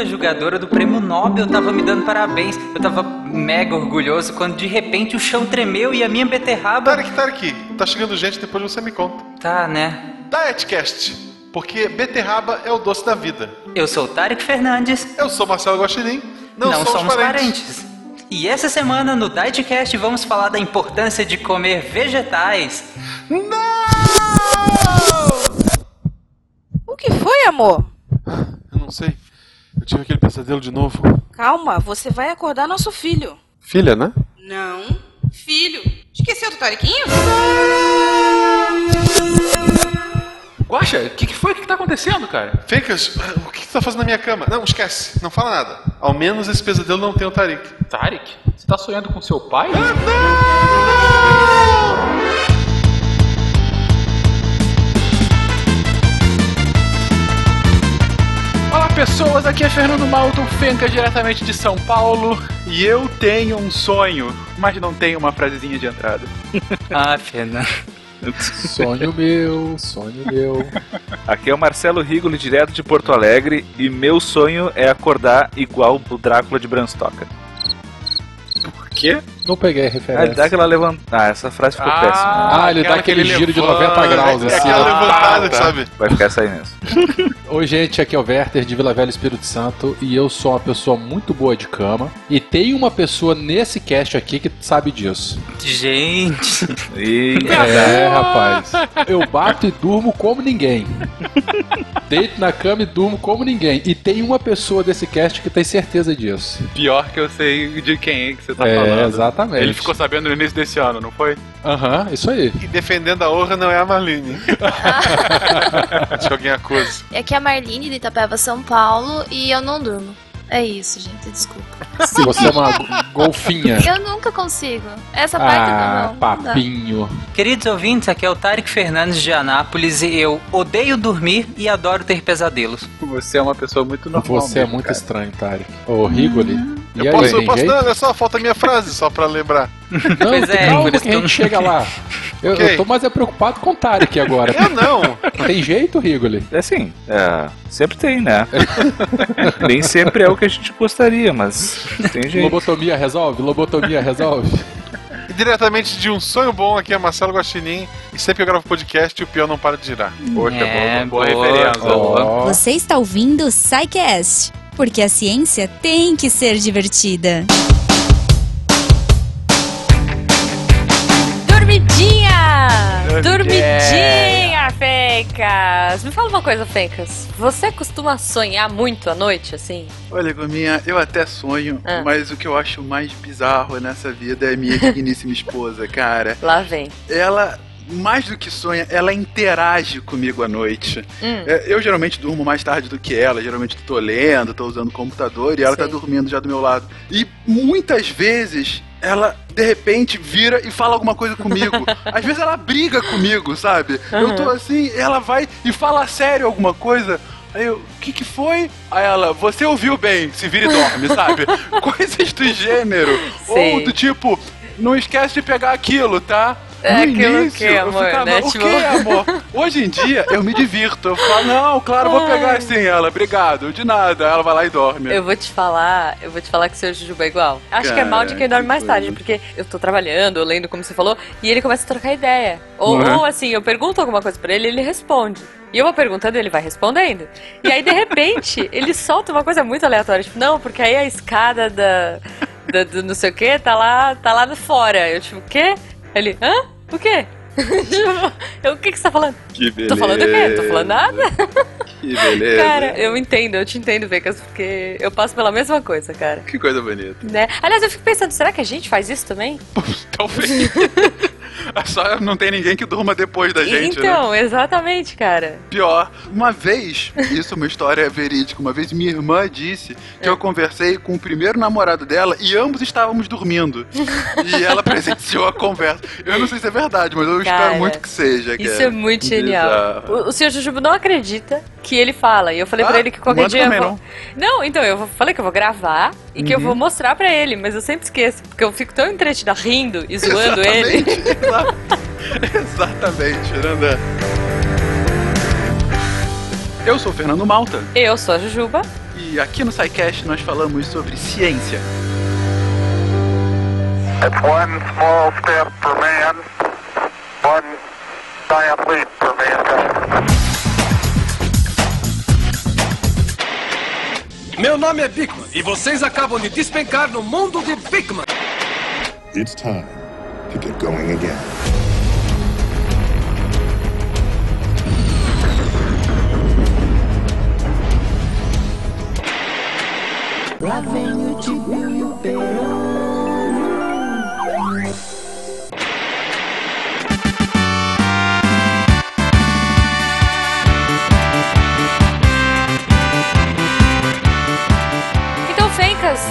única jogadora do prêmio Nobel tava me dando parabéns. Eu tava mega orgulhoso quando de repente o chão tremeu e a minha beterraba. Tarek, Tarek, tá chegando gente, depois você me conta. Tá, né? Dietcast, porque beterraba é o doce da vida. Eu sou o Tarek Fernandes. Eu sou Marcelo Guaxinim. Não, Não somos, somos parentes. parentes. E essa semana no Dietcast vamos falar da importância de comer vegetais. O que foi, amor? Eu não sei. Eu tive aquele pesadelo de novo. Calma, você vai acordar nosso filho. Filha, né? Não, filho. Esqueceu do Tarequinho? Guaxa, o que, que foi? O que, que tá acontecendo, cara? Fencas, o que você tá fazendo na minha cama? Não, esquece. Não fala nada. Ao menos esse pesadelo não tem o Tarik. Tarek, você tá sonhando com seu pai? Olá pessoas, aqui é Fernando Malto, Fenca diretamente de São Paulo e eu tenho um sonho, mas não tenho uma frasezinha de entrada. Ah, Fernando. Sonho meu, sonho meu. Aqui é o Marcelo Rigoli, direto de Porto Alegre, e meu sonho é acordar igual o Drácula de Bram Stoker. Por quê? Não peguei a Ah, ele referência. dá aquela levantada. Ah, essa frase ficou Ah, péssima. Ah, ele dá aquele ele giro de levanta, 90 graus, É assim. né? levantada, tá. sabe? Vai ficar essa aí mesmo. Oi, gente, aqui é o Werther de Vila Velha Espírito Santo e eu sou uma pessoa muito boa de cama. E tem uma pessoa nesse cast aqui que sabe disso. Gente. E É, rapaz. Eu bato e durmo como ninguém. Deito na cama e durmo como ninguém. E tem uma pessoa desse cast que tem certeza disso. Pior que eu sei de quem é que você tá é, falando. exatamente. Ele ficou sabendo no início desse ano, não foi? Aham, isso aí. E defendendo a honra não é a Marlene. Acho que alguém acusa. É a Marlene de Itapeva, São Paulo, e eu não durmo. É isso, gente, desculpa. Você é uma golfinha. Eu nunca consigo. Essa parte Ah, não, papinho. Queridos ouvintes, aqui é o Tarek Fernandes de Anápolis e eu odeio dormir e adoro ter pesadelos. Você é uma pessoa muito normal. Você é muito cara. estranho, Tarek. Ô, Rigoli. E Eu aí, posso, eu posso não, olha só, falta a minha frase, só pra lembrar. Não, Pois é, calma que a gente chega lá. Eu, Ok. eu tô mais é preocupado com o Tarek agora. Eu não. Tem jeito, Rigoli? é assim, é, sempre tem, né? Nem sempre é o que a gente gostaria, mas tem jeito. Lobotomia resolve? Lobotomia resolve? E diretamente de um sonho bom, aqui é Marcelo Guaxinim. E sempre que eu gravo podcast, o peão não para de girar. Poxa, É, boa, boa boa. referência. Você está ouvindo o SciCast, porque a ciência tem que ser divertida. Dormidinha! Fencas! Me fala uma coisa, Fencas. Você costuma sonhar muito à noite, assim? Olha, Gominha, eu até sonho, Ah. mas o que eu acho mais bizarro nessa vida é minha digníssima esposa, cara. Lá vem. Ela, mais do que sonha, ela interage comigo à noite. Hum. É, Eu geralmente durmo mais tarde do que ela, geralmente tô lendo, tô usando o computador e ela tá Sim. dormindo já do meu lado. E muitas vezes ela de repente vira e fala alguma coisa comigo. Às vezes ela briga comigo, sabe? Eu tô assim, ela vai e fala sério alguma coisa. Aí eu, o que que foi? Aí ela, você ouviu bem, se vira e dorme, sabe? Coisas do gênero. Sim. Ou do tipo, não esquece de pegar aquilo, tá? É no aquilo início, que, eu amor, ficava, né? o Tipo- que, amor? Hoje em dia, eu me divirto. Eu falo, não, claro, vou pegar assim ela, obrigado, de nada. Ela vai lá e dorme. Eu vou te falar, eu vou te falar que o seu Jujuba é igual. Acho que é mal de quem dorme mais tarde, porque eu tô trabalhando, eu lendo como você falou, e ele começa a trocar ideia. Ou, Uhum. ou assim, eu pergunto alguma coisa pra ele, ele responde. E eu vou perguntando, ele vai respondendo. E aí, de repente, ele solta uma coisa muito aleatória, tipo, não, porque aí a escada da, da- do não sei o que tá lá, tá lá fora. Eu, tipo, o quê? Ele, hã? O quê? Tipo, eu, o que que você tá falando? Que beleza. Tô falando o quê? Tô falando nada? Que beleza. Cara, eu entendo, eu te entendo, Vegas, porque eu passo pela mesma coisa, cara. Que coisa bonita. Né? Aliás, eu fico pensando, será que a gente faz isso também? Talvez. Só não tem ninguém que durma depois da gente, né? então, exatamente, cara. Pior, uma vez, isso é uma história verídica, uma vez minha irmã disse que É. eu conversei com o primeiro namorado dela e ambos estávamos dormindo. e ela presenciou a conversa. Eu não sei se é verdade, mas eu Cara, espero muito que seja. Isso é muito genial. O, o senhor Jujubo não acredita que ele fala. E eu falei Ah, pra ele que qualquer dia. eu também, vou... não. então, eu vou- falei que eu vou gravar e que eu Uhum. vou mostrar pra ele, mas eu sempre esqueço, porque eu fico tão entretida rindo e zoando ele. Exatamente, Nanda. Eu sou o Fernando Malta Eu sou a Jujuba. e aqui no SciCast nós falamos sobre ciência. It's one small step for man, one giant leap for mankind. Meu nome é Bigman e vocês acabam de despencar no mundo de Bigman. It's time to get going again. Lá vem o tio e o Perão.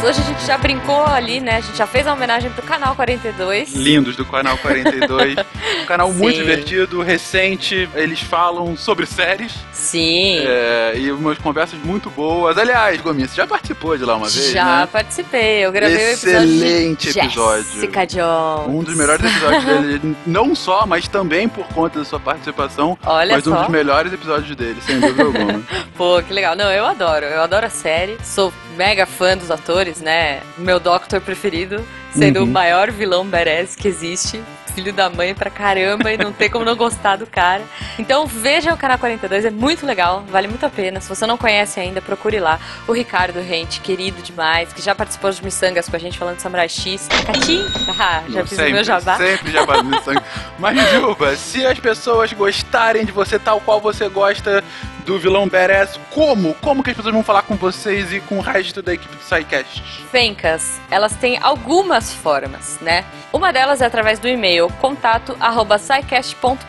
Hoje a gente já brincou ali, né? A gente já fez a homenagem pro canal 42. Lindos do canal 42. um canal muito Sim. divertido, recente. Eles falam sobre séries. Sim. É, e umas conversas muito boas. Aliás, Gominha, você já participou de lá uma vez? Já né? participei, eu gravei Excelente o episódio de episódio. Jessica Jones. Um dos melhores episódios dele, não só, mas também por conta da sua participação. Olha mas um só. dos melhores episódios dele, sem dúvida alguma. Pô, que legal. Não, eu adoro. Eu adoro a série. Sou mega fã dos atores, né? Meu Doctor preferido, sendo Uhum. o maior vilão badass que existe. Filho da mãe pra caramba e não tem como não gostar do cara. Então veja o canal 42, é muito legal, vale muito a pena. Se você não conhece ainda, procure lá. O Ricardo Rente, querido demais, que já participou de Missangas com a gente falando de Samurai X. Catim! Ah, já Não, fiz sempre, o meu jabá. Sempre jabá sangue. Mas, Juba, se as pessoas gostarem de você tal qual você gosta do vilão Badass, como? Como que as pessoas vão falar com vocês e com o resto da equipe do SciCast? Fencas, elas têm algumas formas, né? Uma delas é através do e-mail contato arroba scicast.com.br.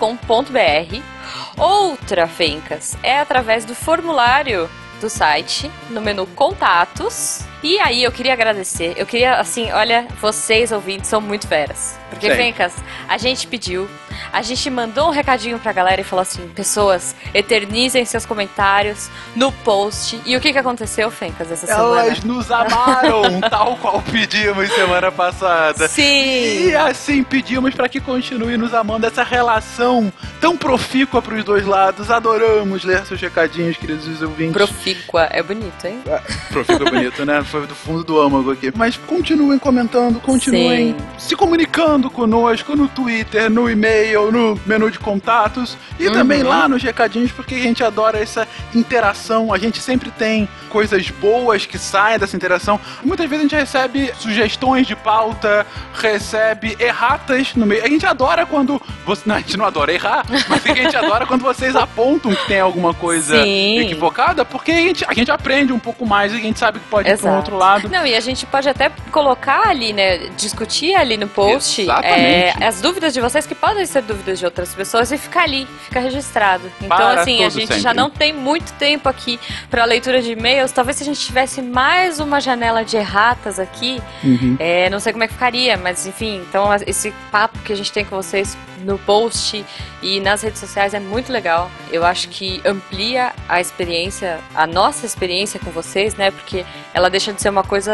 Outra, Fencas, é através do formulário do site, no menu Contatos. E aí eu queria agradecer, eu queria, assim, olha, vocês ouvintes são muito veras. Porque. Fencas, a gente pediu, a gente mandou um recadinho pra galera e falou assim: pessoas, eternizem seus comentários no post. E o que que aconteceu, Fencas, essa semana? Elas nos amaram, tal qual pedimos semana passada. Sim. E assim pedimos para que continue nos amando essa relação tão profícua para os dois lados. Adoramos ler seus recadinhos, queridos ouvintes. Profícua, é bonito, hein? Profícua é bonito, né? Foi do fundo do âmago aqui. Mas continuem comentando, continuem Sim. se comunicando conosco no Twitter, no e-mail, no menu de contatos e Uhum. também lá nos recadinhos, porque a gente adora essa interação. A gente sempre tem coisas boas que saem dessa interação. Muitas vezes a gente recebe sugestões de pauta, recebe erratas no meio. A gente adora quando. Você... Não, a gente não adora errar, mas a gente adora quando vocês apontam que tem alguma coisa Sim. equivocada, porque a gente, a gente aprende um pouco mais e a gente sabe que pode Exato. Outro lado. Não, e a gente pode até colocar ali, né? Discutir ali no post é, as dúvidas de vocês, que podem ser dúvidas de outras pessoas, e ficar ali, fica registrado. Então, Para assim, a gente sempre. já não tem muito tempo aqui para leitura de e-mails. Talvez se a gente tivesse mais uma janela de erratas aqui, Uhum. é, não sei como é que ficaria, mas enfim, então esse papo que a gente tem com vocês no post e nas redes sociais é muito legal. Eu acho que amplia a experiência, a nossa experiência com vocês, né? Porque ela deixa de ser uma coisa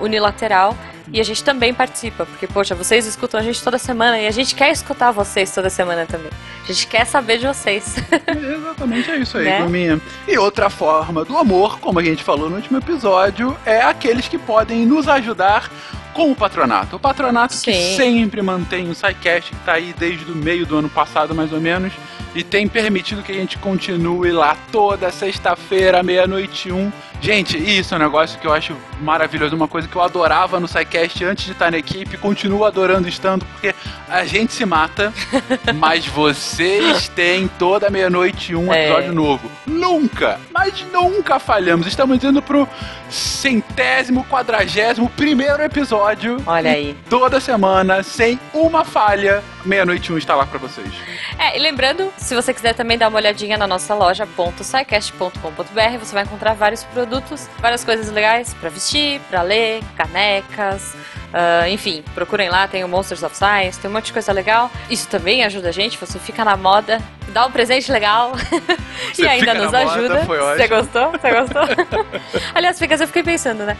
unilateral e a gente também participa, porque poxa, vocês escutam a gente toda semana e a gente quer escutar vocês toda semana também. A gente quer saber de vocês. Exatamente, é isso aí, Né? Gominha. E outra forma do amor, como a gente falou no último episódio, é aqueles que podem nos ajudar com o patronato. O patronato que Sim. sempre mantém o SciCast, que tá aí desde o meio do ano passado, mais ou menos, e tem permitido que a gente continue lá toda sexta-feira, meia-noite e um. Gente, isso é um negócio que eu acho maravilhoso, uma coisa que eu adorava no SciCast antes de estar na equipe, continuo adorando estando, porque a gente se mata, mas vocês têm toda meia-noite um É. episódio novo. Nunca, mas nunca falhamos. Estamos indo pro centésimo, quadragésimo primeiro episódio. Olha aí. Toda semana, sem uma falha, meia-noite um está lá pra vocês. É, e lembrando, se você quiser também dar uma olhadinha na nossa loja .sicast.com.br, você vai encontrar vários produtos, várias coisas legais pra vestir, pra ler, canecas, ah, enfim, procurem lá, tem o Monsters of Science, tem um monte de coisa legal. Isso também ajuda a gente, você fica na moda, dá um presente legal e ainda fica nos ajuda. Você gostou? Você gostou? Aliás, Ficas, eu fiquei pensando, né?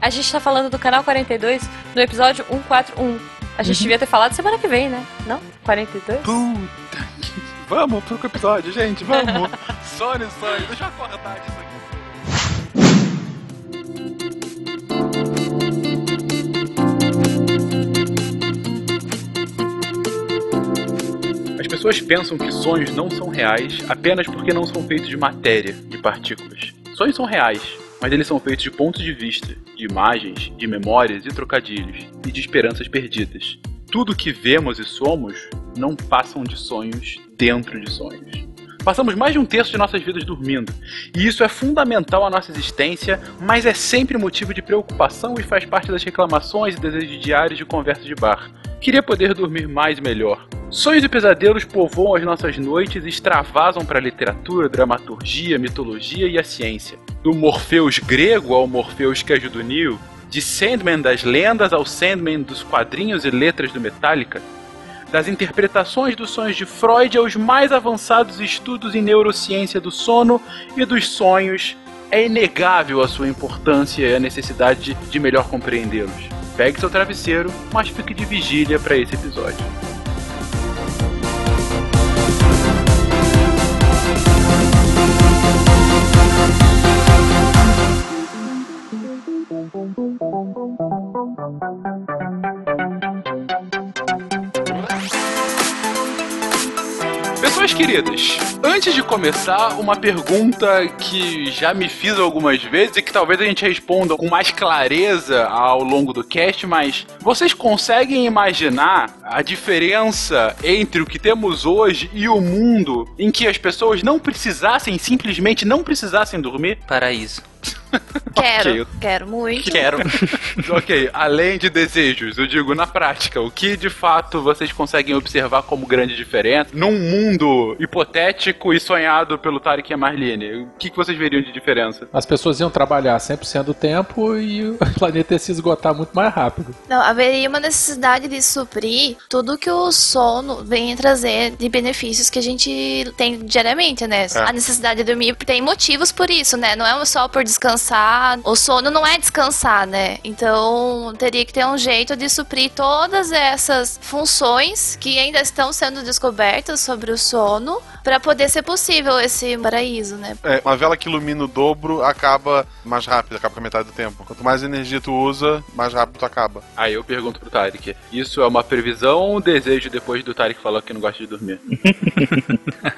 A gente tá falando do canal 42 no episódio 141. A gente devia ter falado semana que vem, né? Não? 42? Puta que... Vamos pro episódio, gente, vamos. Sônia, Sônia, deixa eu acordar disso aqui. Pessoas pensam que sonhos não são reais apenas porque não são feitos de matéria, de partículas. Sonhos são reais, mas eles são feitos de pontos de vista, de imagens, de memórias e trocadilhos, e de esperanças perdidas. Tudo que vemos e somos não passam de sonhos dentro de sonhos. Passamos mais de um terço de nossas vidas dormindo, e isso é fundamental à nossa existência, mas é sempre motivo de preocupação e faz parte das reclamações e desejos diários de conversa de bar. Queria poder dormir mais melhor. Sonhos e pesadelos povoam as nossas noites e extravasam para a literatura, dramaturgia, mitologia e a ciência. Do Morpheus grego ao Morpheus que ajuda o Neo, de Sandman das lendas ao Sandman dos quadrinhos e letras do Metallica, das interpretações dos sonhos de Freud aos mais avançados estudos em neurociência do sono e dos sonhos, é inegável a sua importância e a necessidade de melhor compreendê-los. Pegue seu travesseiro, mas fique de vigília para esse episódio. Pessoas queridas, antes de começar, uma pergunta que já me fiz algumas vezes e que talvez a gente responda com mais clareza ao longo do cast, mas vocês conseguem imaginar a diferença entre o que temos hoje e o mundo em que as pessoas não precisassem, simplesmente não precisassem dormir? Paraíso. Quero, Ok. quero muito. Quero. ok, além de desejos, eu digo na prática, o que de fato vocês conseguem observar como grande diferença num mundo hipotético e sonhado pelo Tarek e a Marlene? O que, que vocês veriam de diferença? As pessoas iam trabalhar 100% do tempo e o planeta ia se esgotar muito mais rápido. Não, haveria uma necessidade de suprir tudo que o sono vem trazer de benefícios que a gente tem diariamente, né? É. A necessidade de dormir tem motivos por isso, né? Não é só por descansar. O sono não é descansar, né? Então teria que ter um jeito de suprir todas essas funções que ainda estão sendo descobertas sobre o sono para poder ser possível esse paraíso, né? É, uma vela que ilumina o dobro acaba mais rápido, acaba com a metade do tempo. Quanto mais energia tu usa, mais rápido tu acaba. Aí eu pergunto pro Tarek, isso é uma previsão ou um desejo depois do Tarek falar que não gosta de dormir?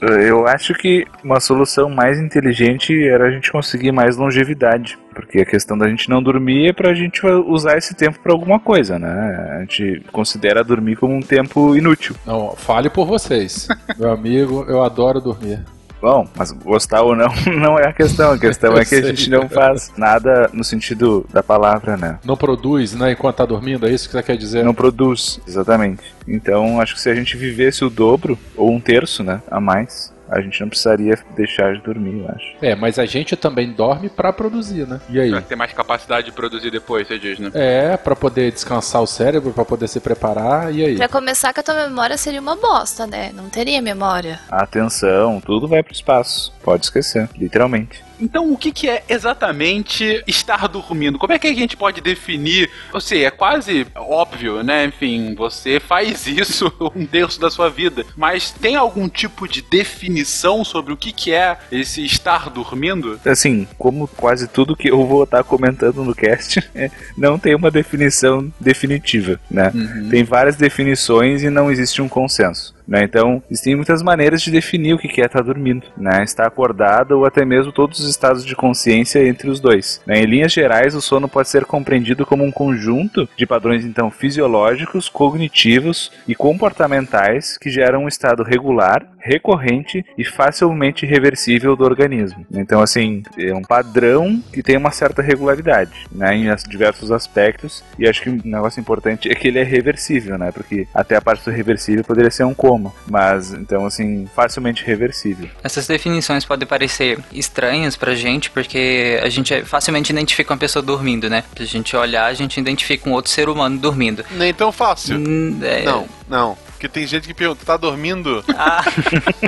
Eu acho que uma solução mais inteligente era a gente conseguir mais longevidade. Porque a questão da gente não dormir é pra gente usar esse tempo pra alguma coisa, né? A gente considera dormir como um tempo inútil. Não, fale por vocês. Meu amigo, eu adoro dormir. Bom, mas gostar ou não não é a questão. A questão é que a gente não faz nada no sentido da palavra, né? Não produz, né? Enquanto tá dormindo, é isso que você quer dizer? Não produz, exatamente. Então, acho que se a gente vivesse o dobro, ou um terço, né, a mais, a gente não precisaria deixar de dormir, eu acho. É, mas a gente também dorme pra produzir, né? E aí? Pra ter mais capacidade de produzir depois, você diz, né? É, pra poder descansar o cérebro, pra poder se preparar, e aí? Pra começar, que a tua memória seria uma bosta, né? Não teria memória. Atenção, tudo vai pro espaço. Pode esquecer, literalmente. Então, o que, que é exatamente estar dormindo? Como é que a gente pode definir? Ou seja, é quase óbvio, né? Enfim, você faz isso um terço da sua vida. Mas tem algum tipo de definição sobre o que, que é esse estar dormindo? Assim, como quase tudo que eu vou estar comentando no cast, não tem uma definição definitiva, né? Tem várias definições e não existe um consenso. Né? Então, existem muitas maneiras de definir o que é estar dormindo, né? Estar acordado ou até mesmo todos os estados de consciência entre os dois. né? Em linhas gerais, o sono pode ser compreendido como um conjunto de padrões então fisiológicos, cognitivos e comportamentais que geram um estado regular, recorrente e facilmente reversível do organismo. Então, assim, é um padrão que tem uma certa regularidade, né, em diversos aspectos. E acho que um negócio importante é que ele é reversível, né, porque até a parte do reversível poderia ser um coma, mas então, assim, facilmente reversível. Essas definições podem parecer estranhas pra gente, porque a gente facilmente identifica uma pessoa dormindo, né? Se a gente olhar, a gente identifica um outro ser humano dormindo. Nem tão fácil. é- Não, não. Porque tem gente que pergunta, tá dormindo? Ah.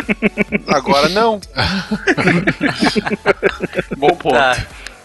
Agora não. Bom ponto. Tá.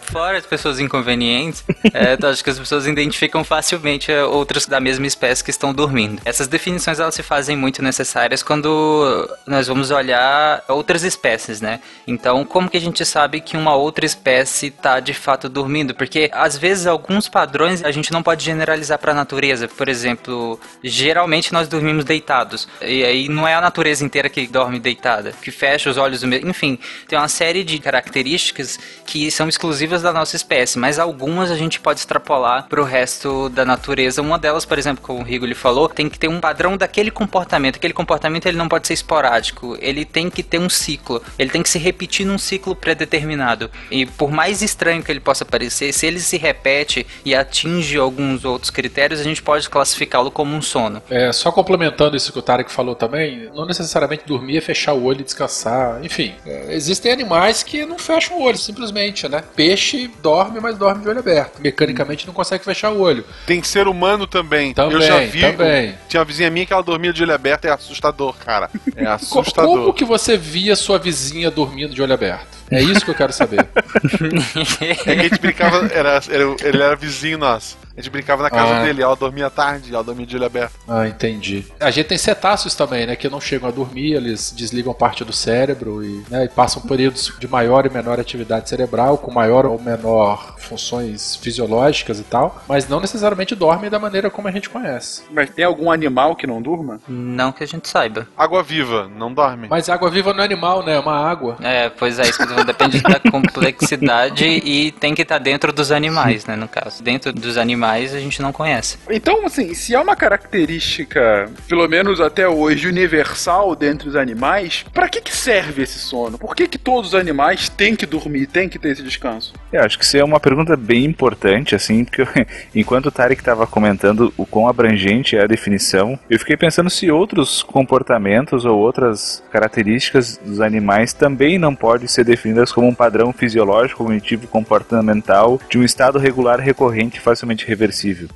Fora as pessoas inconvenientes, é, eu acho que as pessoas identificam facilmente é, outros da mesma espécie que estão dormindo. Essas definições elas se fazem muito necessárias quando nós vamos olhar outras espécies, né? Então, como que a gente sabe que uma outra espécie está de fato dormindo? Porque às vezes alguns padrões a gente não pode generalizar para a natureza. Por exemplo, geralmente nós dormimos deitados. E aí não é a natureza inteira que dorme deitada, que fecha os olhos, enfim, tem uma série de características que são exclusivas da nossa espécie, mas algumas a gente pode extrapolar para o resto da natureza. Uma delas, por exemplo, como o Rigo lhe falou, tem que ter um padrão daquele comportamento. Aquele comportamento ele não pode ser esporádico, ele tem que ter um ciclo, ele tem que se repetir num ciclo pré-determinado. E por mais estranho que ele possa parecer, se ele se repete e atinge alguns outros critérios, a gente pode classificá-lo como um sono. É, só complementando isso que o Tarek falou também, não necessariamente dormir é fechar o olho e descansar. Enfim, é, existem animais que não fecham o olho, simplesmente, né? Peixe dorme, mas dorme de olho aberto. Mecanicamente não consegue fechar o olho. Tem ser humano também. Também, Eu já vi. também. Tinha uma vizinha minha que ela dormia de olho aberto, é assustador, cara. É assustador. Como que você via sua vizinha dormindo de olho aberto? É isso que eu quero saber. É que a gente brincava, era, era- ele era vizinho nosso. A gente brincava na casa Ah. dele, ela dormia à tarde, ela dormia de olho aberto. Ah, entendi. A gente tem cetáceos também, né? Que não chegam a dormir, eles desligam parte do cérebro e, né, e passam períodos de maior e menor atividade cerebral, com maior ou menor funções fisiológicas e tal, mas não necessariamente dormem da maneira como a gente conhece. Mas tem algum animal que não durma? Não que a gente saiba. Água viva, não dorme. Mas água viva não é animal, né? É uma água. É, pois é, isso que depende da complexidade e tem que estar dentro dos animais, né, no caso. Dentro dos animais a gente não conhece. Então, assim, se é uma característica, pelo menos até hoje, universal dentre os animais, pra que, que serve esse sono? Por que, que todos os animais têm que dormir, têm que ter esse descanso? Eu acho que isso é uma pergunta bem importante, assim, porque eu- enquanto o Tarek estava comentando o quão abrangente é a definição, eu fiquei pensando se outros comportamentos ou outras características dos animais também não podem ser definidas como um padrão fisiológico, cognitivo, comportamental de um estado regular recorrente e facilmente reversível,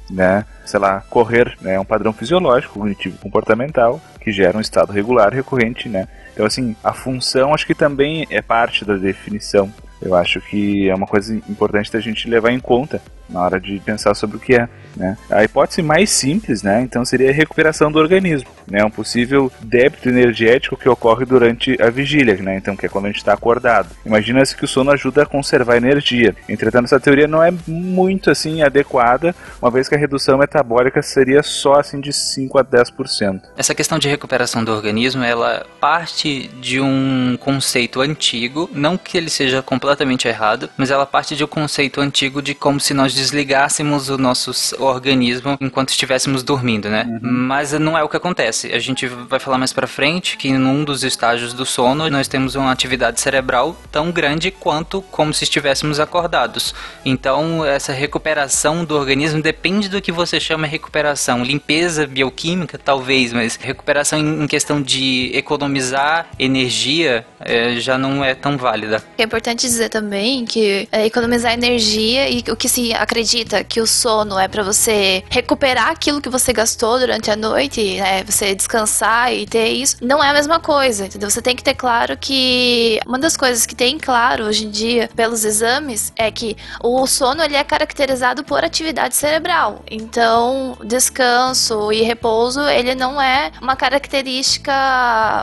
né? Sei lá, correr né, é um padrão fisiológico, cognitivo, comportamental que gera um estado regular recorrente, né? Então, assim, a função acho que também é parte da definição. Eu acho que é uma coisa importante da gente levar em conta na hora de pensar sobre o que é. Né? A hipótese mais simples, né, então, seria a recuperação do organismo, né, um possível débito energético que ocorre durante a vigília, né, então, que é quando a gente está acordado. Imagina-se que o sono ajuda a conservar energia. Entretanto, essa teoria não é muito assim adequada, uma vez que a redução metabólica seria só assim de 5 a 10%. Essa questão de recuperação do organismo, ela parte de um conceito antigo, não que ele seja completamente errado, mas ela parte de um conceito antigo de como se nós desligássemos o nosso organismo enquanto estivéssemos dormindo, né? Mas não é o que acontece. A gente vai falar mais pra frente que num dos estágios do sono nós temos uma atividade cerebral tão grande quanto como se estivéssemos acordados. Então, essa recuperação do organismo depende do que você chama recuperação. Limpeza bioquímica, talvez, mas recuperação em questão de economizar energia eh, já não é tão válida. É importante dizer também que é, economizar energia e o que se acredita que o sono é pra você recuperar aquilo que você gastou durante a noite, né, você descansar e ter isso, não é a mesma coisa, entendeu? Você tem que ter claro que uma das coisas que tem claro hoje em dia pelos exames é que o sono ele é caracterizado por atividade cerebral. Então, descanso e repouso, ele não é uma característica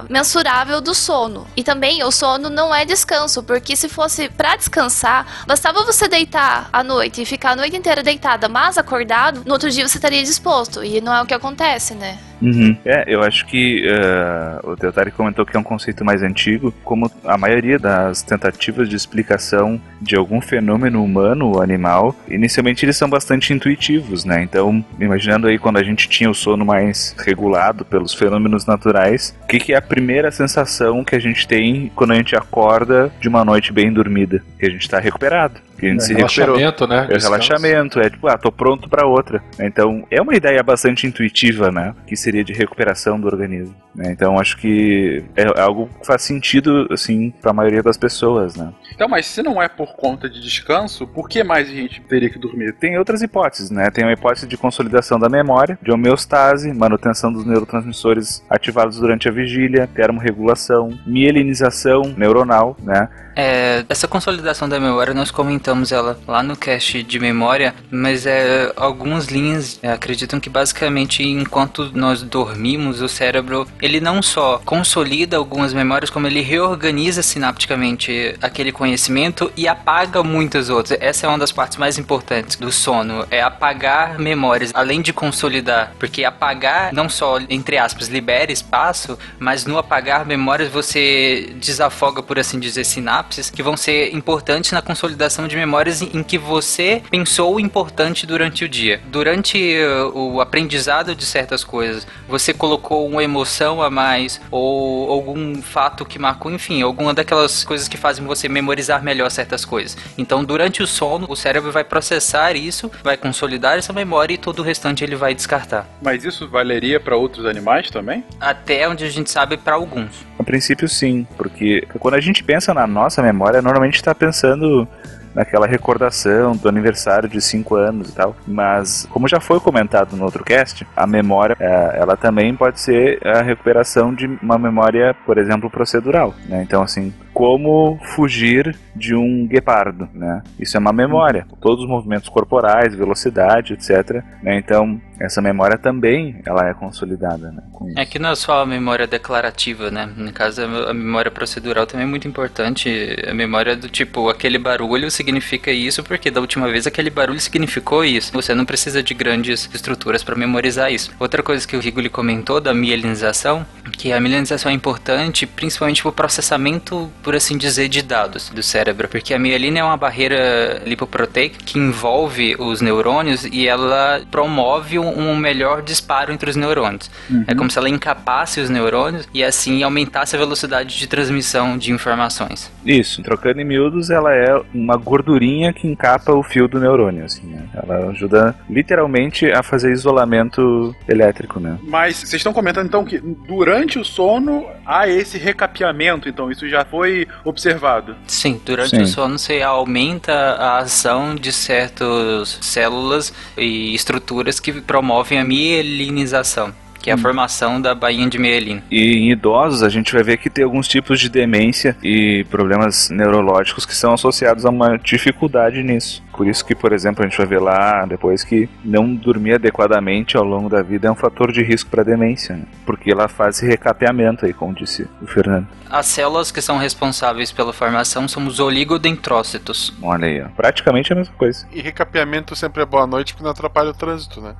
mensurável do sono. E também o sono não é descanso, porque se fosse pra descansar, bastava você deitar à noite e ficar a noite inteira deitada, mas acordado, no outro dia você estaria disposto. E não é o que acontece, né? Uhum. É, eu acho que eh, o Teotari comentou que é um conceito mais antigo, como a maioria das tentativas de explicação de algum fenômeno humano ou animal, inicialmente eles são bastante intuitivos, né? Então, imaginando aí quando a gente tinha o sono mais regulado pelos fenômenos naturais, o que, que é a primeira sensação que a gente tem quando a gente acorda de uma noite bem dormida? Que a gente está recuperado. Que a gente É, se recuperou. relaxamento, né? É relaxamento, é tipo, ah, tô pronto pra outra. Então, é uma ideia bastante intuitiva, né? Que seria seria de recuperação do organismo. Né? Então acho que é algo que faz sentido assim para a maioria das pessoas, né? Então, mas se não é por conta de descanso, por que mais a gente teria que dormir? Tem outras hipóteses, né? Tem a hipótese de consolidação da memória, de homeostase, manutenção dos neurotransmissores ativados durante a vigília, termorregulação, mielinização neuronal, né? É, essa consolidação da memória, nós comentamos ela lá no cast de memória, mas é, algumas linhas é, acreditam que basicamente enquanto nós dormimos, o cérebro ele não só consolida algumas memórias, como ele reorganiza sinapticamente aquele conhecimento e apaga muitas outras. Essa é uma das partes mais importantes do sono, é apagar memórias, além de consolidar, porque apagar não só, entre aspas, libera espaço, mas no apagar memórias você desafoga, por assim dizer, sinapses que vão ser importantes na consolidação de memórias em que você pensou importante durante o dia. Durante uh, o aprendizado de certas coisas, você colocou uma emoção a mais ou algum fato que marcou, enfim, alguma daquelas coisas que fazem você memorizar melhor certas coisas. Então, durante o sono, o cérebro vai processar isso, vai consolidar essa memória e todo o restante ele vai descartar. Mas isso valeria para outros animais também? Até onde a gente sabe para alguns. A princípio sim, porque quando a gente pensa na nossa memória, normalmente está pensando naquela recordação do aniversário de 5 anos e tal. Mas, como já foi comentado no outro cast, a memória, é, ela também pode ser a recuperação de uma memória, por exemplo, procedural. Né? Então, assim, como fugir de um guepardo, né? Isso é uma memória, todos os movimentos corporais, velocidade, etc. Né? Então essa memória também ela é consolidada, né? É que não é só a memória declarativa, né? No caso a memória procedural também é muito importante. A memória do tipo aquele barulho significa isso porque da última vez aquele barulho significou isso. Você não precisa de grandes estruturas para memorizar isso. Outra coisa que o Rigoli comentou da mielinização, que a mielinização é importante principalmente para o processamento por assim dizer, de dados do cérebro, porque a mielina é uma barreira lipoproteica que envolve os neurônios e ela promove um, melhor disparo entre os neurônios. Uhum. É como se ela encapasse os neurônios e assim aumentasse a velocidade de transmissão de informações. Isso, trocando em miúdos, ela é uma gordurinha que encapa o fio do neurônio, assim, né? Ela ajuda literalmente a fazer isolamento elétrico, né? Mas vocês estão comentando então que durante o sono há esse recapeamento, então isso já foi observado. Sim, durante Sim. o sono você aumenta a ação de certas células e estruturas que promovem a mielinização que é a hum. formação da bainha de mielina. E em idosos a gente vai ver que tem alguns tipos de demência e problemas neurológicos que são associados a uma dificuldade nisso. Por isso que, por exemplo, a gente vai ver lá depois que não dormir adequadamente ao longo da vida é um fator de risco para demência, né? porque ela faz esse recapeamento aí, como disse o Fernando. As células que são responsáveis pela formação são os oligodendrócitos. Olha aí, ó. praticamente a mesma coisa. E recapeamento sempre é boa noite porque não atrapalha o trânsito, né?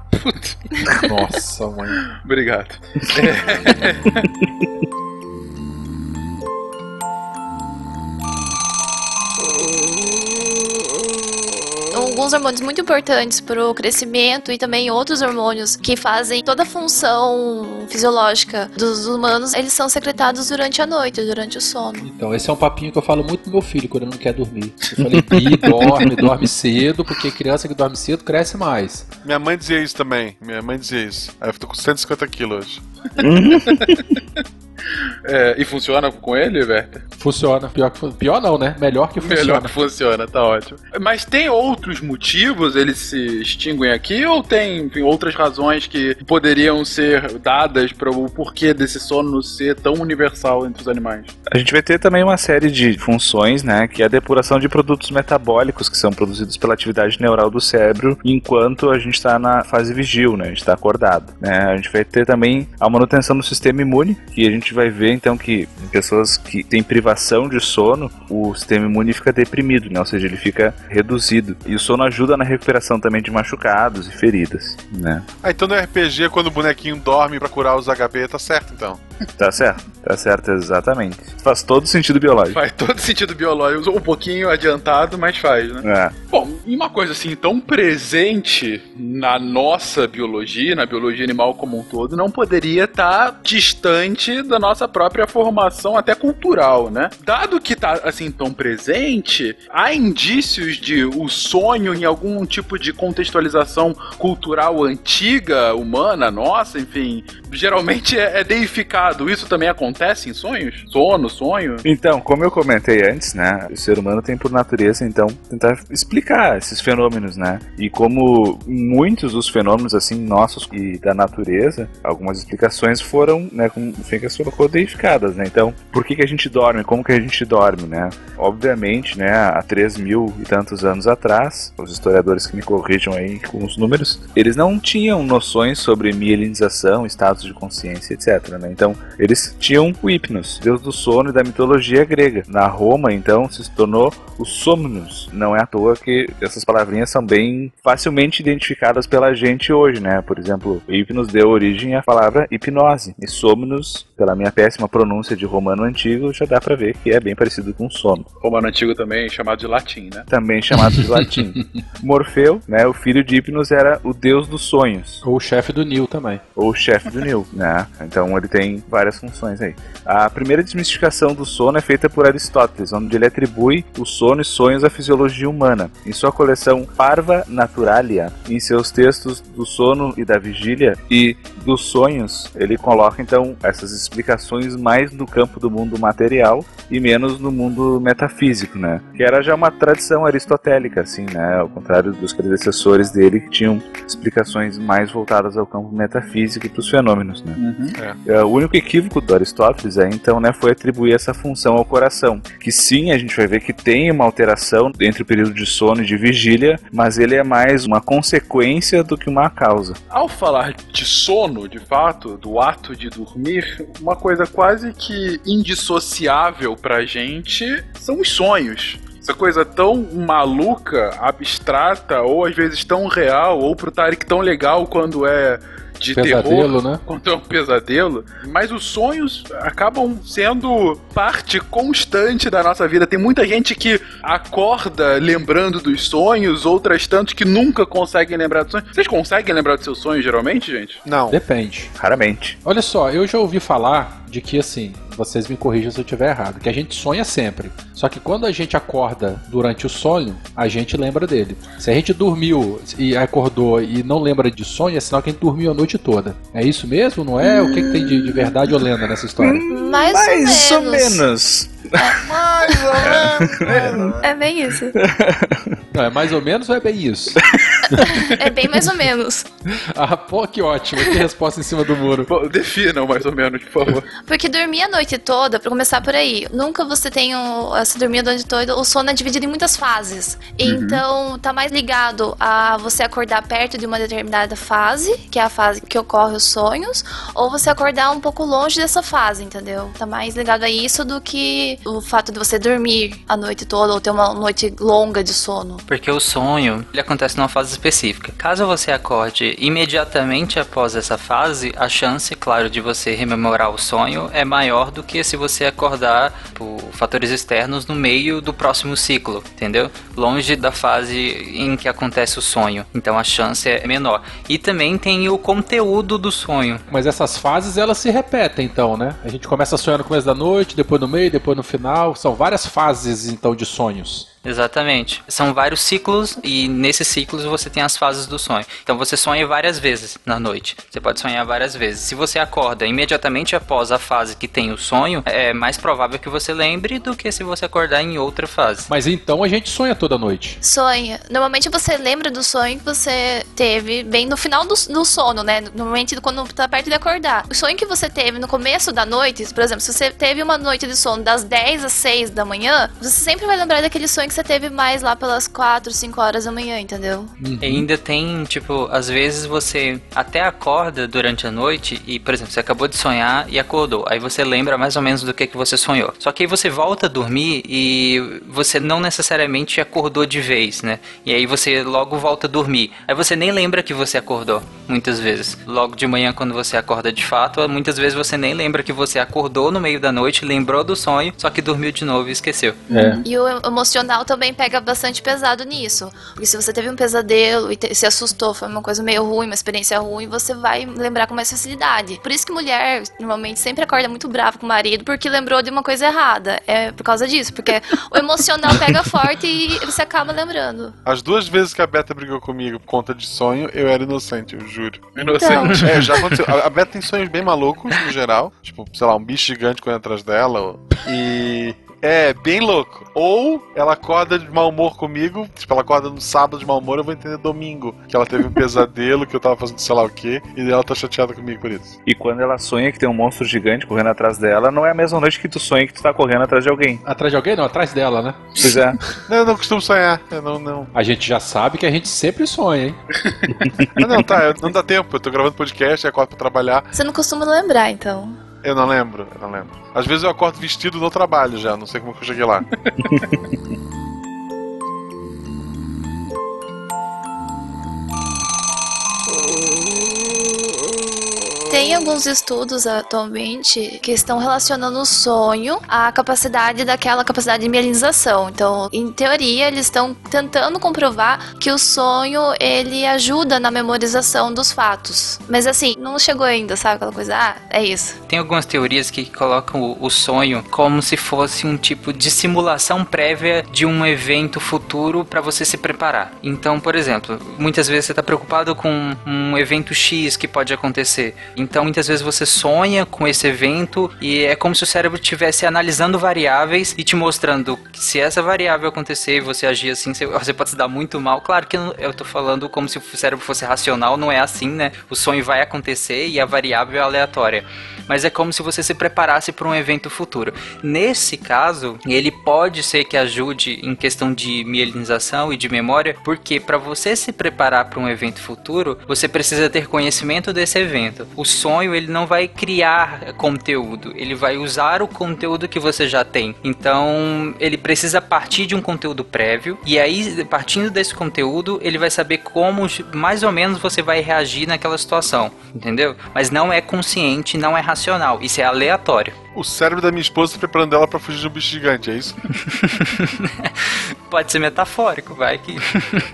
Nossa, mãe. Obrigado. alguns hormônios muito importantes para o crescimento e também outros hormônios que fazem toda a função fisiológica dos humanos, eles são secretados durante a noite, durante o sono. Então, esse é um papinho que eu falo muito pro meu filho quando ele não quer dormir. Eu falei, dorme, dorme cedo, porque criança que dorme cedo cresce mais. Minha mãe dizia isso também. Minha mãe dizia isso. Aí eu tô com 150 quilos. É, e funciona com ele, Werther? Funciona. Pior, que, pior não, né? Melhor que funciona. Melhor que funciona, tá ótimo. Mas tem outros motivos eles se extinguem aqui ou tem enfim, outras razões que poderiam ser dadas para o porquê desse sono ser tão universal entre os animais? A gente vai ter também uma série de funções, né? Que é a depuração de produtos metabólicos que são produzidos pela atividade neural do cérebro enquanto a gente está na fase vigil, né? A gente está acordado. Né? A gente vai ter também a manutenção do sistema imune, que a gente vai ver então que em pessoas que têm privação de sono, o sistema imune fica deprimido, né? Ou seja, ele fica reduzido. E o sono ajuda na recuperação também de machucados e feridas, né? Ah, então no RPG, quando o bonequinho dorme para curar os HP, tá certo então. Tá certo, tá certo, exatamente. Faz todo sentido biológico. Faz todo sentido biológico. Um pouquinho adiantado, mas faz, né? É. Bom, Uma coisa assim tão presente na nossa biologia, na biologia animal como um todo, não poderia estar distante da nossa própria formação, até cultural, né? Dado que tá assim tão presente, há indícios de o sonho em algum tipo de contextualização cultural antiga, humana, nossa, enfim, geralmente é, é deificado. Isso também acontece em sonhos? Sono, sonho? Então, como eu comentei antes, né, o ser humano tem por natureza, então, tentar explicar esses fenômenos, né? E como muitos dos fenômenos, assim, nossos e da natureza, algumas explicações foram, né, como o Fencas colocou, deificadas, né? Então, por que que a gente dorme? Como que a gente dorme, né? Obviamente, né, há 3 mil e tantos anos atrás, os historiadores que me corrijam aí com os números, eles não tinham noções sobre mielinização, estados de consciência, etc, né? Então, eles tinham o Hipnos, deus do sono e da mitologia grega. Na Roma, então, se tornou o Somnus. Não é à toa que essas palavrinhas são bem facilmente identificadas pela gente hoje, né? Por exemplo, Hipnos deu origem à palavra hipnose. E Somnus, pela minha péssima pronúncia de romano antigo, já dá pra ver que é bem parecido com sono. Romano antigo também chamado de latim, né? Também chamado de latim. Morfeu, né, o filho de Hipnos era o deus dos sonhos. Ou o chefe do Nil também. Ou o chefe do Nil, né? Então ele tem várias funções aí. A primeira desmistificação do sono é feita por Aristóteles, onde ele atribui o sono e sonhos à fisiologia humana. Em sua coleção Parva Naturalia, em seus textos do sono e da vigília e dos sonhos, ele coloca então essas explicações mais no campo do mundo material e menos no mundo metafísico, né? Que era já uma tradição aristotélica, assim, né? Ao contrário dos predecessores dele que tinham explicações mais voltadas ao campo metafísico e para os fenômenos, né? É, o único equívoco do Aristóteles aí, então, né, foi atribuir essa função ao coração. Que sim, a gente vai ver que tem uma alteração entre o período de sono e de vigília, mas ele é mais uma consequência do que uma causa. Ao falar de sono, de fato, do ato de dormir, uma coisa quase que indissociável pra gente são os sonhos. Essa coisa tão maluca, abstrata, ou às vezes tão real, ou pro Tarek tão legal quando é de Pesadelo, terror, né? quando é um pesadelo. Mas os sonhos acabam sendo parte constante da nossa vida. Tem muita gente que acorda lembrando dos sonhos, outras tantas que nunca conseguem lembrar dos sonhos. Vocês conseguem lembrar dos seus sonhos, geralmente, gente? Não. Depende. Raramente. Olha só, eu já ouvi falar de que assim, vocês me corrijam se eu estiver errado, que a gente sonha sempre. Só que quando a gente acorda durante o sonho, a gente lembra dele. Se a gente dormiu e acordou e não lembra de sonho, é sinal que a gente dormiu a noite toda. É isso mesmo? Não é? O que, que tem de, de verdade ou lenda nessa história? Mais, Mais ou ou menos. menos. Mais ou menos. É bem isso. Não, é mais ou menos ou é bem isso? É bem mais ou menos. ah, pô, que ótimo. Que resposta em cima do muro. Pô, Definam mais ou menos, por favor. Porque dormir a noite toda, pra começar por aí, nunca você tem um, se dormir a noite toda, o sono é dividido em muitas fases. Então, tá mais ligado a você acordar perto de uma determinada fase, que é a fase que ocorre os sonhos, ou você acordar um pouco longe dessa fase, entendeu? Tá mais ligado a isso do que o fato de você dormir a noite toda ou ter uma noite longa de sono. Porque o sonho, ele acontece numa fase específica. Caso você acorde imediatamente após essa fase, a chance, claro, de você rememorar o sonho é maior do que se você acordar por fatores externos no meio do próximo ciclo, entendeu? Longe da fase em que acontece o sonho. Então a chance é menor. E também tem o conteúdo do sonho. Mas essas fases elas se repetem, então, né? A gente começa a sonhar no começo da noite, depois no meio, depois no final. São várias fases, então, de sonhos. Exatamente. São vários ciclos e nesses ciclos você tem as fases do sonho. Então você sonha várias vezes na noite. Você pode sonhar várias vezes. Se você acorda imediatamente após a fase que tem o sonho, é mais provável que você lembre do que se você acordar em outra fase. Mas então a gente sonha toda noite. Sonha. Normalmente você lembra do sonho que você teve bem no final do, do sono, né? Normalmente quando tá perto de acordar. O sonho que você teve no começo da noite, por exemplo, se você teve uma noite de sono das 10 às 6 da manhã, você sempre vai lembrar daquele sonho que você teve mais lá pelas 4, 5 horas da manhã, entendeu? E ainda tem, tipo, às vezes você até acorda durante a noite e, por exemplo, você acabou de sonhar e acordou. Aí você lembra mais ou menos do que, que você sonhou. Só que aí você volta a dormir e você não necessariamente acordou de vez, né? E aí você logo volta a dormir. Aí você nem lembra que você acordou, muitas vezes. Logo de manhã, quando você acorda de fato, muitas vezes você nem lembra que você acordou no meio da noite, lembrou do sonho, só que dormiu de novo e esqueceu. É. E o emocional também pega bastante pesado nisso. Porque se você teve um pesadelo e te- se assustou, foi uma coisa meio ruim, uma experiência ruim, você vai lembrar com mais facilidade. Por isso que mulher normalmente sempre acorda muito brava com o marido porque lembrou de uma coisa errada. É por causa disso, porque o emocional pega forte e você acaba lembrando. As duas vezes que a Beta brigou comigo por conta de sonho, eu era inocente, eu juro. Inocente. É, já aconteceu. A a Beta tem sonhos bem malucos, no geral. Tipo, sei lá, um bicho gigante correndo atrás dela. ou- E. É, bem louco. Ou ela acorda de mau humor comigo, tipo, ela acorda no sábado de mau humor, eu vou entender domingo. Que ela teve um pesadelo, que eu tava fazendo sei lá o quê, e ela tá chateada comigo por isso. E quando ela sonha que tem um monstro gigante correndo atrás dela, não é a mesma noite que tu sonha que tu tá correndo atrás de alguém. Atrás de alguém? Não, atrás dela, né? Pois é. Não, eu não costumo sonhar. Eu não, não. A gente já sabe que a gente sempre sonha, hein? Ah, não, tá, eu- não dá tempo. Eu tô gravando podcast, acordo pra trabalhar. Você não costuma lembrar, então. Eu não lembro, eu não lembro. Às vezes eu acordo vestido no trabalho já, não sei como que eu cheguei lá. Tem alguns estudos atualmente que estão relacionando o sonho à capacidade daquela capacidade de mielinização. Então, em teoria, eles estão tentando comprovar que o sonho ele ajuda na memorização dos fatos. Mas assim, não chegou ainda, sabe aquela coisa? Ah, é isso. Tem algumas teorias que colocam o, sonho como se fosse um tipo de simulação prévia de um evento futuro para você se preparar. Então, por exemplo, muitas vezes você está preocupado com um evento X que pode acontecer. Então, muitas vezes você sonha com esse evento e é como se o cérebro estivesse analisando variáveis e te mostrando que se essa variável acontecer e você agir assim, você, pode se dar muito mal. Claro que eu tô falando como se o cérebro fosse racional, não é assim, né? O sonho vai acontecer e a variável é aleatória. Mas é como se você se preparasse para um evento futuro. Nesse caso, ele pode ser que ajude em questão de mielinização e de memória, porque para você se preparar para um evento futuro, você precisa ter conhecimento desse evento. O sonho ele não vai criar conteúdo, ele vai usar o conteúdo que você já tem. Então, ele precisa partir de um conteúdo prévio e aí partindo desse conteúdo, ele vai saber como mais ou menos você vai reagir naquela situação, entendeu? Mas não é consciente, não é racional, isso é aleatório. O cérebro da minha esposa tá preparando ela pra fugir de um bicho gigante, é isso? Pode ser metafórico, vai que.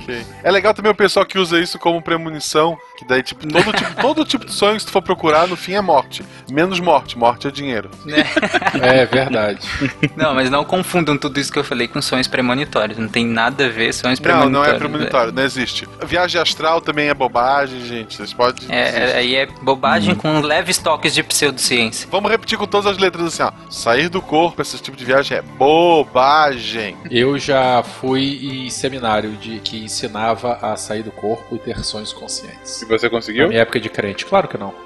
Ok. É legal também o pessoal que usa isso como premonição, que daí, tipo, todo tipo, todo tipo de sonho que se tu for procurar, no fim é morte. Menos morte, morte é dinheiro. É verdade. Não, mas não confundam tudo isso que eu falei com sonhos premonitórios. Não tem nada a ver sonhos Não, premonitórios. não é premonitório, não existe. Viagem astral também é bobagem, gente. Vocês podem. É, é- aí é bobagem com leves toques de pseudociência. Vamos repetir com todas as letras assim, ó. Sair do corpo, esse tipo de viagem é bobagem. Eu já fui em seminário de que ensinava a sair do corpo e ter sonhos conscientes. E você Na conseguiu? minha época de crente, claro que não.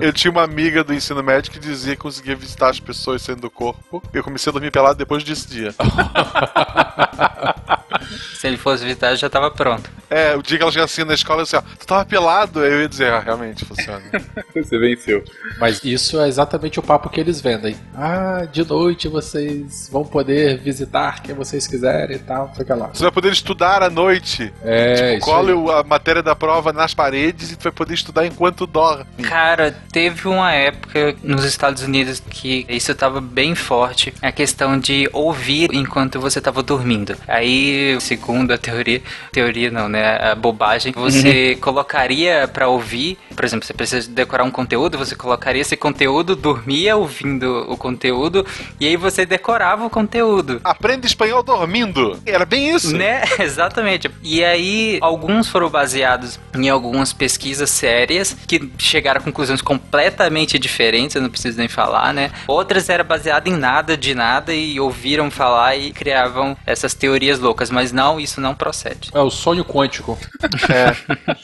Eu tinha uma amiga do ensino médio que dizia que conseguia visitar as pessoas saindo do corpo. Eu comecei a dormir pelado depois desse dia. Se ele fosse visitar, já tava pronto. É, o dia que ela chegasse assim na escola, assim, ó, tu tava pelado? Aí eu ia dizer, ah, realmente funciona. Você venceu. Mas isso é exatamente o papo que eles vendem. Ah, de noite vocês vão poder visitar quem vocês quiserem e tal, fica lá. Você vai poder estudar à noite. É, tipo, isso cole a matéria da prova nas paredes e tu vai poder estudar enquanto dorme. Cara, teve uma época nos Estados Unidos que isso tava bem forte, a questão de ouvir enquanto você tava dormindo. Aí, segundo a teoria, teoria não, né, a bobagem, você colocaria pra ouvir, por exemplo, você precisa decorar um conteúdo, você colocaria esse conteúdo, dormia ouvindo o conteúdo e aí você decorava o conteúdo. Aprende espanhol dormindo. Era bem isso. Né? Exatamente. E aí, alguns foram baseados em algumas pesquisas sérias que chegaram a conclusões completamente diferentes, eu não preciso nem falar, né? Outras eram baseadas em nada de nada e ouviram falar e criavam essas teorias loucas, mas não, isso não procede. É o sonho quântico.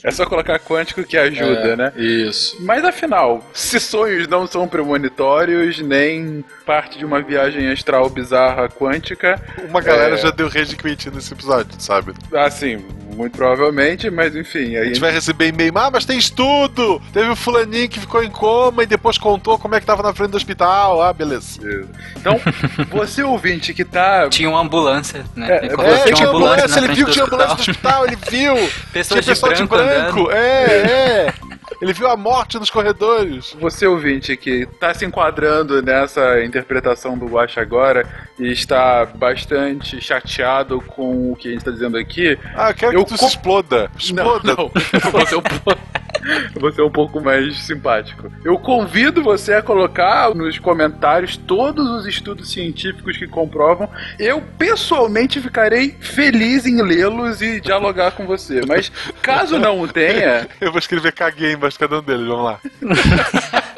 É só colocar quântico que ajuda, É, né? Isso. Mas afinal, se sonhos não são premonitórios, nem parte de uma viagem astral bizarra quântica. Uma galera é, já deu rage quit nesse episódio, sabe? Assim, muito provavelmente, mas enfim. Aí A gente vai receber e-mail, ah, mas tem estudo! Teve o fulaninho que ficou em coma e depois contou como é que tava na frente do hospital. Ah, beleza. Então, você ouvinte que tá. Tinha uma ambulância, né? É, Ele é, tinha ambulância, na ele viu do que tinha ambulância no hospital, ele viu! Pessoas tinha de pessoal de branco branco, andando. é, é. Ele viu a morte nos corredores. Você ouvinte que está se enquadrando nessa interpretação do Guacha agora e está bastante chateado com o que a gente está dizendo aqui. Ah, eu quero Eu que tu co- se exploda. Exploda. Não, não. Você é um pouco mais simpático. Eu convido você a colocar nos comentários todos os estudos científicos que comprovam. Eu pessoalmente ficarei feliz em lê-los e dialogar com você. Mas caso não o tenha, Eu vou escrever caguei embaixo de cada um deles, vamos lá.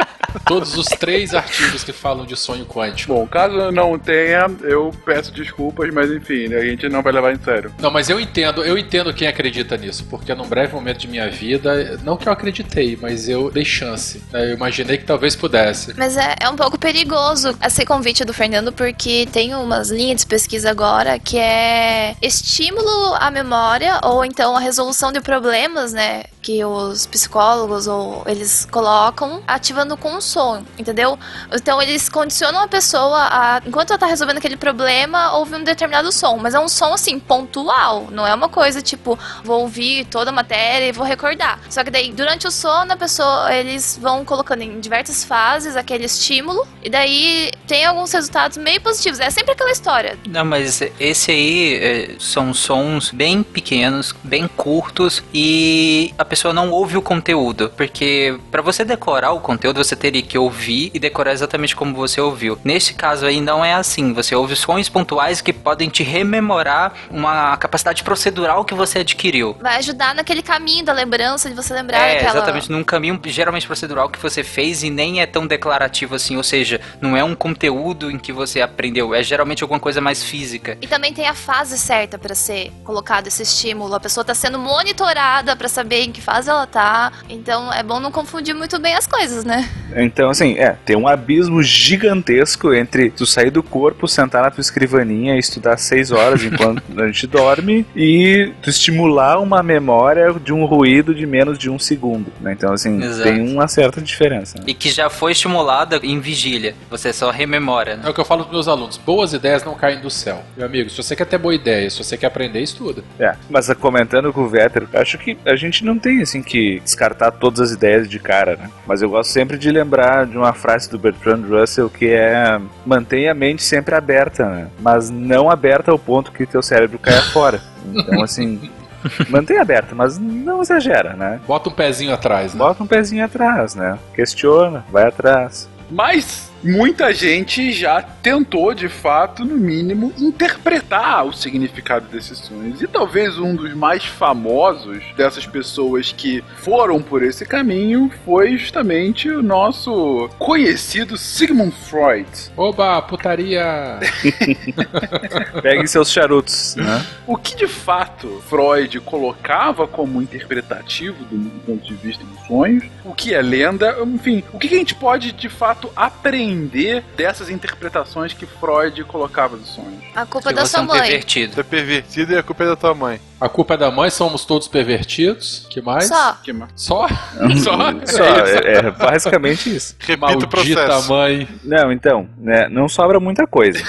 Todos os três artigos que falam de sonho quântico. bom, caso não o tenha, eu peço desculpas, mas enfim, a gente não vai levar em sério. Não, mas eu entendo, eu entendo quem acredita nisso, porque num breve momento de minha vida, não que eu acreditei, mas eu dei chance. né? Eu imaginei que talvez pudesse. Mas é, é um pouco perigoso esse convite do Fernando, porque tem umas linhas de pesquisa agora que é estímulo à memória ou então a resolução de problemas, né? Que os psicólogos ou eles colocam ativando com o som, entendeu? Então eles condicionam a pessoa a, enquanto ela tá resolvendo aquele problema, ouvir um determinado som. Mas é um som assim, pontual. Não é uma coisa tipo, vou ouvir toda a matéria e vou recordar. Só que daí, durante o sono, a pessoa, eles vão colocando em diversas fases aquele estímulo. E daí tem alguns resultados meio positivos. É sempre aquela história. Não, mas esse aí é, são sons bem pequenos, bem curtos e a pessoa não ouve o conteúdo, porque para você decorar o conteúdo você teria que ouvir e decorar exatamente como você ouviu. Neste caso aí não é assim, você ouve sons pontuais que podem te rememorar uma capacidade procedural que você adquiriu. Vai ajudar naquele caminho da lembrança, de você lembrar É, daquela... exatamente, num caminho geralmente procedural que você fez e nem é tão declarativo assim, ou seja, não é um conteúdo em que você aprendeu, é geralmente alguma coisa mais física. E também tem a fase certa pra ser colocado esse estímulo. A pessoa tá sendo monitorada pra saber em que fase ela tá. Então é bom não confundir muito bem as coisas, né? Então, assim, é, tem um abismo gigantesco entre tu sair do corpo, sentar na tua escrivaninha e estudar seis horas enquanto a gente dorme e tu estimular uma memória de um ruído de menos de um segundo, né? Então, assim, Exato. tem uma certa diferença. né? E que já foi estimulada em vigília. Você só rememora, né? É o que eu falo pros meus alunos: boas ideias não caem do céu. Meu amigo, se você quer ter boa ideia, se você quer aprender, estuda. É, mas comentando com o Vetter, acho que a gente não tem assim que descartar todas as ideias de cara, né? Mas eu gosto sempre de lembrar de uma frase do Bertrand Russell que é mantenha a mente sempre aberta, né? Mas não aberta ao ponto que teu cérebro caia fora. Então assim, mantenha aberta, mas não exagera, né? Bota um pezinho atrás, né? Bota um pezinho atrás, né? Questiona, vai atrás. Mas muita gente já tentou, de fato, no mínimo, interpretar o significado desses sonhos. E talvez um dos mais famosos dessas pessoas que foram por esse caminho foi justamente o nosso conhecido Sigmund Freud. Oba, putaria! Pegue seus charutos, né? O que de fato Freud colocava como interpretativo do ponto de vista dos sonhos, o que é lenda, enfim, o que a gente pode de fato aprender dessas interpretações que Freud colocava dos sonhos? A culpa é da sua mãe. pervertido. Tu é pervertido e a culpa é da tua mãe. A culpa é da mãe, somos todos pervertidos. Que mais? Só. Que ma- Só? Só? Só, é, é basicamente isso. Repita o Maldita processo. mãe. Não, então, né, não sobra muita coisa.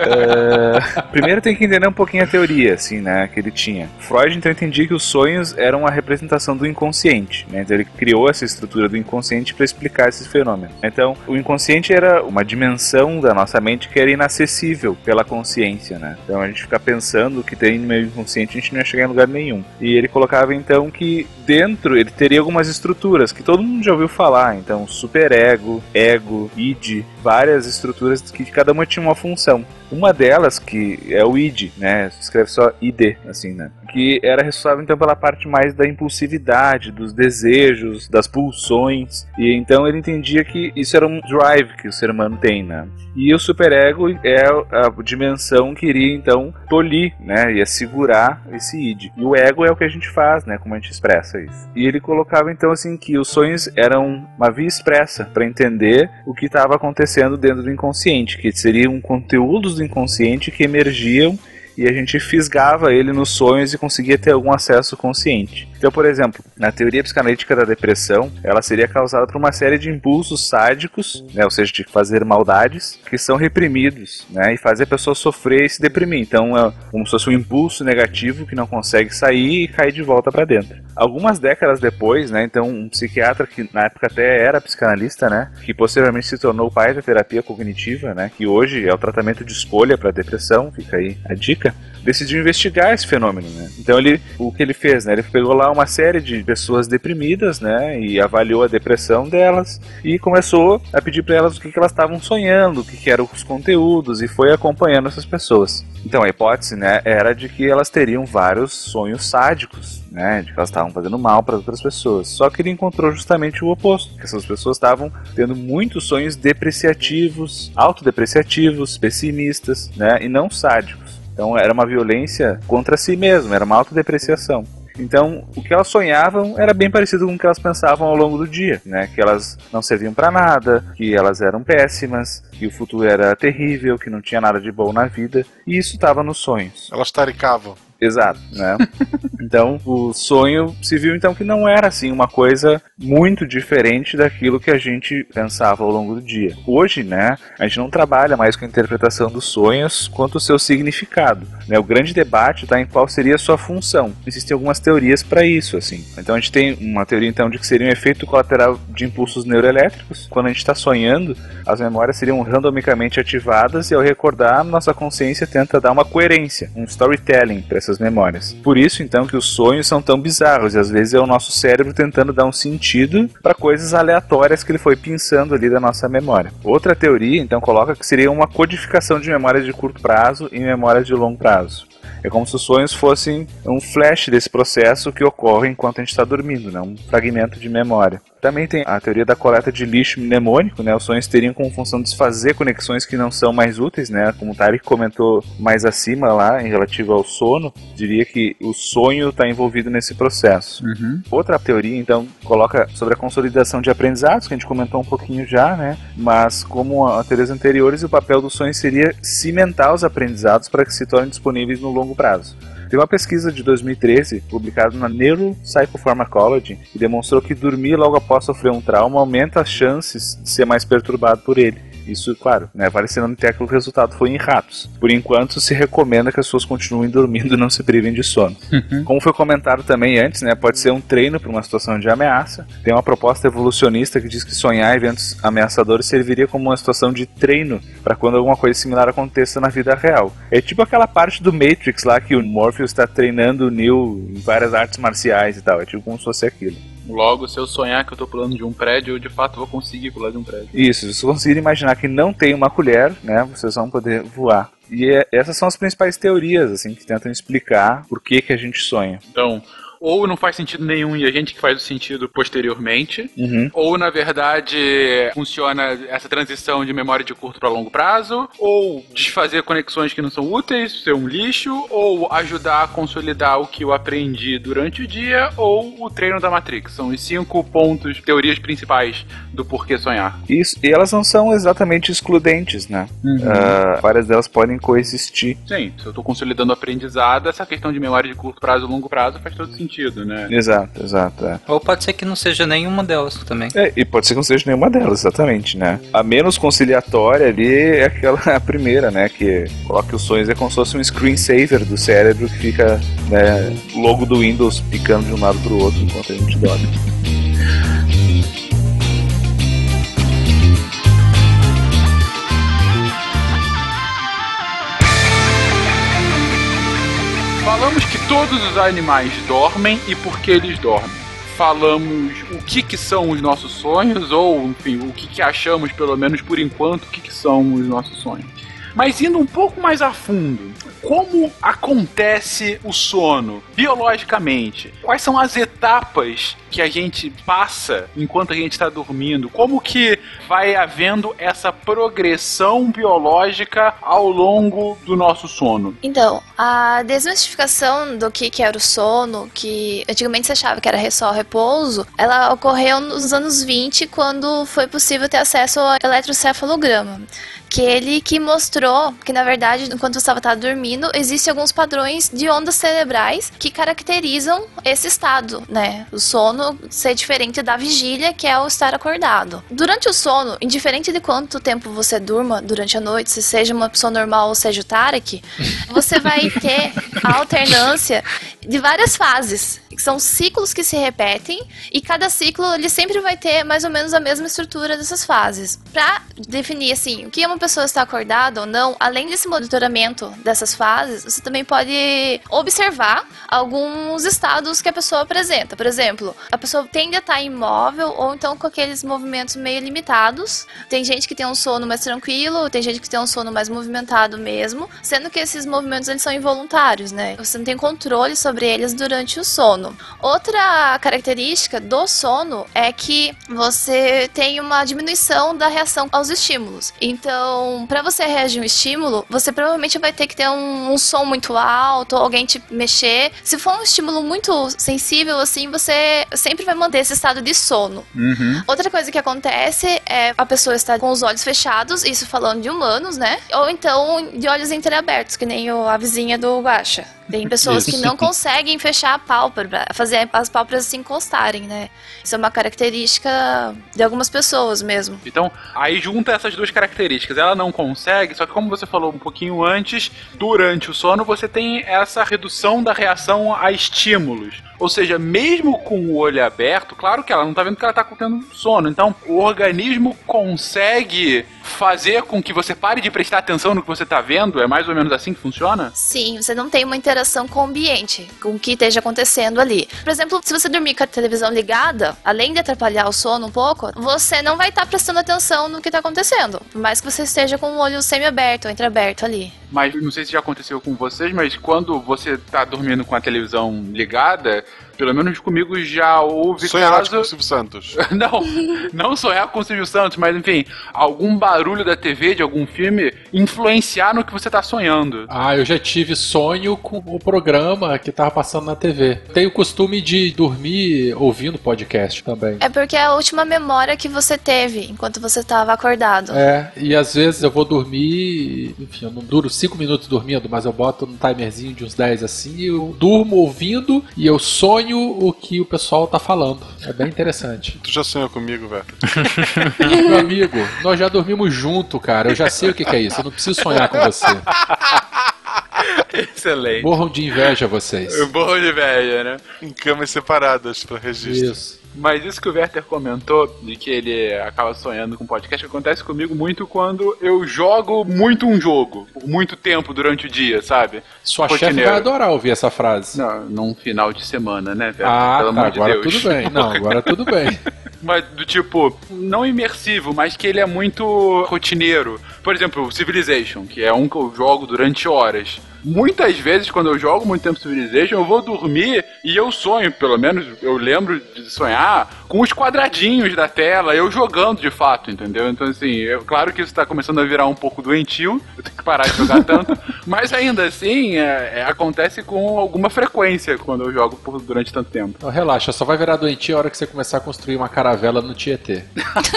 É, primeiro tem que entender um pouquinho a teoria, assim, né, que ele tinha. Freud então entendia que os sonhos eram a representação do inconsciente, né, então ele criou essa estrutura do inconsciente para explicar esses fenômenos. Então, o inconsciente era uma dimensão da nossa mente que era inacessível pela consciência, né. Então a gente ficar pensando que tem no meio inconsciente a gente não ia chegar em lugar nenhum. E ele colocava então que dentro ele teria algumas estruturas que todo mundo já ouviu falar, então superego, ego, id, várias estruturas que cada uma tinha uma função. Uma delas, que é o id, né? Escreve só id, assim, né? Que era responsável então pela parte mais da impulsividade, dos desejos, das pulsões. E então ele entendia que isso era um drive que o ser humano tem, né? E o superego é a dimensão que iria então tolir, né? Ia segurar esse id. E o ego é o que a gente faz, né? Como a gente expressa isso. E ele colocava então assim que os sonhos eram uma via expressa para entender o que estava acontecendo dentro do inconsciente, que seriam conteúdos do inconsciente que emergiam e a gente fisgava ele nos sonhos e conseguia ter algum acesso consciente. Então, por exemplo, na teoria psicanalítica da depressão, ela seria causada por uma série de impulsos sádicos, né, ou seja, de fazer maldades, que são reprimidos, né, e fazem a pessoa sofrer e se deprimir. Então, é como se fosse um impulso negativo que não consegue sair e cair de volta para dentro. Algumas décadas depois, né, então um psiquiatra que na época até era psicanalista, né, que posteriormente se tornou pai da terapia cognitiva, né, que hoje é o tratamento de escolha para depressão, fica aí a dica decidiu investigar esse fenômeno, né? Então ele, o que ele fez, né? Ele pegou lá uma série de pessoas deprimidas, né? E avaliou a depressão delas e começou a pedir para elas o que, que elas estavam sonhando, o que, que eram os conteúdos e foi acompanhando essas pessoas. Então a hipótese, né, era de que elas teriam vários sonhos sádicos, né, de que elas estavam fazendo mal para outras pessoas. Só que ele encontrou justamente o oposto, que essas pessoas estavam tendo muitos sonhos depreciativos, autodepreciativos, pessimistas, né, e não sádicos. Então era uma violência contra si mesmo, era uma autodepreciação. Então, o que elas sonhavam era bem parecido com o que elas pensavam ao longo do dia, né? Que elas não serviam para nada, que elas eram péssimas, que o futuro era terrível, que não tinha nada de bom na vida, e isso estava nos sonhos. Elas taricavam. Exato, né? então, o sonho se viu então que não era assim uma coisa muito diferente daquilo que a gente pensava ao longo do dia. Hoje, né, a gente não trabalha mais com a interpretação dos sonhos quanto o seu significado. Né? O grande debate está em qual seria a sua função. Existem algumas teorias para isso, assim. Então a gente tem uma teoria então de que seria um efeito colateral de impulsos neuroelétricos. Quando a gente está sonhando, as memórias seriam randomicamente ativadas e ao recordar, nossa consciência tenta dar uma coerência, um storytelling para essas memórias. Por isso, então, que os sonhos são tão bizarros e às vezes é o nosso cérebro tentando dar um sentido para coisas aleatórias que ele foi pensando ali da nossa memória. Outra teoria, então, coloca que seria uma codificação de memórias de curto prazo e memórias de longo prazo. É como se os sonhos fossem um flash desse processo que ocorre enquanto a gente está dormindo, né? um fragmento de memória. Também tem a teoria da coleta de lixo mnemônico, né? Os sonhos teriam como função desfazer conexões que não são mais úteis, né? Como o Tarek comentou mais acima lá, em relativo ao sono, diria que o sonho está envolvido nesse processo. Uhum. Outra teoria, então, coloca sobre a consolidação de aprendizados, que a gente comentou um pouquinho já, né? Mas, como a teorias anteriores, o papel do sonho seria cimentar os aprendizados para que se tornem disponíveis no longo prazo. Tem uma pesquisa de 2013, publicada na Neuropsychopharmacology, que demonstrou que dormir logo após sofrer um trauma aumenta as chances de ser mais perturbado por ele. Isso, claro, né, vale até que o resultado foi em ratos. Por enquanto, se recomenda que as pessoas continuem dormindo e não se privem de sono. Uhum. Como foi comentado também antes, né, pode ser um treino para uma situação de ameaça. Tem uma proposta evolucionista que diz que sonhar eventos ameaçadores serviria como uma situação de treino para quando alguma coisa similar aconteça na vida real. É tipo aquela parte do Matrix lá que o Morpheus está treinando o Neo em várias artes marciais e tal. É tipo como se fosse aquilo. Logo, se eu sonhar que eu tô pulando de um prédio, eu de fato vou conseguir pular de um prédio. Isso, se vocês conseguirem imaginar que não tem uma colher, né, vocês vão poder voar. E é- essas são as principais teorias, assim, que tentam explicar por que, que a gente sonha. Então, ou não faz sentido nenhum e a gente que faz o sentido posteriormente, Uhum. ou na verdade funciona essa transição de memória de curto para longo prazo, ou desfazer conexões que não são úteis, ser um lixo, ou ajudar a consolidar o que eu aprendi durante o dia, ou o treino da Matrix. São os cinco pontos, teorias principais do porquê sonhar. Isso, e elas não são exatamente excludentes, né? Uhum. Ah, várias delas podem coexistir. Sim, se eu tô consolidando o aprendizado, essa questão de memória de curto prazo e longo prazo faz todo sentido, né? Exato, exato. É. Ou pode ser que não seja nenhuma delas também. É, e pode ser que não seja nenhuma delas, exatamente, né? A menos conciliatória ali é aquela a primeira, né? Que coloca os sonhos é como se fosse um screensaver do cérebro que fica, né, logo do Windows picando de um lado pro outro enquanto a gente dorme. Falamos que todos os animais dormem e por que eles dormem. Falamos o que, que são os nossos sonhos, ou enfim, o que, que achamos, pelo menos por enquanto, o que, que são os nossos sonhos. Mas indo um pouco mais a fundo, como acontece o sono biologicamente? Quais são as etapas que a gente passa enquanto a gente está dormindo? Como que vai havendo essa progressão biológica ao longo do nosso sono? Então, a desmistificação do que, que era o sono, que antigamente se achava que era só repouso, ela ocorreu nos anos 20, quando foi possível ter acesso ao eletrocefalograma. Que ele que mostrou que, na verdade, enquanto você estava dormindo, existem alguns padrões de ondas cerebrais que caracterizam esse estado, né? O sono ser diferente da vigília, que é o estar acordado. Durante o sono, indiferente de quanto tempo você durma durante a noite, se seja uma pessoa normal ou seja o Tarek, você vai ter a alternância de várias fases, que são ciclos que se repetem e cada ciclo ele sempre vai ter mais ou menos a mesma estrutura dessas fases. Para definir assim, o que uma pessoa está acordada ou não, além desse monitoramento dessas fases, você também pode observar alguns estados que a pessoa apresenta. Por exemplo, a pessoa tende a estar imóvel ou então com aqueles movimentos meio limitados. Tem gente que tem um sono mais tranquilo, tem gente que tem um sono mais movimentado mesmo, sendo que esses movimentos eles são involuntários, né? Você não tem controle sobre eles durante o sono. Outra característica do sono é que você tem uma diminuição da reação aos estímulos. Então, para você reagir um estímulo, você provavelmente vai ter que ter um, um som muito alto, alguém te mexer. Se for um estímulo muito sensível, assim, você sempre vai manter esse estado de sono. Uhum. Outra coisa que acontece é a pessoa estar com os olhos fechados, isso falando de humanos, né? Ou então de olhos entreabertos, que nem o- a vizinha do Guaxa. Tem pessoas que não conseguem fechar a pálpebra, fazer as pálpebras se encostarem, né? Isso é uma característica de algumas pessoas mesmo. Então, aí junta essas duas características. Ela não consegue, só que como você falou um pouquinho antes, durante o sono você tem essa redução da reação a estímulos. Ou seja, mesmo com o olho aberto, claro que ela não tá vendo que ela tá tendo sono. Então, o organismo consegue fazer com que você pare de prestar atenção no que você tá vendo? É mais ou menos assim que funciona? Sim, você não tem uma interação com o ambiente, com o que esteja acontecendo ali. Por exemplo, se você dormir com a televisão ligada, além de atrapalhar o sono um pouco, você não vai estar prestando atenção no que está acontecendo. Por mais que você esteja com o olho semi-aberto ou entreaberto ali. Mas não sei se já aconteceu com vocês, mas quando você tá dormindo com a televisão ligada, pelo menos comigo já houve Sonhar caso... com o Silvio Santos. não, não sonhar com o Silvio Santos, mas enfim, algum barulho da TV, de algum filme, influenciar no que você tá sonhando. Ah, eu já tive sonho com o programa que tava passando na TV. Tenho o costume de dormir ouvindo podcast também. É porque é a última memória que você teve enquanto você estava acordado. É, e às vezes eu vou dormir, enfim, eu não duro 5 minutos dormindo, mas eu boto um timerzinho de uns 10 assim, e eu durmo ouvindo e eu sonho o que o pessoal tá falando. É bem interessante. Tu já sonhou comigo, velho? Meu amigo, nós já dormimos junto, cara. Eu já sei o que, que é isso. Eu não preciso sonhar com você. Excelente. Morram de inveja vocês. Bom de velha, né? Em camas separadas para registro. Isso. Mas isso que o Werther comentou, de que ele acaba sonhando com podcast, acontece comigo muito quando eu jogo muito um jogo, por muito tempo durante o dia, sabe? Sua chefe Rotineiro. vai adorar ouvir essa frase. Não, num final de semana, né, Werther? Ah, Pelo tá, amor de agora Deus. tudo bem. Não, agora tudo bem. Mas do tipo, não imersivo, mas que ele é muito rotineiro. Por exemplo, Civilization, que é um que eu jogo durante horas. Muitas vezes, quando eu jogo muito tempo Civilization, eu vou dormir e eu sonho, pelo menos eu lembro de sonhar, com os quadradinhos da tela, eu jogando de fato, entendeu? Então, assim, é claro que isso tá começando a virar um pouco doentio, eu tenho que parar de jogar tanto, mas ainda assim, é- é- acontece com alguma frequência quando eu jogo por- durante tanto tempo. Então, relaxa, só vai virar doentia a hora que você começar a construir uma caravela no Tietê.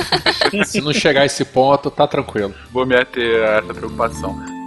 Se não chegar a esse ponto, tá tranquilo. Vou me ater a essa preocupação.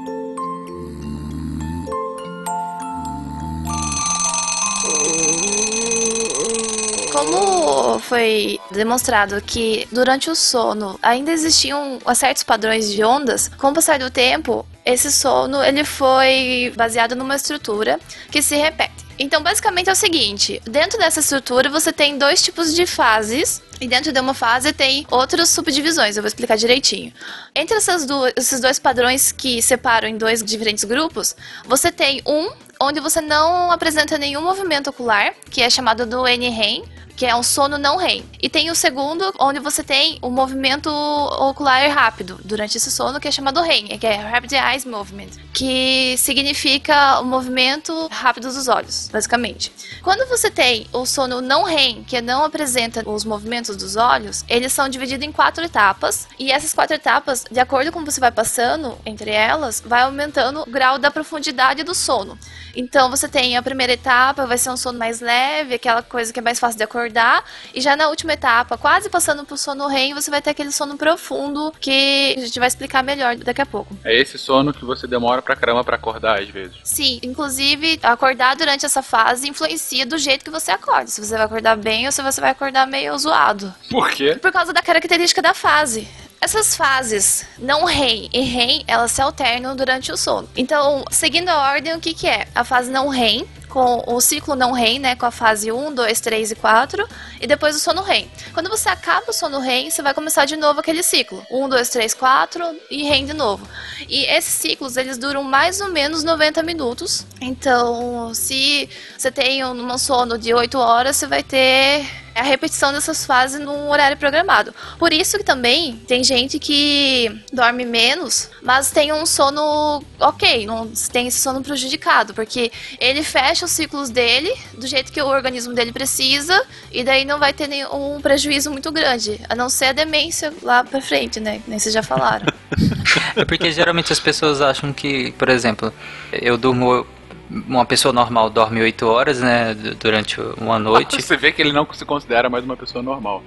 Como foi demonstrado que durante o sono ainda existiam certos padrões de ondas, com o passar do tempo, esse sono ele foi baseado numa estrutura que se repete. Então, basicamente é o seguinte: dentro dessa estrutura você tem dois tipos de fases. E dentro de uma fase tem outras subdivisões, eu vou explicar direitinho. Entre essas duas, esses dois padrões que separam em dois diferentes grupos, você tem um onde você não apresenta nenhum movimento ocular, que é chamado do N-REM, que é um sono não REM. E tem o segundo, onde você tem o movimento ocular rápido durante esse sono, que é chamado REM, que é Rapid Eyes Movement, que significa o movimento rápido dos olhos, basicamente. Quando você tem o sono não REM, que não apresenta os movimentos dos olhos, eles são divididos em quatro etapas, e essas quatro etapas, de acordo com você vai passando entre elas, vai aumentando o grau da profundidade do sono. Então você tem a primeira etapa, vai ser um sono mais leve, aquela coisa que é mais fácil de acordar, acordar. E já na última etapa, quase passando pro sono REM, você vai ter aquele sono profundo que a gente vai explicar melhor daqui a pouco. É esse sono que você demora pra caramba pra acordar às vezes. Sim, inclusive acordar durante essa fase influencia do jeito que você acorda. Se você vai acordar bem ou se você vai acordar meio zoado. Por quê? Por causa da característica da fase. Essas fases não REM e REM, elas se alternam durante o sono. Então, seguindo a ordem, o que, que é? A fase não REM, com o ciclo não REM, né, com a fase 1, 2, 3 e 4, e depois o sono REM. Quando você acaba o sono REM, você vai começar de novo aquele ciclo. 1, 2, 3, 4 e REM de novo. E esses ciclos, eles duram mais ou menos 90 minutos. Então, se você tem um sono de 8 horas, você vai ter a repetição dessas fases num horário programado. Por isso que também tem gente que dorme menos, mas tem um sono ok, não tem esse sono prejudicado, porque ele fecha os ciclos dele do jeito que o organismo dele precisa e daí não vai ter nenhum prejuízo muito grande, a não ser a demência lá pra frente, né? Nem vocês já falaram. É porque geralmente as pessoas acham que, por exemplo, eu durmo uma pessoa normal dorme 8 horas, né, durante uma noite. Você vê que ele não se considera mais uma pessoa normal.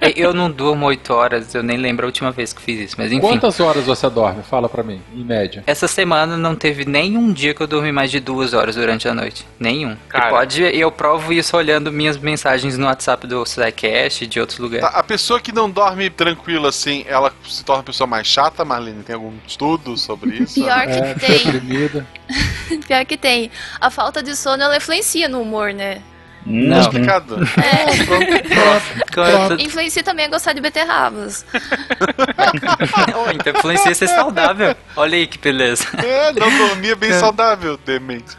É, Eu não durmo 8 horas, eu nem lembro a última vez que fiz isso, mas enfim. Quantas horas você dorme? Fala pra mim, em média. Essa semana não teve nenhum dia que eu dormi mais de duas horas durante a noite. Nenhum. Cara. E pode, eu provo isso olhando minhas mensagens no WhatsApp do SciCast e de outros lugares. Tá, a pessoa que não dorme tranquila assim, ela se torna uma pessoa mais chata, Marlene? Tem algum estudo sobre isso? Pior que É, tem. deprimida. Pior que tem. A falta de sono, ela influencia no humor, né? Não. Explicado. Quanto- Influencia também a gostar de beterrabas. Oh, então influencia ser saudável. Olha aí que beleza. É, não dormia bem saudável, demente.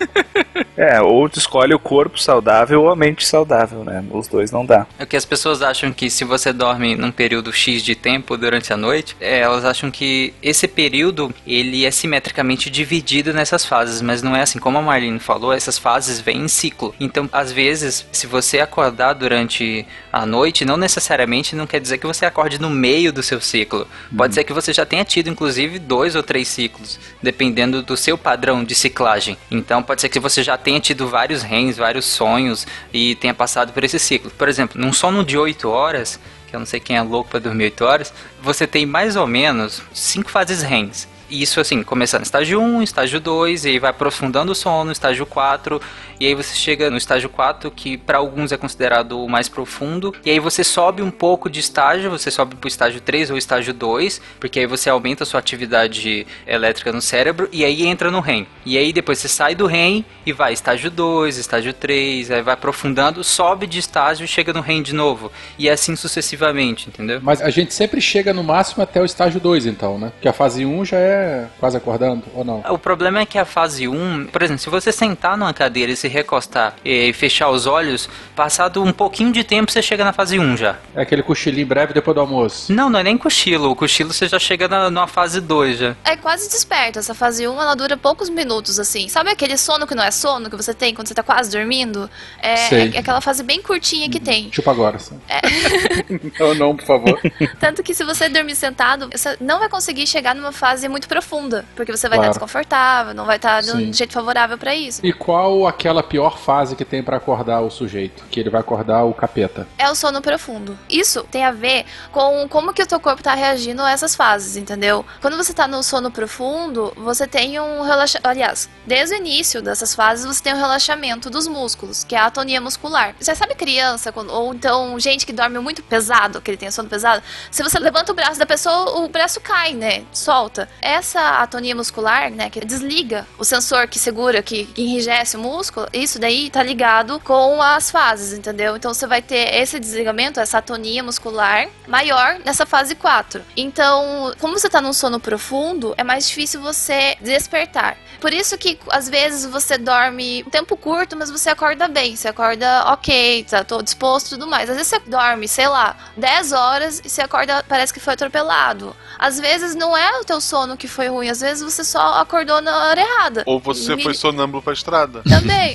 É, ou tu escolhe o corpo saudável ou a mente saudável, né? Os dois não dá. É que as pessoas acham que se você dorme num período X de tempo durante a noite, é, elas acham que esse período ele é simetricamente dividido nessas fases, mas não é assim. Como a Marlene falou, essas fases vêm em ciclo. Então, às vezes, se você acordar durante a noite, não necessariamente não quer dizer que você acorde no meio do seu ciclo. Pode ser que você já tenha tido, inclusive, dois ou três ciclos, dependendo do seu padrão de ciclagem. Então, pode ser que você já tenha tido vários REMs, vários sonhos e tenha passado por esse ciclo. Por exemplo, num sono de 8 horas, que eu não sei quem é louco para dormir 8 horas, você tem mais ou menos cinco fases REMs. E Isso assim, começando no estágio 1, estágio 2, e aí vai aprofundando o sono, estágio 4, e aí você chega no estágio 4, que para alguns é considerado o mais profundo, e aí você sobe um pouco de estágio, você sobe pro estágio 3 ou estágio 2, porque aí você aumenta a sua atividade elétrica no cérebro, e aí entra no REM. E aí depois você sai do REM e vai estágio 2, estágio 3, aí vai aprofundando, sobe de estágio e chega no REM de novo, e assim sucessivamente, entendeu? Mas a gente sempre chega no máximo até o estágio 2, então, né? Porque a fase 1 já é quase acordando, ou não? O problema é que a fase 1, por exemplo, se você sentar numa cadeira e se recostar e fechar os olhos, passado um pouquinho de tempo você chega na fase 1 já. É aquele cochilinho breve depois do almoço. Não, não é nem cochilo. O cochilo você já chega na, numa fase 2 já. É quase desperto. Essa fase 1, ela dura poucos minutos, assim. Sabe aquele sono que não é sono que você tem quando você tá quase dormindo? É, Sei. é aquela fase bem curtinha que tem. Tipo agora, assim. Não, não, por favor. Tanto que se você dormir sentado, você não vai conseguir chegar numa fase muito profunda. Porque você vai Claro. estar desconfortável, não vai estar de Sim. um jeito favorável pra isso. E qual aquela pior fase que tem pra acordar o sujeito? Que ele vai acordar o capeta. É o sono profundo. Isso tem a ver com como que o teu corpo tá reagindo a essas fases, entendeu? Quando você tá no sono profundo, você tem um relaxamento. Aliás, desde o início dessas fases, você tem um relaxamento dos músculos, que é a atonia muscular. Você sabe criança, ou então gente que dorme muito pesado, que ele tem sono pesado, se você levanta o braço da pessoa, o braço cai, né? Solta. Essa atonia muscular, né, que desliga o sensor que segura, que enrijece o músculo, isso daí tá ligado com as fases, entendeu? Então você vai ter esse desligamento, essa atonia muscular maior nessa fase 4. Então, como você tá num sono profundo, é mais difícil você despertar. Por isso que às vezes você dorme um tempo curto, mas você acorda bem, você acorda ok, tá tô disposto e tudo mais. Às vezes você dorme, sei lá, 10 horas e você acorda, parece que foi atropelado. Às vezes não é o teu sono que foi ruim, às vezes você só acordou na hora errada. Ou você Me- foi sonâmbulo pra estrada. Também.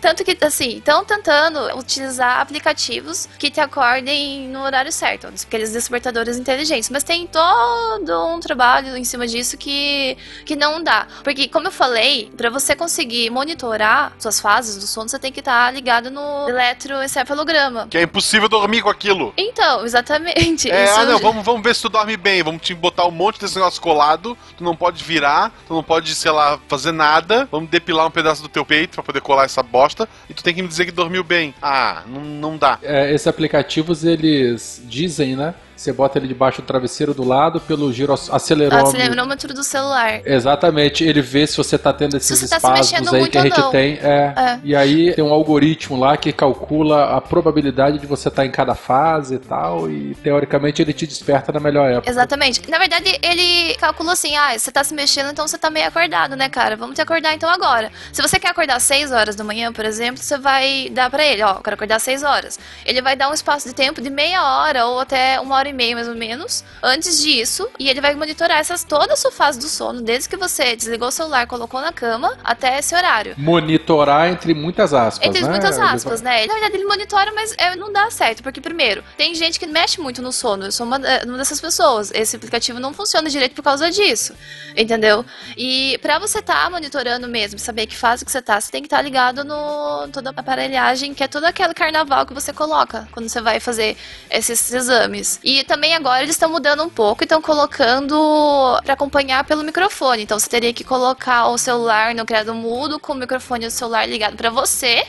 Tanto que, assim, estão tentando utilizar aplicativos que te acordem no horário certo, aqueles despertadores inteligentes. Mas tem todo um trabalho em cima disso que, que não dá. Porque, como eu falei, para você conseguir monitorar suas fases do sono, você tem que estar ligado no eletroencefalograma. Que é impossível dormir com aquilo. Então, exatamente. É, ah, não, vamos, vamos ver se tu dorme bem. Vamos te botar um monte desse negócio colado. Tu não pode virar, tu não pode, sei lá, fazer nada. Vamos depilar um pedaço do teu peito pra poder colar essa bosta. E tu tem que me dizer que dormiu bem. Ah, não, não dá. É, esses aplicativos, eles dizem, né? Você bota ele debaixo do travesseiro do lado pelo giro acelerômetro. Acelerômetro do celular. Exatamente, ele vê se você tá tendo esses você tá aí que a gente não. tem. É. É. E aí tem um algoritmo lá que calcula a probabilidade de você estar em cada fase e tal. E teoricamente ele te desperta na melhor época. Exatamente. Na verdade, ele calculou assim: ah, você tá se mexendo, então você tá meio acordado, né, cara? Vamos te acordar então agora. Se você quer acordar às 6 horas da manhã, por exemplo, você vai dar pra ele: ó, eu quero acordar às 6 horas. Ele vai dar um espaço de tempo de meia hora ou até uma hora e meia, mais ou menos, antes disso. E ele vai monitorar essas, toda a sua fase do sono, desde que você desligou o celular, colocou na cama, até esse horário. Monitorar entre muitas aspas, Entre né? muitas aspas, né? Na verdade, ele monitora, mas é, não dá certo. Porque, primeiro, tem gente que mexe muito no sono. Eu sou uma, é, uma dessas pessoas. Esse aplicativo não funciona direito por causa disso. Entendeu? E pra você estar monitorando mesmo, saber que fase que você tá, você tem que estar ligado no toda a aparelhagem, que é todo aquele carnaval que você coloca quando você vai fazer esses exames. E também agora eles estão mudando um pouco e estão colocando pra acompanhar pelo microfone. Então você teria que colocar o celular no criado mudo com o microfone do celular ligado pra você.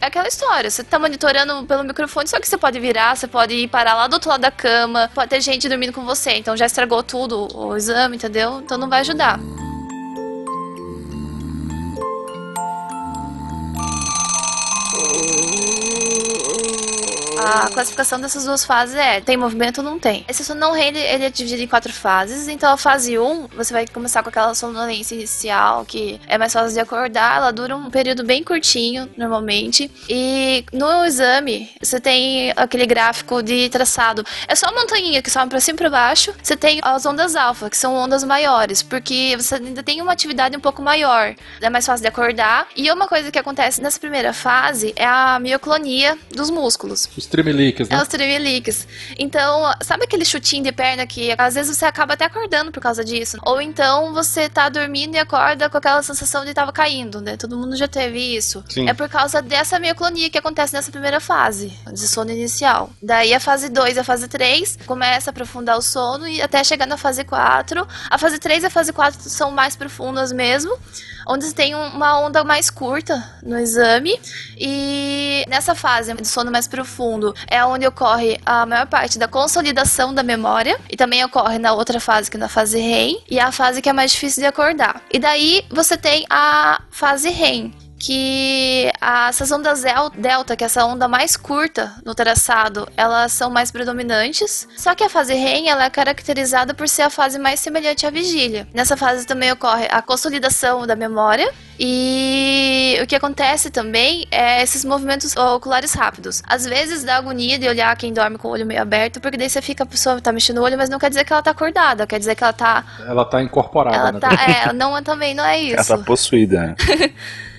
É aquela história, você tá monitorando pelo microfone, só que você pode virar, você pode ir parar lá do outro lado da cama, pode ter gente dormindo com você, então já estragou tudo o exame, entendeu? Então não vai ajudar. A classificação dessas duas fases é: tem movimento ou não tem. Esse sono REM ele, é dividido em quatro fases. Então, a fase 1, você vai começar com aquela sonolência inicial, que é mais fácil de acordar. Ela dura um período bem curtinho, normalmente. E no exame, você tem aquele gráfico de traçado. É só a montanha que sobe pra cima e pra baixo. Você tem as ondas alfa, que são ondas maiores, porque você ainda tem uma atividade um pouco maior. É mais fácil de acordar. E uma coisa que acontece nessa primeira fase é a mioclonia dos músculos. Os tremeliques, né? É os tremeliques. Então, sabe aquele chutinho de perna que às vezes você acaba até acordando por causa disso? Ou então você tá dormindo e acorda com aquela sensação de tava caindo, né? Todo mundo já teve isso. Sim. É por causa dessa mioclonia que acontece nessa primeira fase, de sono inicial. Daí a fase 2 e a fase 3 começa a aprofundar o sono e até chegar na fase 4. A fase 3 e a fase 4 são mais profundas mesmo, onde tem um- uma onda mais curta no exame. E nessa fase de sono mais profundo é onde ocorre a maior parte da consolidação da memória. E também ocorre na outra fase, que é na fase REM. E é a fase que é mais difícil de acordar. E daí você tem a fase REM. Que a- essas ondas del- delta, que é essa onda mais curta no traçado, elas são mais predominantes. Só que a fase REM ela é caracterizada por ser a fase mais semelhante à vigília. Nessa fase também ocorre a consolidação da memória e o que acontece também é esses movimentos oculares rápidos. Às vezes dá agonia de olhar quem dorme com o olho meio aberto, porque daí você fica, a pessoa tá mexendo o olho, mas não quer dizer que ela tá acordada, quer dizer que ela tá. Ela tá incorporada, Ela né? tá. É, não, também não é isso. Ela tá possuída, né?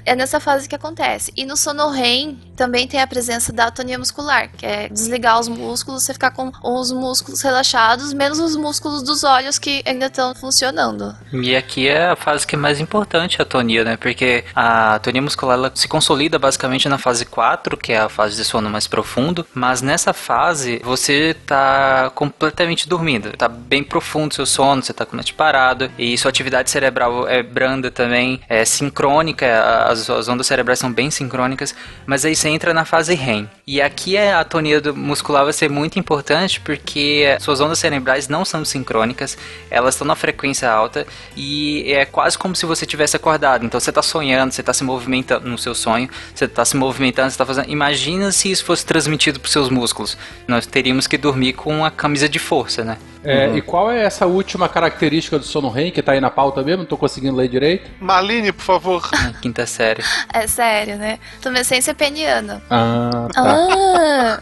É nessa fase que acontece. E no sono REM também tem a presença da atonia muscular, que é desligar os músculos, você ficar com os músculos relaxados, menos os músculos dos olhos que ainda estão funcionando. E aqui é a fase que é mais importante a atonia, né? Porque a atonia muscular ela se consolida basicamente na fase 4, que é a fase de sono mais profundo, mas nessa fase você tá completamente dormindo, tá bem profundo seu sono, você tá com mente parado, e sua atividade cerebral é branda também, é sincrônica, as, as ondas cerebrais são bem sincrônicas, mas aí você entra na fase REM. E aqui a atonia muscular vai ser muito importante porque suas ondas cerebrais não são sincrônicas, elas estão na frequência alta e é quase como se você tivesse acordado. Então você está sonhando, você está se movimentando no seu sonho, você está se movimentando, você está fazendo. Imagina se isso fosse transmitido para seus músculos. Nós teríamos que dormir com a camisa de força, né? É, Uhum. E qual é essa última característica do sono REM que tá aí na pauta mesmo? Não tô conseguindo ler direito. Marlene, por favor. Quinta série. É sério, né? Tumescência peniana. Ah, Ah!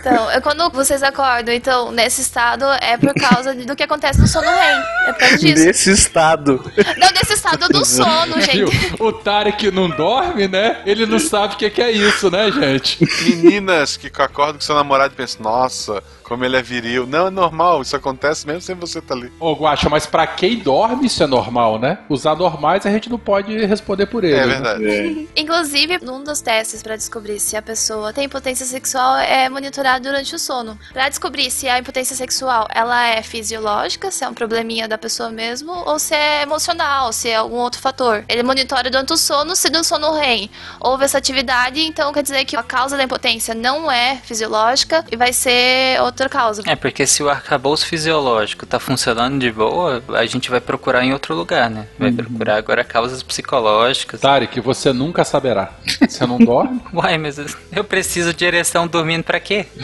Então, é quando vocês acordam, então, nesse estado é por causa do que acontece no sono REM. É por causa disso. Nesse estado. Não, nesse estado do sono, Viu? gente. O Tarek não dorme, né? Ele não sabe o que que é isso, né, gente? Meninas que acordam com seu namorado e pensam, nossa, como ele é viril. Não, é normal, isso acontece mesmo sem você estar ali. Ô, Guaxa, mas pra quem dorme isso é normal, né? Os anormais a gente não pode responder por eles. É né? verdade. Inclusive, num dos testes pra descobrir se a pessoa tem impotência sexual é monitorado durante o sono. Pra descobrir se a impotência sexual ela é fisiológica, se é um probleminha da pessoa mesmo, ou se é emocional, se é algum outro fator. Ele monitora durante o sono, se no sono REM houve essa atividade, então quer dizer que a causa da impotência não é fisiológica e vai ser outra causa. É, porque se o arcabouço fisiológico tá funcionando de boa, a gente vai procurar em outro lugar, né? Vai procurar agora causas psicológicas. Tarek, você nunca saberá. Você não dorme? Uai, mas eu preciso de ereção dormindo pra quê?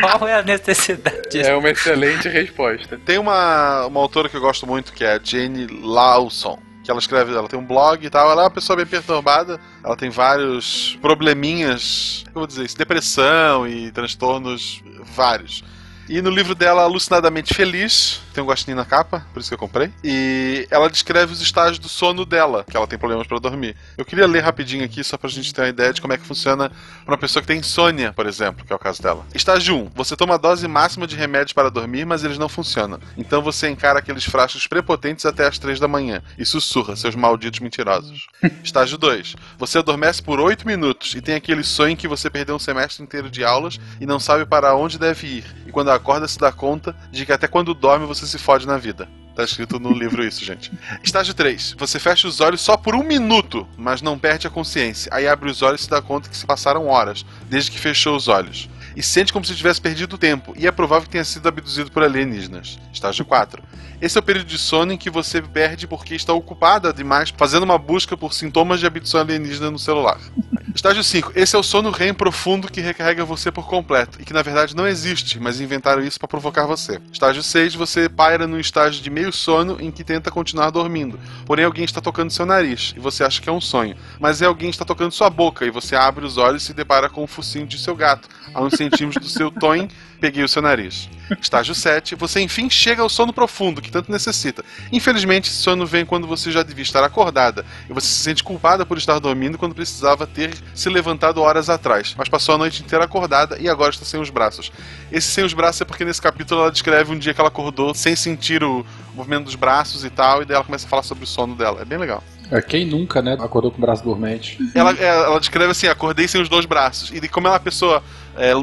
Qual é a necessidade? É uma excelente resposta. Tem uma, uma autora que eu gosto muito, que é a Jane Lawson. Que ela escreve, ela tem um blog e tal. Ela é uma pessoa bem perturbada. Ela tem vários probleminhas, como dizer isso, depressão e transtornos vários. E no livro dela, Alucinadamente Feliz, tem um gostinho na capa, por isso que eu comprei. E ela descreve os estágios do sono dela, que ela tem problemas para dormir. Eu queria ler rapidinho aqui, só pra gente ter uma ideia de como é que funciona pra uma pessoa que tem insônia, por exemplo, que é o caso dela. Estágio 1. Você toma a dose máxima de remédios para dormir, mas eles não funcionam. Então você encara aqueles frascos prepotentes até as 3 da manhã e sussurra, seus malditos mentirosos. Estágio 2. Você adormece por 8 minutos e tem aquele sonho que você perdeu um semestre inteiro de aulas e não sabe para onde deve ir. E quando acorda, se dá conta de que até quando dorme você se fode na vida. Tá escrito no livro isso, gente. Estágio 3. Você fecha os olhos só por um minuto, mas não perde a consciência. Aí abre os olhos e se dá conta que se passaram horas, desde que fechou os olhos. E sente como se tivesse perdido o tempo, e é provável que tenha sido abduzido por alienígenas. Estágio 4. Esse é o período de sono em que você perde porque está ocupada demais fazendo uma busca por sintomas de abdução alienígena no celular. Estágio 5. Esse é o sono REM profundo que recarrega você por completo e que na verdade não existe, mas inventaram isso para provocar você. Estágio 6. Você paira no estágio de meio sono em que tenta continuar dormindo, porém alguém está tocando seu nariz e você acha que é um sonho, mas é alguém que está tocando sua boca e você abre os olhos e se depara com o focinho de seu gato a uns centímetros do seu toim. Peguei o seu nariz. Estágio 7. Você enfim chega ao sono profundo que tanto necessita. Infelizmente, esse sono vem quando você já devia estar acordada e você se sente culpada por estar dormindo quando precisava ter se levantado horas atrás, mas passou a noite inteira acordada e agora está sem os braços. Esse sem os braços é porque nesse capítulo ela descreve um dia que ela acordou sem sentir o movimento dos braços e tal, e daí ela começa a falar sobre o sono dela. É bem legal. É, quem nunca, né? Acordou com o braço dormente. Ela, é, ela descreve assim: acordei sem os dois braços. E como ela é uma pessoa. É,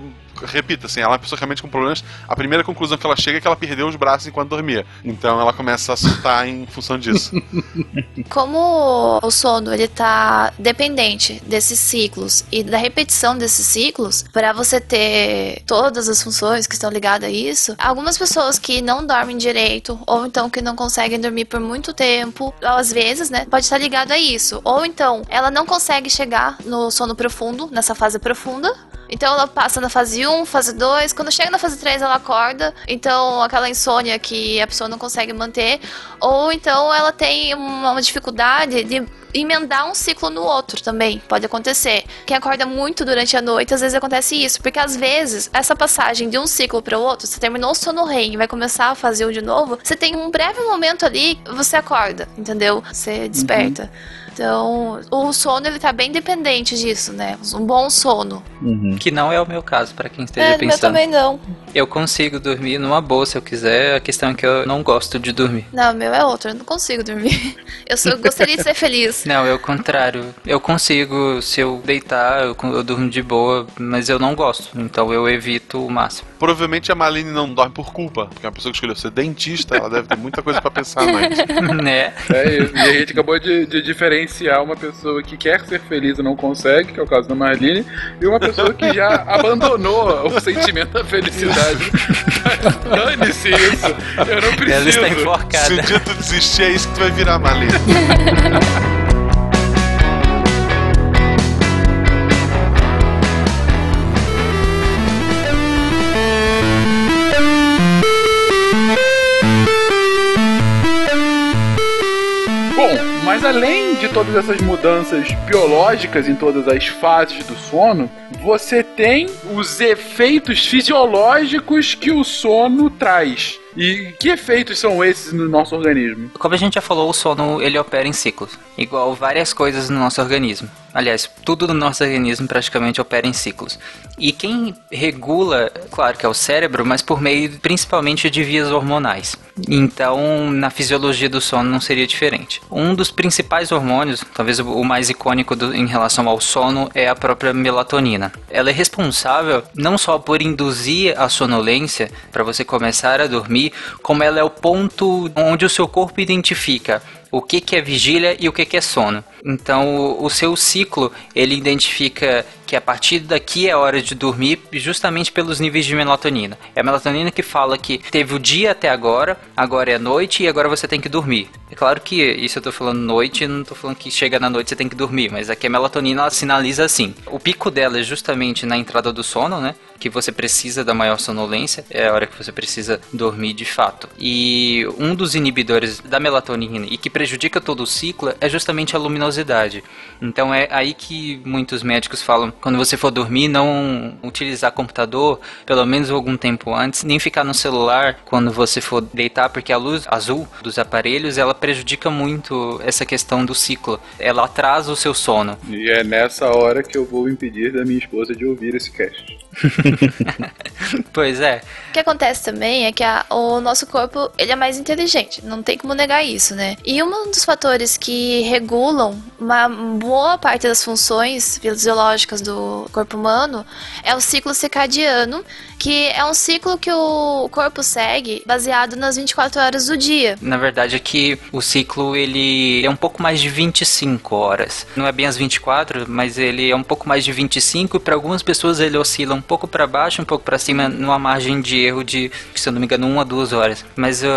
repita, assim, ela é uma pessoa realmente com problemas. A primeira conclusão que ela chega é que ela perdeu os braços enquanto dormia. Então ela começa a surtar em função disso. Como o sono ele tá dependente desses ciclos e da repetição desses ciclos, para você ter todas as funções que estão ligadas a isso, algumas pessoas que não dormem direito ou então que não conseguem dormir por muito tempo, às vezes, né, pode estar ligado a isso. Ou então ela não consegue chegar no sono profundo, nessa fase profunda, então ela passa na fase 1, fase 2, quando chega na fase 3 ela acorda, então aquela insônia que a pessoa não consegue manter, ou então ela tem uma, dificuldade de emendar um ciclo no outro também, pode acontecer. Quem acorda muito durante a noite, às vezes acontece isso, porque às vezes essa passagem de um ciclo para o outro, você terminou o sono REM e vai começar a fazer um de novo, você tem um breve momento ali, você acorda, entendeu? Você desperta. Então, o sono ele tá bem dependente disso, né? Um bom sono. Que não é o meu caso, pra quem esteja É, pensando. também não. Eu consigo dormir numa boa se eu quiser, a questão é que eu não gosto de dormir. Não, meu é outro, eu não consigo dormir. Eu só gostaria de ser feliz. Não, é o contrário. Eu consigo, se eu deitar, eu, eu durmo de boa, mas eu não gosto. Então eu evito o máximo. Provavelmente a Maline não dorme por culpa, porque é uma pessoa que escolheu ser dentista, ela deve ter muita coisa pra pensar à noite. né? É isso. E a gente acabou de, de diferenciar uma pessoa que quer ser feliz e não consegue, que é o caso da Marlene, e uma pessoa que já abandonou o sentimento da felicidade. Dane-se isso. Eu não preciso. Ela está enforcada. Se um dia tu desistir, é isso que tu vai virar, Maline. Mas além de todas essas mudanças biológicas em todas as fases do sono, você tem os efeitos fisiológicos que o sono traz. E que efeitos são esses no nosso organismo? Como a gente já falou, o sono ele opera em ciclos, igual várias coisas no nosso organismo. Aliás, tudo no nosso organismo praticamente opera em ciclos. E quem regula, claro que é o cérebro, mas por meio principalmente de vias hormonais. Então, na fisiologia do sono não seria diferente. Um dos principais hormônios, talvez o mais icônico do, em relação ao sono, é a própria melatonina. Ela é responsável não só por induzir a sonolência para você começar a dormir, como ela é o ponto onde o seu corpo identifica o que, que é vigília e o que, que é sono. Então, o, seu ciclo ele identifica que a partir daqui é hora de dormir, justamente pelos níveis de melatonina. É a melatonina que fala que teve o dia até agora, agora é noite e agora você tem que dormir. É claro que isso eu tô falando noite, não tô falando que chega na noite você tem que dormir, mas aqui a melatonina ela sinaliza assim. O pico dela é justamente na entrada do sono, né? Que você precisa da maior sonolência, é a hora que você precisa dormir de fato. E um dos inibidores da melatonina e que prejudica todo o ciclo é justamente a luminosidade. Então é aí que muitos médicos falam quando você for dormir, não utilizar computador pelo menos algum tempo antes, nem ficar no celular quando você for deitar, porque a luz azul dos aparelhos ela prejudica muito essa questão do ciclo. Ela atrasa o seu sono. E é nessa hora que eu vou impedir da minha esposa de ouvir esse cast. pois é. O que acontece também é que a, o nosso corpo ele é mais inteligente, não tem como negar isso, né? E um dos fatores que regulam uma boa parte das funções fisiológicas do corpo humano é o ciclo circadiano, que é um ciclo que o corpo segue baseado nas 24 horas do dia. Na verdade é que o ciclo ele é um pouco mais de 25 horas. Não é bem as 24, mas ele é um pouco mais de 25 e para algumas pessoas ele oscila um pouco para baixo, um pouco para cima, numa margem de erro de, se eu não me engano, uma a duas horas. Mas uh,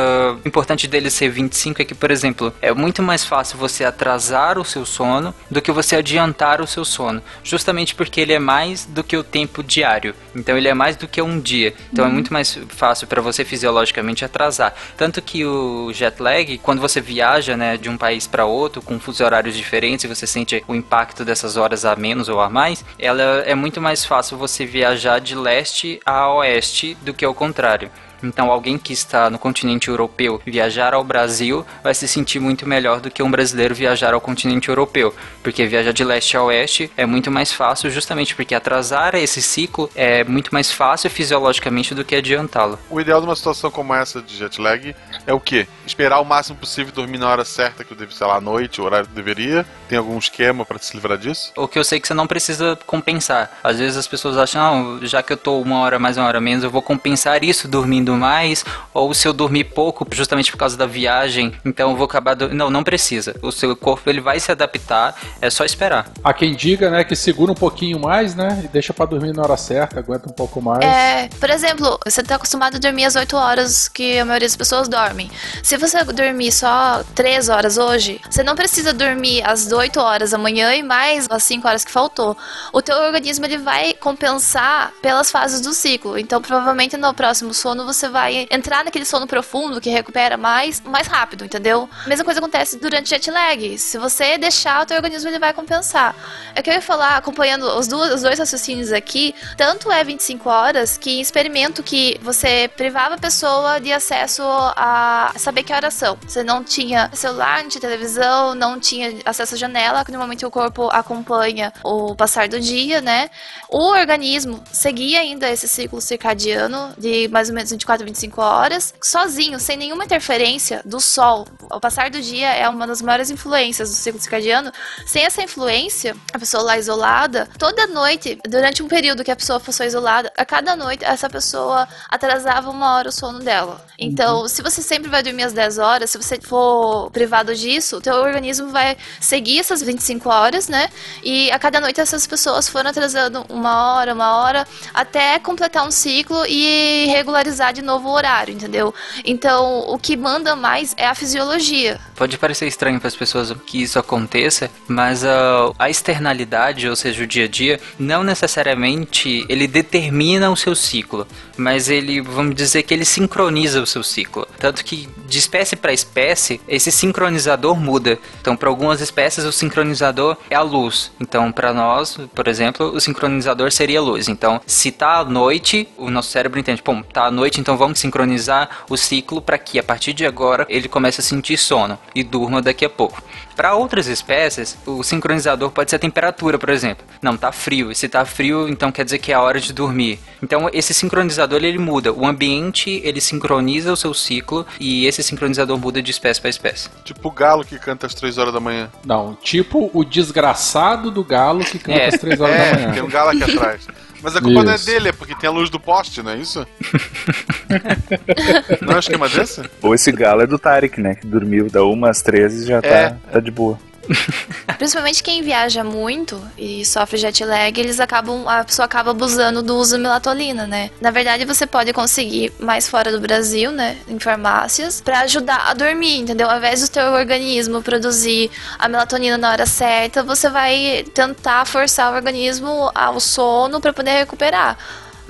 o importante dele ser 25 é que, por exemplo, é muito mais fácil você atrasar o seu sono do que você adiantar o seu sono, justamente porque ele é mais do que o tempo diário. Então ele é mais do que um dia. Então Uhum. é muito mais fácil para você fisiologicamente atrasar. Tanto que o jet lag, quando você viaja, né, de um país para outro com fusos horários diferentes e você sente o impacto dessas horas a menos ou a mais, ela é muito mais fácil você viajar de leste a oeste do que ao contrário. Então, alguém que está no continente europeu viajar ao Brasil vai se sentir muito melhor do que um brasileiro viajar ao continente europeu, porque viajar de leste a oeste é muito mais fácil, justamente porque atrasar esse ciclo é muito mais fácil fisiologicamente do que adiantá-lo. O ideal de uma situação como essa de jet lag é o quê? Esperar o máximo possível dormir na hora certa, que eu devo, sei lá, à noite, o horário que deveria. Tem algum esquema para se livrar disso? O que eu sei é que você não precisa compensar. Às vezes as pessoas acham, não, já que eu tô uma hora mais, uma hora menos, eu vou compensar isso dormindo mais, ou se eu dormir pouco, justamente por causa da viagem, então eu vou acabar. Do... Não, não precisa. O seu corpo ele vai se adaptar, é só esperar. Há quem diga, né, que segura um pouquinho mais, né, e deixa pra dormir na hora certa, aguenta um pouco mais. É, por exemplo, você tá acostumado a dormir as 8 horas que a maioria das pessoas dormem. Se você dormir só 3 horas hoje, você não precisa dormir as 8 horas amanhã e mais as 5 horas que faltou. O teu organismo ele vai compensar pelas fases do ciclo. Então, provavelmente no próximo sono você vai entrar naquele sono profundo que recupera mais, mais rápido, entendeu? A mesma coisa acontece durante jet lag. Se você deixar, o teu organismo ele vai compensar. É eu ia falar, acompanhando os, dois, os dois raciocínios aqui, tanto é 25 horas que experimento que você privava a pessoa de acesso a saber que horas são. Você não tinha celular, não tinha televisão, não tinha acesso à janela, que normalmente o corpo acompanha o passar do dia, né? O organismo seguia ainda esse ciclo circadiano de mais ou menos 24, 25 horas, sozinho, sem nenhuma interferência do sol. O passar do dia é uma das maiores influências do ciclo circadiano. Sem essa influência, a pessoa lá isolada, toda noite, durante um período que a pessoa fosse isolada, a cada noite essa pessoa atrasava uma hora o sono dela. Então, se você sempre vai dormir às 10 horas, se você for privado disso, o teu organismo vai seguir essas 25 horas, né? E a cada noite essas pessoas foram atrasando uma hora, uma hora, até completar um ciclo e regularizar de novo o horário, entendeu? Então, o que manda mais é a fisiologia. Pode parecer estranho para as pessoas que isso aconteça, mas a, a externalidade, ou seja, o dia a dia, não necessariamente ele determina o seu ciclo, mas ele, vamos dizer que ele sincroniza o seu ciclo. Tanto que de espécie para espécie, esse sincronizador muda. Então, para algumas espécies, o sincronizador é a luz. Então, para nós, por exemplo, o sincronizador seria a luz. Então, se tá à noite, o nosso cérebro entende, pô, tá à noite, então vamos sincronizar o ciclo para que a partir de agora ele comece a sentir sono e durma daqui a pouco. Para outras espécies, o sincronizador pode ser a temperatura, por exemplo. Não, tá frio. E se tá frio, então quer dizer que é a hora de dormir. Então esse sincronizador ele muda. O ambiente ele sincroniza o seu ciclo e esse sincronizador muda de espécie para espécie. Tipo o galo que canta às 3 horas da manhã. Não, tipo o desgraçado do galo que canta É. às 3 horas é, da manhã. tem um galo aqui atrás. Mas a culpa não é Isso. dele, é porque tem a luz do poste, não é isso? não é um esquema desse? Ou esse galo é do Tarek, né? Que dormiu da 1 às 13 e já É. tá, tá de boa. Principalmente quem viaja muito e sofre jet lag, eles acabam, a pessoa acaba abusando do uso de melatonina, né? Na verdade, você pode conseguir mais fora do Brasil, né, em farmácias, pra ajudar a dormir, entendeu? Ao invés do teu organismo produzir a melatonina na hora certa, você vai tentar forçar o organismo ao sono pra poder recuperar.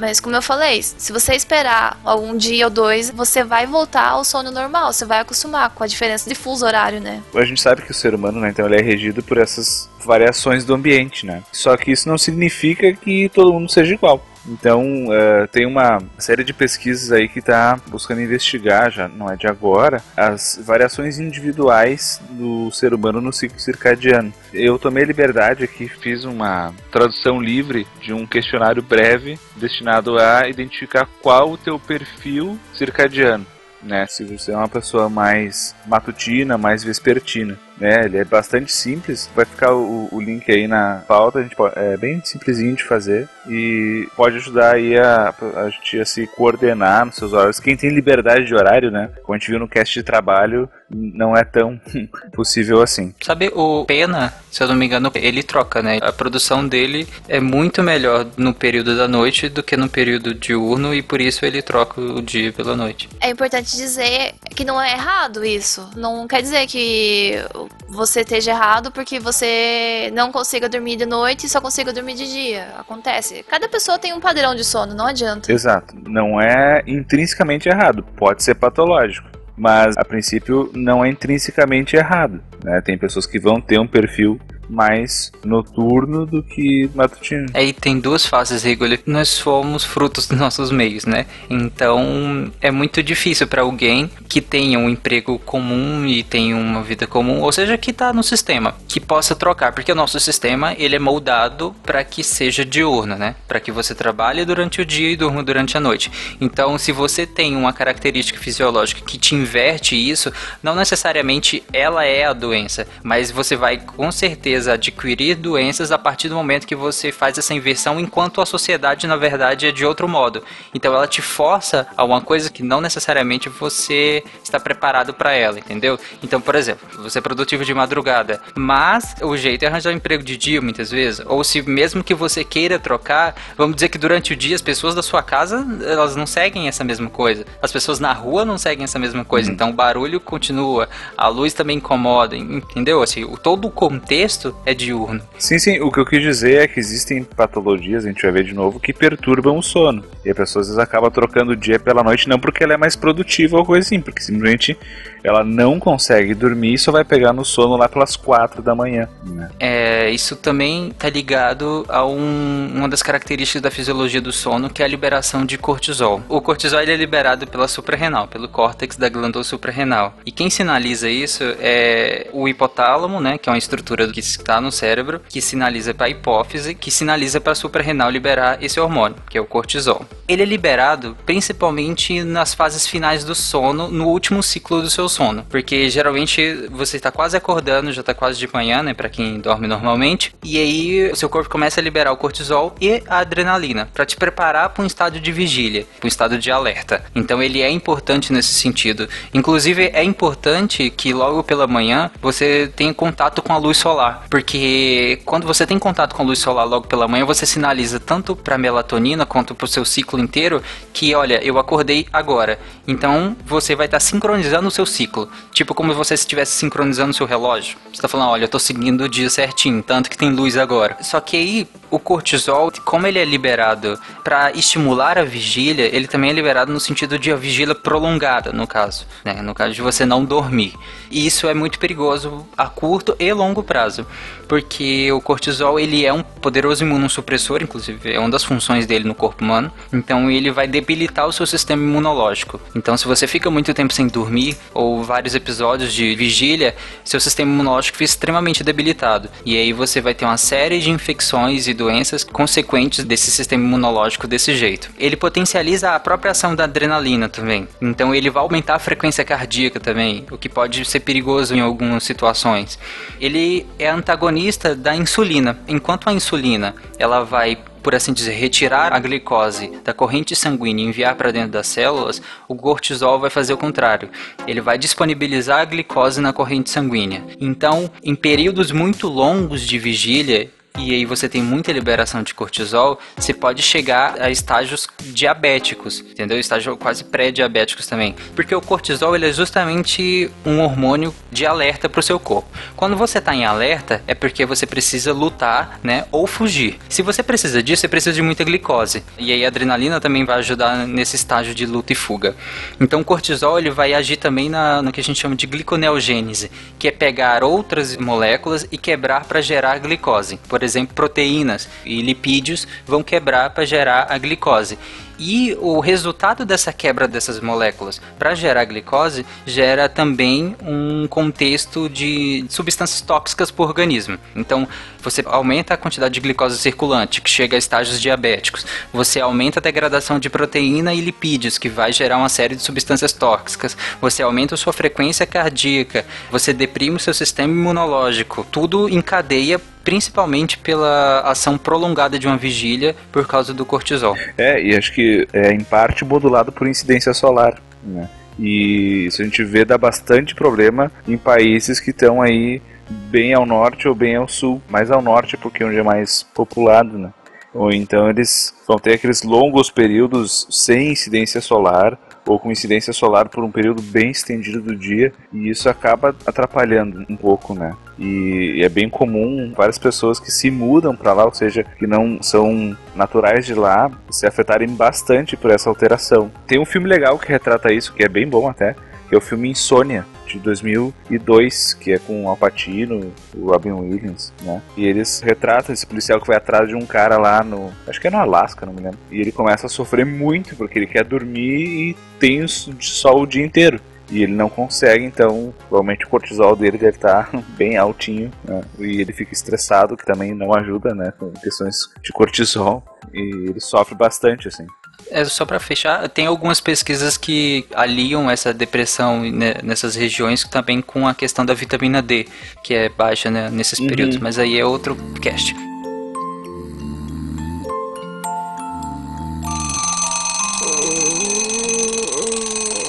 Mas como eu falei, se você esperar algum dia ou dois, você vai voltar ao sono normal, você vai acostumar com a diferença de fuso horário, né? A gente sabe que o ser humano, né, então ele é regido por essas variações do ambiente, né? Só que isso não significa que todo mundo seja igual. Então, eh, tem uma série de pesquisas aí que está buscando investigar, já não é de agora, as variações individuais do ser humano no ciclo circadiano. Eu tomei liberdade aqui, fiz uma tradução livre de um questionário breve destinado a identificar qual o teu perfil circadiano. Né, se você é uma pessoa mais matutina, mais vespertina, né, ele é bastante simples. Vai ficar o, o link aí na pauta. A gente pode, é bem simplesinho de fazer e pode ajudar aí a, a gente a se coordenar nos seus horários. Quem tem liberdade de horário, né, como a gente viu no cast de trabalho, não é tão possível assim. Sabe, o Pena, se eu não me engano, ele troca, né? A produção dele é muito melhor no período da noite do que no período diurno e por isso ele troca o dia pela noite. É importante dizer que não é errado isso. Não quer dizer que você esteja errado porque você não consiga dormir de noite e só consiga dormir de dia. Acontece. Cada pessoa tem um padrão de sono, não adianta. Exato. Não é intrinsecamente errado. Pode ser patológico. Mas, a princípio, não é intrinsecamente errado. Né? Tem pessoas que vão ter um perfil mais noturno do que matutino. Aí tem duas fases, Rigoli. Nós somos frutos dos nossos meios, né? Então é muito difícil para alguém que tenha um emprego comum e tenha uma vida comum, ou seja, que tá no sistema, que possa trocar, porque o nosso sistema ele é moldado para que seja diurno, né? Para que você trabalhe durante o dia e durma durante a noite. Então, se você tem uma característica fisiológica que te inverte isso, não necessariamente ela é a doença, mas você vai com certeza adquirir doenças a partir do momento que você faz essa inversão, enquanto a sociedade na verdade é de outro modo. Então ela te força a uma coisa que não necessariamente você está preparado para ela, entendeu? Então, por exemplo, você é produtivo de madrugada, mas o jeito é arranjar um emprego de dia muitas vezes, ou se mesmo que você queira trocar, vamos dizer que durante o dia as pessoas da sua casa, elas não seguem essa mesma coisa. As pessoas na rua não seguem essa mesma coisa. Então o barulho continua, a luz também incomoda, entendeu? Assim, todo o contexto é diurno. Sim, sim. O que eu quis dizer é que existem patologias, a gente vai ver de novo, que perturbam o sono. E a pessoa às vezes acaba trocando o dia pela noite, não porque ela é mais produtiva ou coisa assim, porque simplesmente ela não consegue dormir e só vai pegar no sono lá pelas quatro da manhã. Né? É, isso também tá ligado a um, uma das características da fisiologia do sono, que é a liberação de cortisol. O cortisol ele é liberado pela suprarrenal, pelo córtex da glândula suprarrenal. E quem sinaliza isso é o hipotálamo, né, que é uma estrutura que está no cérebro, que sinaliza para a hipófise, que sinaliza para a suprarrenal liberar esse hormônio, que é o cortisol. Ele é liberado principalmente nas fases finais do sono, no último ciclo do seu sono, porque geralmente você está quase acordando, já está quase de manhã, né, para quem dorme normalmente, e aí o seu corpo começa a liberar o cortisol e a adrenalina para te preparar para um estado de vigília, para um estado de alerta. Então ele é importante nesse sentido. Inclusive é importante que logo pela manhã você tenha contato com a luz solar, Porque quando você tem contato com a luz solar logo pela manhã, você sinaliza tanto para melatonina quanto para o seu ciclo inteiro que, olha, eu acordei agora. Então você vai estar tá sincronizando o seu ciclo. Tipo como se você estivesse sincronizando o seu relógio. Você está falando, olha, eu estou seguindo o dia certinho, tanto que tem luz agora. Só que aí o cortisol, como ele é liberado para estimular a vigília, ele também é liberado no sentido de a vigília prolongada, no caso. Né? No caso de você não dormir. E isso é muito perigoso a curto e longo prazo, porque o cortisol ele é um poderoso imunossupressor, inclusive é uma das funções dele no corpo humano. Então ele vai debilitar o seu sistema imunológico. Então se você fica muito tempo sem dormir ou vários episódios de vigília, seu sistema imunológico fica extremamente debilitado. E aí você vai ter uma série de infecções e doenças consequentes desse sistema imunológico desse jeito. Ele potencializa a própria ação da adrenalina também. Então ele vai aumentar a frequência cardíaca também, o que pode ser perigoso em algumas situações. Ele é antagonista da insulina. Enquanto a insulina ela vai por assim dizer, retirar a glicose da corrente sanguínea e enviar para dentro das células, o cortisol vai fazer o contrário. Ele vai disponibilizar a glicose na corrente sanguínea. Então, em períodos muito longos de vigília, e aí você tem muita liberação de cortisol, você pode chegar a estágios diabéticos, entendeu? Estágio quase pré-diabéticos também. Porque o cortisol ele é justamente um hormônio de alerta para o seu corpo. Quando você está em alerta, é porque você precisa lutar, né? Ou fugir. Se você precisa disso, você precisa de muita glicose. E aí a adrenalina também vai ajudar nesse estágio de luta e fuga. Então o cortisol ele vai agir também na, no que a gente chama de gliconeogênese, que é pegar outras moléculas e quebrar para gerar glicose. Por por exemplo, proteínas e lipídios vão quebrar para gerar a glicose. E o resultado dessa quebra dessas moléculas para gerar glicose gera também um contexto de substâncias tóxicas para o organismo. Então, você aumenta a quantidade de glicose circulante, que chega a estágios diabéticos. Você aumenta a degradação de proteína e lipídios, que vai gerar uma série de substâncias tóxicas. Você aumenta a sua frequência cardíaca. Você deprime o seu sistema imunológico. Tudo em cadeia principalmente pela ação prolongada de uma vigília por causa do cortisol. É, e acho que é em parte modulado por incidência solar, né? E isso a gente vê dá bastante problema em países que estão aí bem ao norte ou bem ao sul. Mais ao norte porque é onde é mais populado, né? Ou então eles vão ter aqueles longos períodos sem incidência solar ou com incidência solar por um período bem estendido do dia e isso acaba atrapalhando um pouco, né? E é bem comum várias pessoas que se mudam para lá, ou seja, que não são naturais de lá, se afetarem bastante por essa alteração. Tem um filme legal que retrata isso, que é bem bom até, que é o filme Insônia, de 2002, que é com o Al Pacino, o Robin Williams, né? E eles retratam esse policial que vai atrás de um cara lá no, acho que é no Alasca, não me lembro. E ele começa a sofrer muito porque ele quer dormir e tem sol o dia inteiro. E ele não consegue, então provavelmente o cortisol dele deve estar bem altinho. Né? E ele fica estressado, que também não ajuda, né? Com questões de cortisol. E ele sofre bastante, assim. É só para fechar, tem algumas pesquisas que aliam essa depressão né, nessas regiões também com a questão da vitamina D, que é baixa né, nesses uhum. períodos, mas aí é outro cast.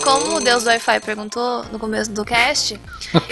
Como o Deus do Wi-Fi perguntou no começo do cast,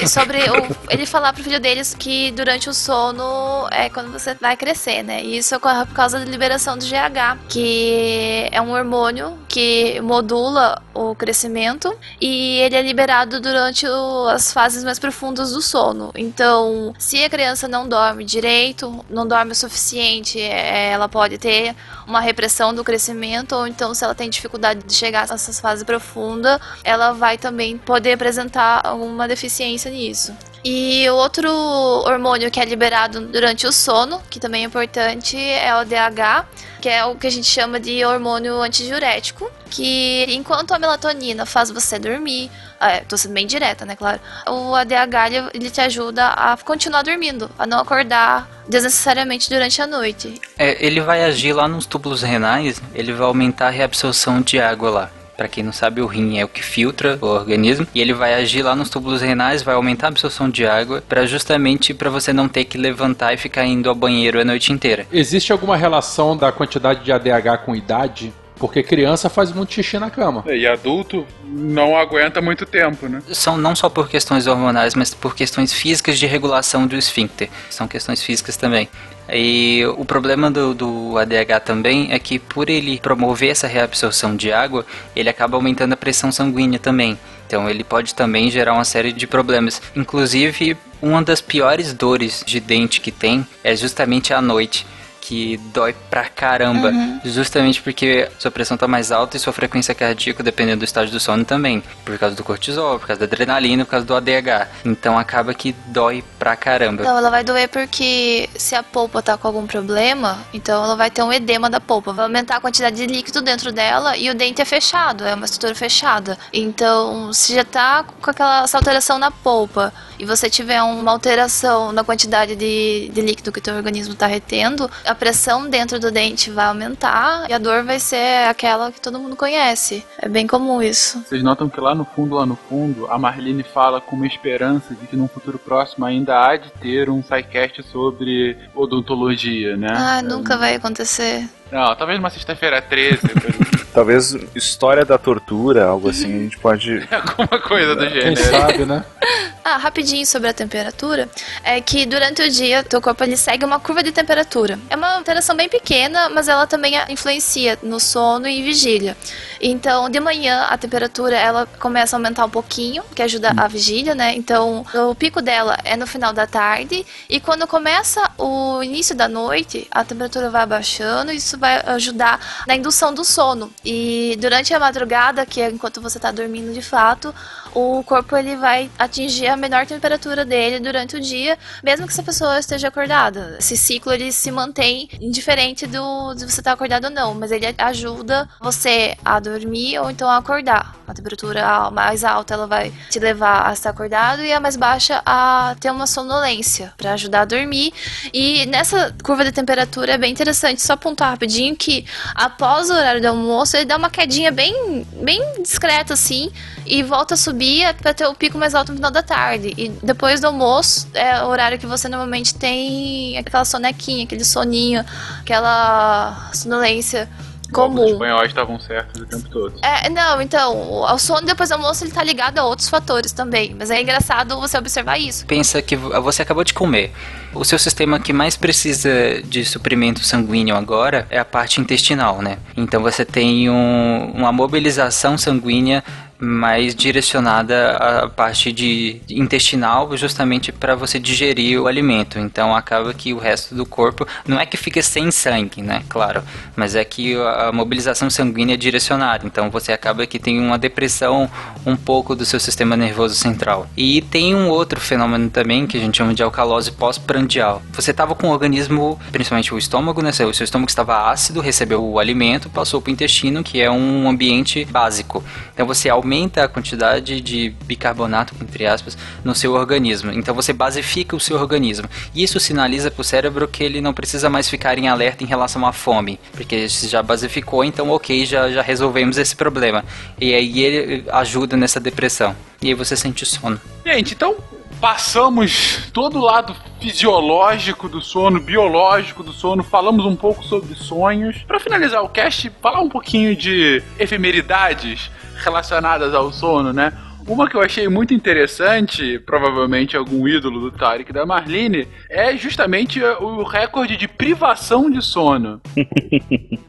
sobre o, ele falar pro filho deles que durante o sono é quando você vai crescer, né? E isso ocorre por causa da liberação do GH, que é um hormônio que modula o crescimento e ele é liberado durante o, as fases mais profundas do sono. Então, se a criança não dorme direito, não dorme o suficiente, é, ela pode ter uma repressão do crescimento, ou então se ela tem dificuldade de chegar a essas fases profundas, ela vai também poder apresentar alguma deficiência nisso. E o outro hormônio que é liberado durante o sono, que também é importante, é o DH, que é o que a gente chama de hormônio antidiurético, que enquanto a melatonina faz você dormir, é, tô sendo bem direta, né, claro, o ADH ele te ajuda a continuar dormindo, a não acordar desnecessariamente durante a noite. É, ele vai agir lá nos túbulos renais, ele vai aumentar a reabsorção de água lá. Para quem não sabe, o rim é o que filtra o organismo e ele vai agir lá nos túbulos renais, vai aumentar a absorção de água para justamente para você não ter que levantar e ficar indo ao banheiro a noite inteira. Existe alguma relação da quantidade de ADH com idade? Porque criança faz muito xixi na cama. E adulto não aguenta muito tempo, né? São não só por questões hormonais, mas por questões físicas de regulação do esfíncter. São questões físicas também. E o problema do, do, ADH também é que por ele promover essa reabsorção de água, ele acaba aumentando a pressão sanguínea também. Então ele pode também gerar uma série de problemas. Inclusive, uma das piores dores de dente que tem é justamente à noite que dói pra caramba. Uhum. Justamente porque sua pressão tá mais alta e sua frequência cardíaca, dependendo do estágio do sono, também. Por causa do cortisol, por causa da adrenalina, por causa do ADH. Então acaba que dói pra caramba. Então ela vai doer porque se a polpa tá com algum problema, então ela vai ter um edema da polpa. Vai aumentar a quantidade de líquido dentro dela e o dente é fechado, é uma estrutura fechada. Então, se já tá com aquela essa alteração na polpa e você tiver uma alteração na quantidade de, de líquido que o teu organismo está retendo, a pressão dentro do dente vai aumentar e a dor vai ser aquela que todo mundo conhece. É bem comum isso. Vocês notam que lá no fundo, lá no fundo, a Marlene fala com uma esperança de que num futuro próximo ainda há de ter um sidecast sobre odontologia, né? Ah, nunca vai acontecer. Não, talvez uma sexta-feira 13. Talvez história da tortura, algo assim, a gente pode. Alguma coisa do Quem gênero. sabe, né? Ah, rapidinho sobre a temperatura, é que durante o dia teu corpo ele segue uma curva de temperatura. É uma alteração bem pequena, mas ela também influencia no sono e vigília. Então, de manhã a temperatura ela começa a aumentar um pouquinho, que ajuda a vigília, né? Então, o pico dela é no final da tarde e quando começa o início da noite, a temperatura vai abaixando, isso vai ajudar na indução do sono. E durante a madrugada, que é enquanto você está dormindo de fato, o corpo ele vai atingir a menor temperatura dele durante o dia, mesmo que essa pessoa esteja acordada. Esse ciclo ele se mantém indiferente do de você estar acordado ou não, mas ele ajuda você a dormir ou então a acordar. A temperatura mais alta ela vai te levar a estar acordado e a mais baixa a ter uma sonolência para ajudar a dormir. E nessa curva de temperatura é bem interessante só apontar rapidinho que após o horário do almoço ele dá uma quedinha bem bem discreta assim e volta a subir para ter o pico mais alto no final da tarde. E depois do almoço é o horário que você normalmente tem aquela sonequinha, aquele soninho, aquela sonolência Os comum. espanhóis estavam certos o tempo todo. É, não, então, o sono depois do almoço ele tá ligado a outros fatores também. Mas é engraçado você observar isso. Pensa que você acabou de comer. O seu sistema que mais precisa de suprimento sanguíneo agora é a parte intestinal, né? Então você tem um- uma mobilização sanguínea mais direcionada à parte de intestinal, justamente para você digerir o alimento. Então acaba que o resto do corpo não é que fica sem sangue, né? Claro, mas é que a mobilização sanguínea é direcionada. Então você acaba que tem uma depressão um pouco do seu sistema nervoso central. E tem um outro fenômeno também que a gente chama de alcalose pós-prandial. Você estava com o organismo, principalmente o estômago, né? O seu estômago estava ácido, recebeu o alimento, passou para o intestino, que é um ambiente básico. Então você aumenta a quantidade de bicarbonato, entre aspas, no seu organismo. Então você basifica o seu organismo. Isso sinaliza para o cérebro que ele não precisa mais ficar em alerta em relação à fome, porque já basificou, então ok, já, já resolvemos esse problema. E aí ele ajuda nessa depressão. E aí você sente sono. Gente, então passamos todo o lado fisiológico do sono, biológico do sono, falamos um pouco sobre sonhos. Pra finalizar o cast, falar um pouquinho de efemeridades relacionadas ao sono, né? Uma que eu achei muito interessante, provavelmente algum ídolo do Tarek da Marlene, é justamente o recorde de privação de sono.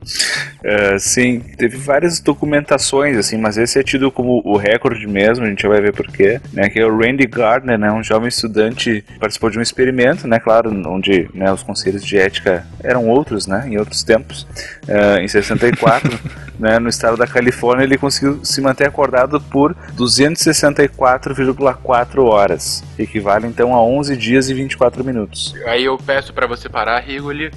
É, sim, teve várias documentações, assim, mas esse é tido como o recorde mesmo, a gente vai ver porquê, né, que é o Randy Gardner, né, um jovem estudante participou de um experimento, né, claro, onde né, os conselhos de ética eram outros, né, em outros tempos, É, em 64, né, no estado da Califórnia, ele conseguiu se manter acordado por 264,4 horas, equivale então a 11 dias e 24 minutos. Aí eu peço pra você parar, Rigoli.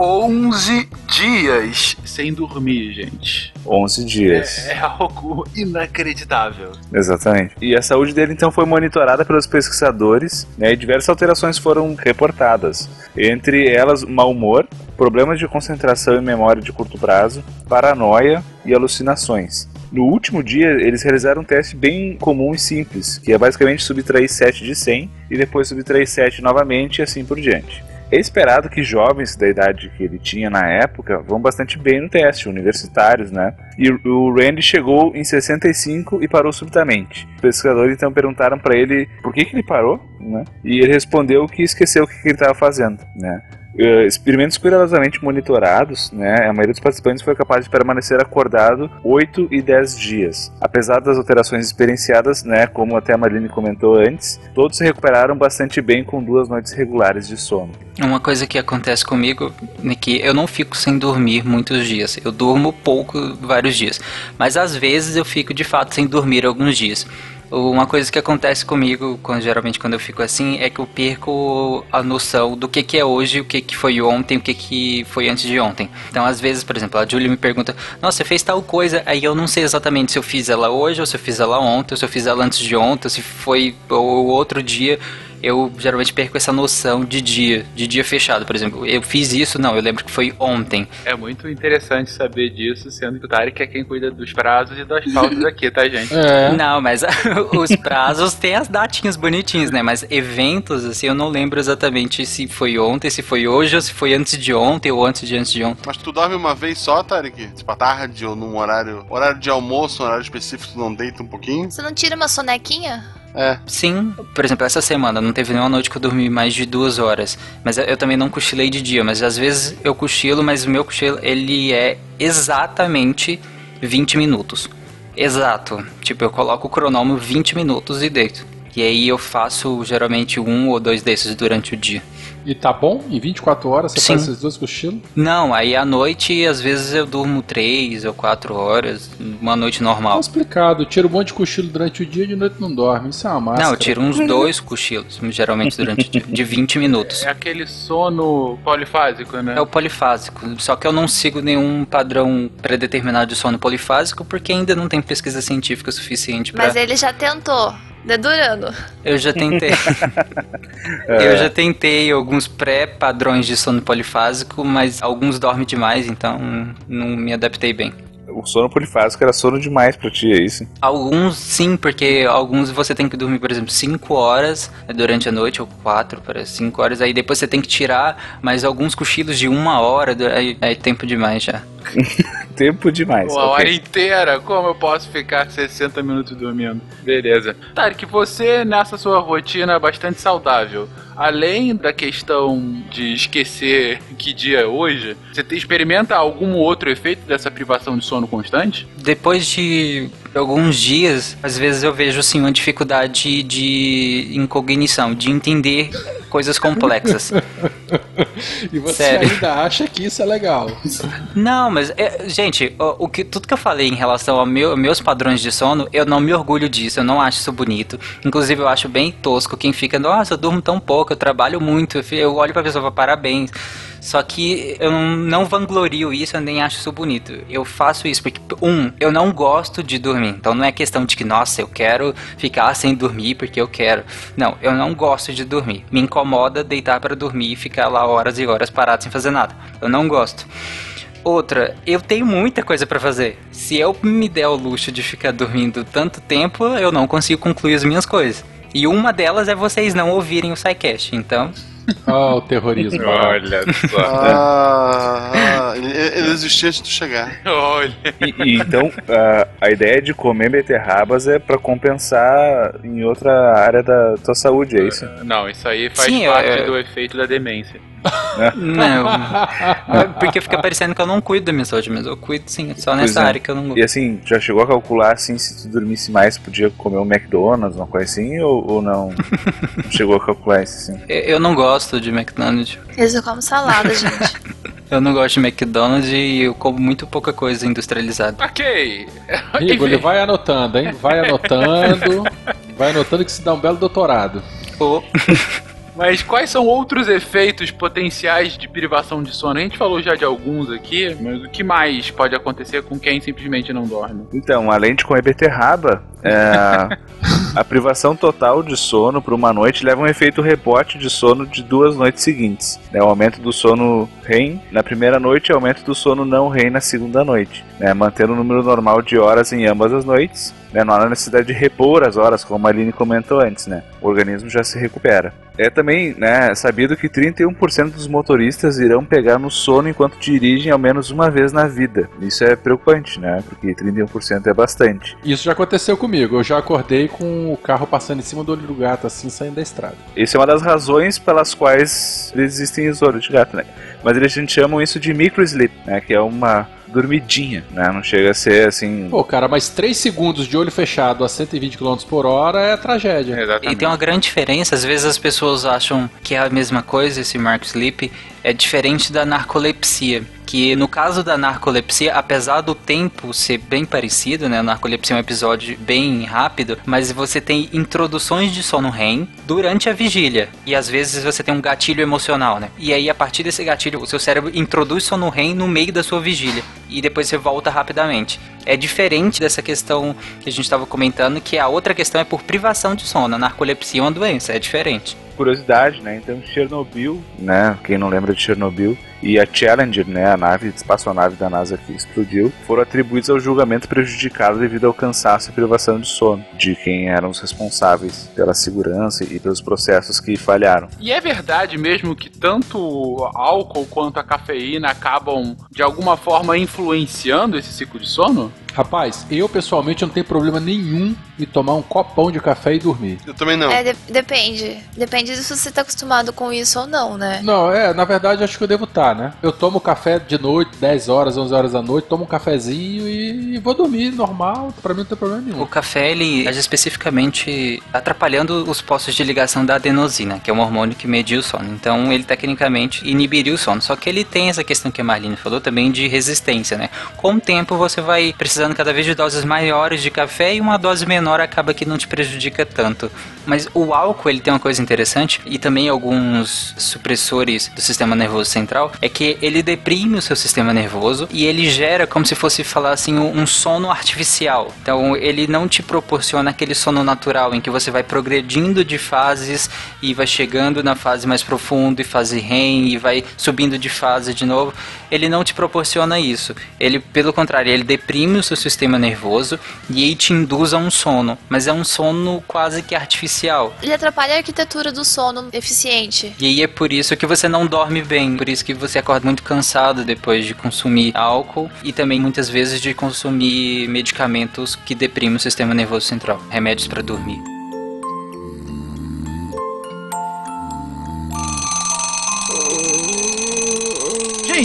11 dias sem dormir, gente. 11 dias. É algo inacreditável. Exatamente. E a saúde dele então foi monitorada pelos pesquisadores, né, e diversas alterações foram reportadas. Entre elas, mau humor, problemas de concentração e memória de curto prazo, paranoia e alucinações. No último dia, eles realizaram um teste bem comum e simples, que é basicamente subtrair 7 de 100 e depois subtrair 7 novamente e assim por diante. é esperado que jovens da idade que ele tinha na época vão bastante bem no teste, universitários, né? E o Randy chegou em 65 e parou subitamente. Os pesquisadores então perguntaram para ele por que, que ele parou, né? E ele respondeu que esqueceu o que, que ele estava fazendo, né? Uh, experimentos cuidadosamente monitorados, né, a maioria dos participantes foi capaz de permanecer acordado 8 e 10 dias. Apesar das alterações experienciadas, né, como até a Marlene comentou antes, todos se recuperaram bastante bem com duas noites regulares de sono. Uma coisa que acontece comigo é que eu não fico sem dormir muitos dias. Eu durmo pouco vários dias. Mas às vezes eu fico de fato sem dormir alguns dias. Uma coisa que acontece comigo, quando, geralmente quando eu fico assim, é que eu perco a noção do que, que é hoje, o que, que foi ontem, o que, que foi antes de ontem. Então, às vezes, por exemplo, a Julie me pergunta: Nossa, você fez tal coisa, aí eu não sei exatamente se eu fiz ela hoje, ou se eu fiz ela ontem, ou se eu fiz ela antes de ontem, ou se foi o outro dia eu geralmente perco essa noção de dia, de dia fechado, por exemplo. Eu fiz isso, não, eu lembro que foi ontem. É muito interessante saber disso, sendo que o Tarek é quem cuida dos prazos e das pautas aqui, tá, gente? É. Não, mas os prazos têm as datinhas bonitinhas, né? Mas eventos, assim, eu não lembro exatamente se foi ontem, se foi hoje, ou se foi antes de ontem, ou antes de antes de ontem. Mas tu dorme uma vez só, Tarek? Tipo, à tarde ou num horário. Horário de almoço, um horário específico, tu não deita um pouquinho? Você não tira uma sonequinha? É. Sim, por exemplo, essa semana não teve nenhuma noite que eu dormi mais de duas horas. Mas eu também não cochilei de dia, mas às vezes eu cochilo, mas o meu cochilo ele é exatamente 20 minutos. Exato. Tipo, eu coloco o cronômetro 20 minutos e deito. E aí eu faço geralmente um ou dois desses durante o dia. E tá bom? Em 24 horas você Sim. faz esses dois cochilos? Não, aí à noite às vezes eu durmo três ou quatro horas, uma noite normal. Tá explicado. Tira um monte de cochilo durante o dia e de noite não dorme. Isso é uma máscara. Não, eu tiro uns dois cochilos, geralmente durante o dia, de 20 minutos. É aquele sono polifásico, né? É o polifásico, só que eu não sigo nenhum padrão predeterminado de sono polifásico porque ainda não tem pesquisa científica suficiente para. Mas ele já tentou. Dedurando. Eu já tentei. Eu já tentei alguns pré-padrões de sono polifásico, mas alguns dormem demais, então não me adaptei bem. O sono polifásico era sono demais pra ti, é isso? Alguns sim, porque alguns você tem que dormir, por exemplo, 5 horas durante a noite, ou 4 para 5 horas, aí depois você tem que tirar mais alguns cochilos de uma hora, aí é tempo demais já. tempo demais. Uma ok. hora inteira? Como eu posso ficar 60 minutos dormindo? Beleza. Tarek, você nessa sua rotina bastante saudável, além da questão de esquecer que dia é hoje, você te- experimenta algum outro efeito dessa privação de sono constante? Depois de alguns dias, às vezes eu vejo assim uma dificuldade de incognição, de entender coisas complexas. E você Sério. ainda acha que isso é legal. Não, mas, é, gente, o, o que, tudo que eu falei em relação aos meu, meus padrões de sono, eu não me orgulho disso, eu não acho isso bonito. Inclusive, eu acho bem tosco quem fica, nossa, eu durmo tão pouco, eu trabalho muito, eu olho pra pessoa e parabéns. Só que eu não, vanglorio isso, eu nem acho isso bonito. Eu faço isso porque, um, eu não gosto de dormir. Então não é questão de que, nossa, eu quero ficar sem dormir porque eu quero. Não, eu não gosto de dormir. Me incomoda deitar pra dormir e ficar lá horas e horas parado sem fazer nada. Eu não gosto. Outra, eu tenho muita coisa pra fazer. Se eu me der o luxo de ficar dormindo tanto tempo, eu não consigo concluir as minhas coisas. E uma delas é vocês não ouvirem o SciCast, então... Ó, o terrorismo. Olha só. Ah, ah, ele, existiu antes de tu chegar. Olha. E- e então, a, a ideia de comer beterrabas é pra compensar em outra área da tua saúde, é isso? Não, isso aí faz Sim, eu- parte eu- do efeito da demência. Não. É Porque fica parecendo que eu não cuido da minha saúde, mas eu cuido sim, só Pois nessa é. área que eu não E assim, já chegou a calcular assim, se tu dormisse mais, podia comer um McDonald's, uma coisa assim, ou, ou não? não chegou a calcular isso assim? Eu não gosto de McDonald's. Eles eu como salada, gente. Eu não gosto de McDonald's e eu como muito pouca coisa industrializada. Ok. Rigo, ele vai anotando, hein? Vai anotando. vai anotando que se dá um belo doutorado. Ô, Mas quais são outros efeitos potenciais de privação de sono? A gente falou já de alguns aqui, mas o que mais pode acontecer com quem simplesmente não dorme? Então, além de comer beterraba, é, a privação total de sono por uma noite leva um efeito rebote de sono de duas noites seguintes. né? O aumento do sono REM na primeira noite e o aumento do sono não REM na segunda noite. né, mantendo o número normal de horas em ambas as noites. Né, não há necessidade de repor as horas, como a Aline comentou antes, né? O organismo já se recupera. É também né, sabido que 31% dos motoristas irão pegar no sono enquanto dirigem ao menos uma vez na vida. Isso é preocupante, né? Porque 31% é bastante. Isso já aconteceu comigo. Eu já acordei com o carro passando em cima do olho do gato, assim, saindo da estrada. Essa é uma das razões pelas quais existem os olhos de gato, né? Mas eles chamam isso de micro-sleep, né? Que é uma dormidinha, né? Não chega a ser assim. Pô, cara, mas 3 segundos de olho fechado a 120 km por hora é tragédia. E tem uma grande diferença, às vezes as pessoas acham que é a mesma coisa, esse Mark Sleep, é diferente da narcolepsia. Que no caso da narcolepsia, apesar do tempo ser bem parecido, né? A narcolepsia é um episódio bem rápido, mas você tem introduções de sono REM durante a vigília. E às vezes você tem um gatilho emocional, né? E aí, a partir desse gatilho, o seu cérebro introduz sono REM no meio da sua vigília. E depois você volta rapidamente. É diferente dessa questão que a gente estava comentando, que a outra questão é por privação de sono. A narcolepsia é uma doença, é diferente curiosidade, né? Então Chernobyl, né? Quem não lembra de Chernobyl e a Challenger, né? A nave, a espaçonave da NASA que explodiu, foram atribuídos ao julgamento prejudicado devido ao cansaço e privação de sono de quem eram os responsáveis pela segurança e pelos processos que falharam. E é verdade mesmo que tanto o álcool quanto a cafeína acabam de alguma forma influenciando esse ciclo de sono? Rapaz, eu pessoalmente não tenho problema nenhum em tomar um copão de café e dormir. Eu também não. É, de- depende. Depende se você tá acostumado com isso ou não, né? Não, é, na verdade acho que eu devo estar, né? Eu tomo café de noite, 10 horas, 11 horas da noite, tomo um cafezinho e, vou dormir normal, pra mim não tem problema nenhum. O café, ele age especificamente atrapalhando os postos de ligação da adenosina, que é um hormônio que media o sono. Então, ele tecnicamente inibiria o sono. Só que ele tem essa questão que a Marlene falou também de resistência, né? Com o tempo, você vai precisando cada vez de doses maiores de café e uma dose menor acaba que não te prejudica tanto. Mas o álcool, ele tem uma coisa interessante e também alguns supressores do sistema nervoso central, é que ele deprime o seu sistema nervoso e ele gera como se fosse falar assim um sono artificial. Então ele não te proporciona aquele sono natural em que você vai progredindo de fases e vai chegando na fase mais profunda e fase REM e vai subindo de fase de novo. Ele não te proporciona isso. Ele, pelo contrário, ele deprime o seu sistema nervoso e te induz a um sono, mas é um sono quase que artificial. Ele atrapalha a arquitetura do sono eficiente. E aí é por isso que você não dorme bem, por isso que você acorda muito cansado depois de consumir álcool e também muitas vezes de consumir medicamentos que deprimem o sistema nervoso central, remédios para dormir.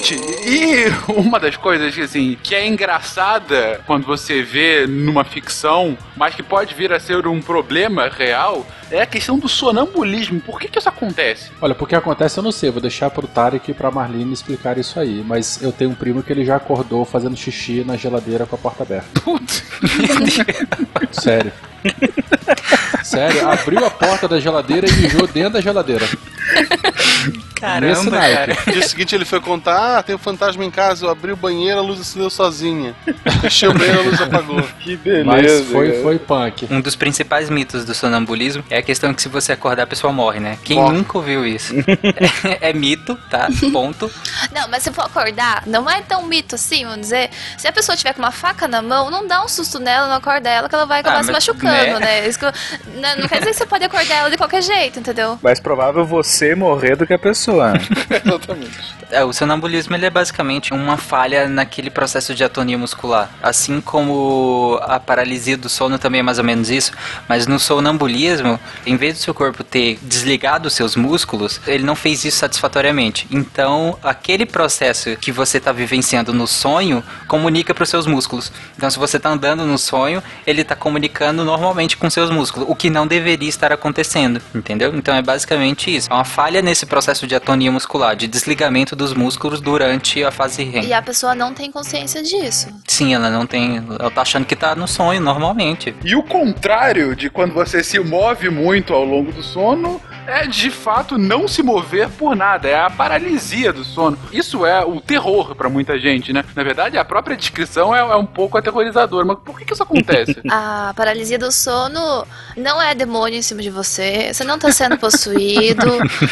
Gente, e uma das coisas assim, que é engraçada quando você vê numa ficção, mas que pode vir a ser um problema real, é a questão do sonambulismo. Por que, que isso acontece? Olha, porque acontece eu não sei, vou deixar pro Tarek e pra Marlene explicar isso aí, mas eu tenho um primo que ele já acordou fazendo xixi na geladeira com a porta aberta. Sério. Sério, abriu a porta da geladeira e mijou dentro da geladeira. Nesse naipe. No dia seguinte ele foi contar: ah, tem um fantasma em casa, eu abri o banheiro, a luz acendeu sozinha. Fechei o banheiro, a luz apagou. Que Mas foi, foi punk. Um dos principais mitos do sonambulismo é a questão que se você acordar a pessoa morre, né? Quem Morre. nunca ouviu isso? é, é mito, tá? Ponto. Não, mas se for acordar, não é tão mito assim, vamos dizer. Se a pessoa tiver com uma faca na mão, não dá um susto nela, não acorda ela, que ela vai acabar Ah, se mas, machucando, né? né? Isso que não, não quer dizer que você pode acordar ela de qualquer jeito, entendeu? Mais provável você morrer do que a pessoa. Exatamente. É, o sonambulismo ele é basicamente uma falha naquele processo de atonia muscular. Assim como a paralisia do sono também é mais ou menos isso, mas no sonambulismo, em vez do seu corpo ter desligado os seus músculos, ele não fez isso satisfatoriamente. Então, aquele processo que você está vivenciando no sonho comunica para os seus músculos. Então, se você está andando no sonho, ele está comunicando normalmente com seus músculos, o que não deveria estar acontecendo, entendeu? Então, é basicamente isso. É uma falha nesse processo de atonia muscular, de desligamento dos músculos durante a fase REM. E a pessoa não tem consciência disso. Sim, ela não tem. Ela tá achando que tá no sonho normalmente. E o contrário de quando você se move muito ao longo do sono, é de fato não se mover por nada, é a paralisia do sono. Isso é o terror pra muita gente, né? Na verdade, a própria descrição é, é um pouco aterrorizadora, mas por que, que isso acontece? A paralisia do sono não é demônio em cima de você. Você não tá sendo possuído.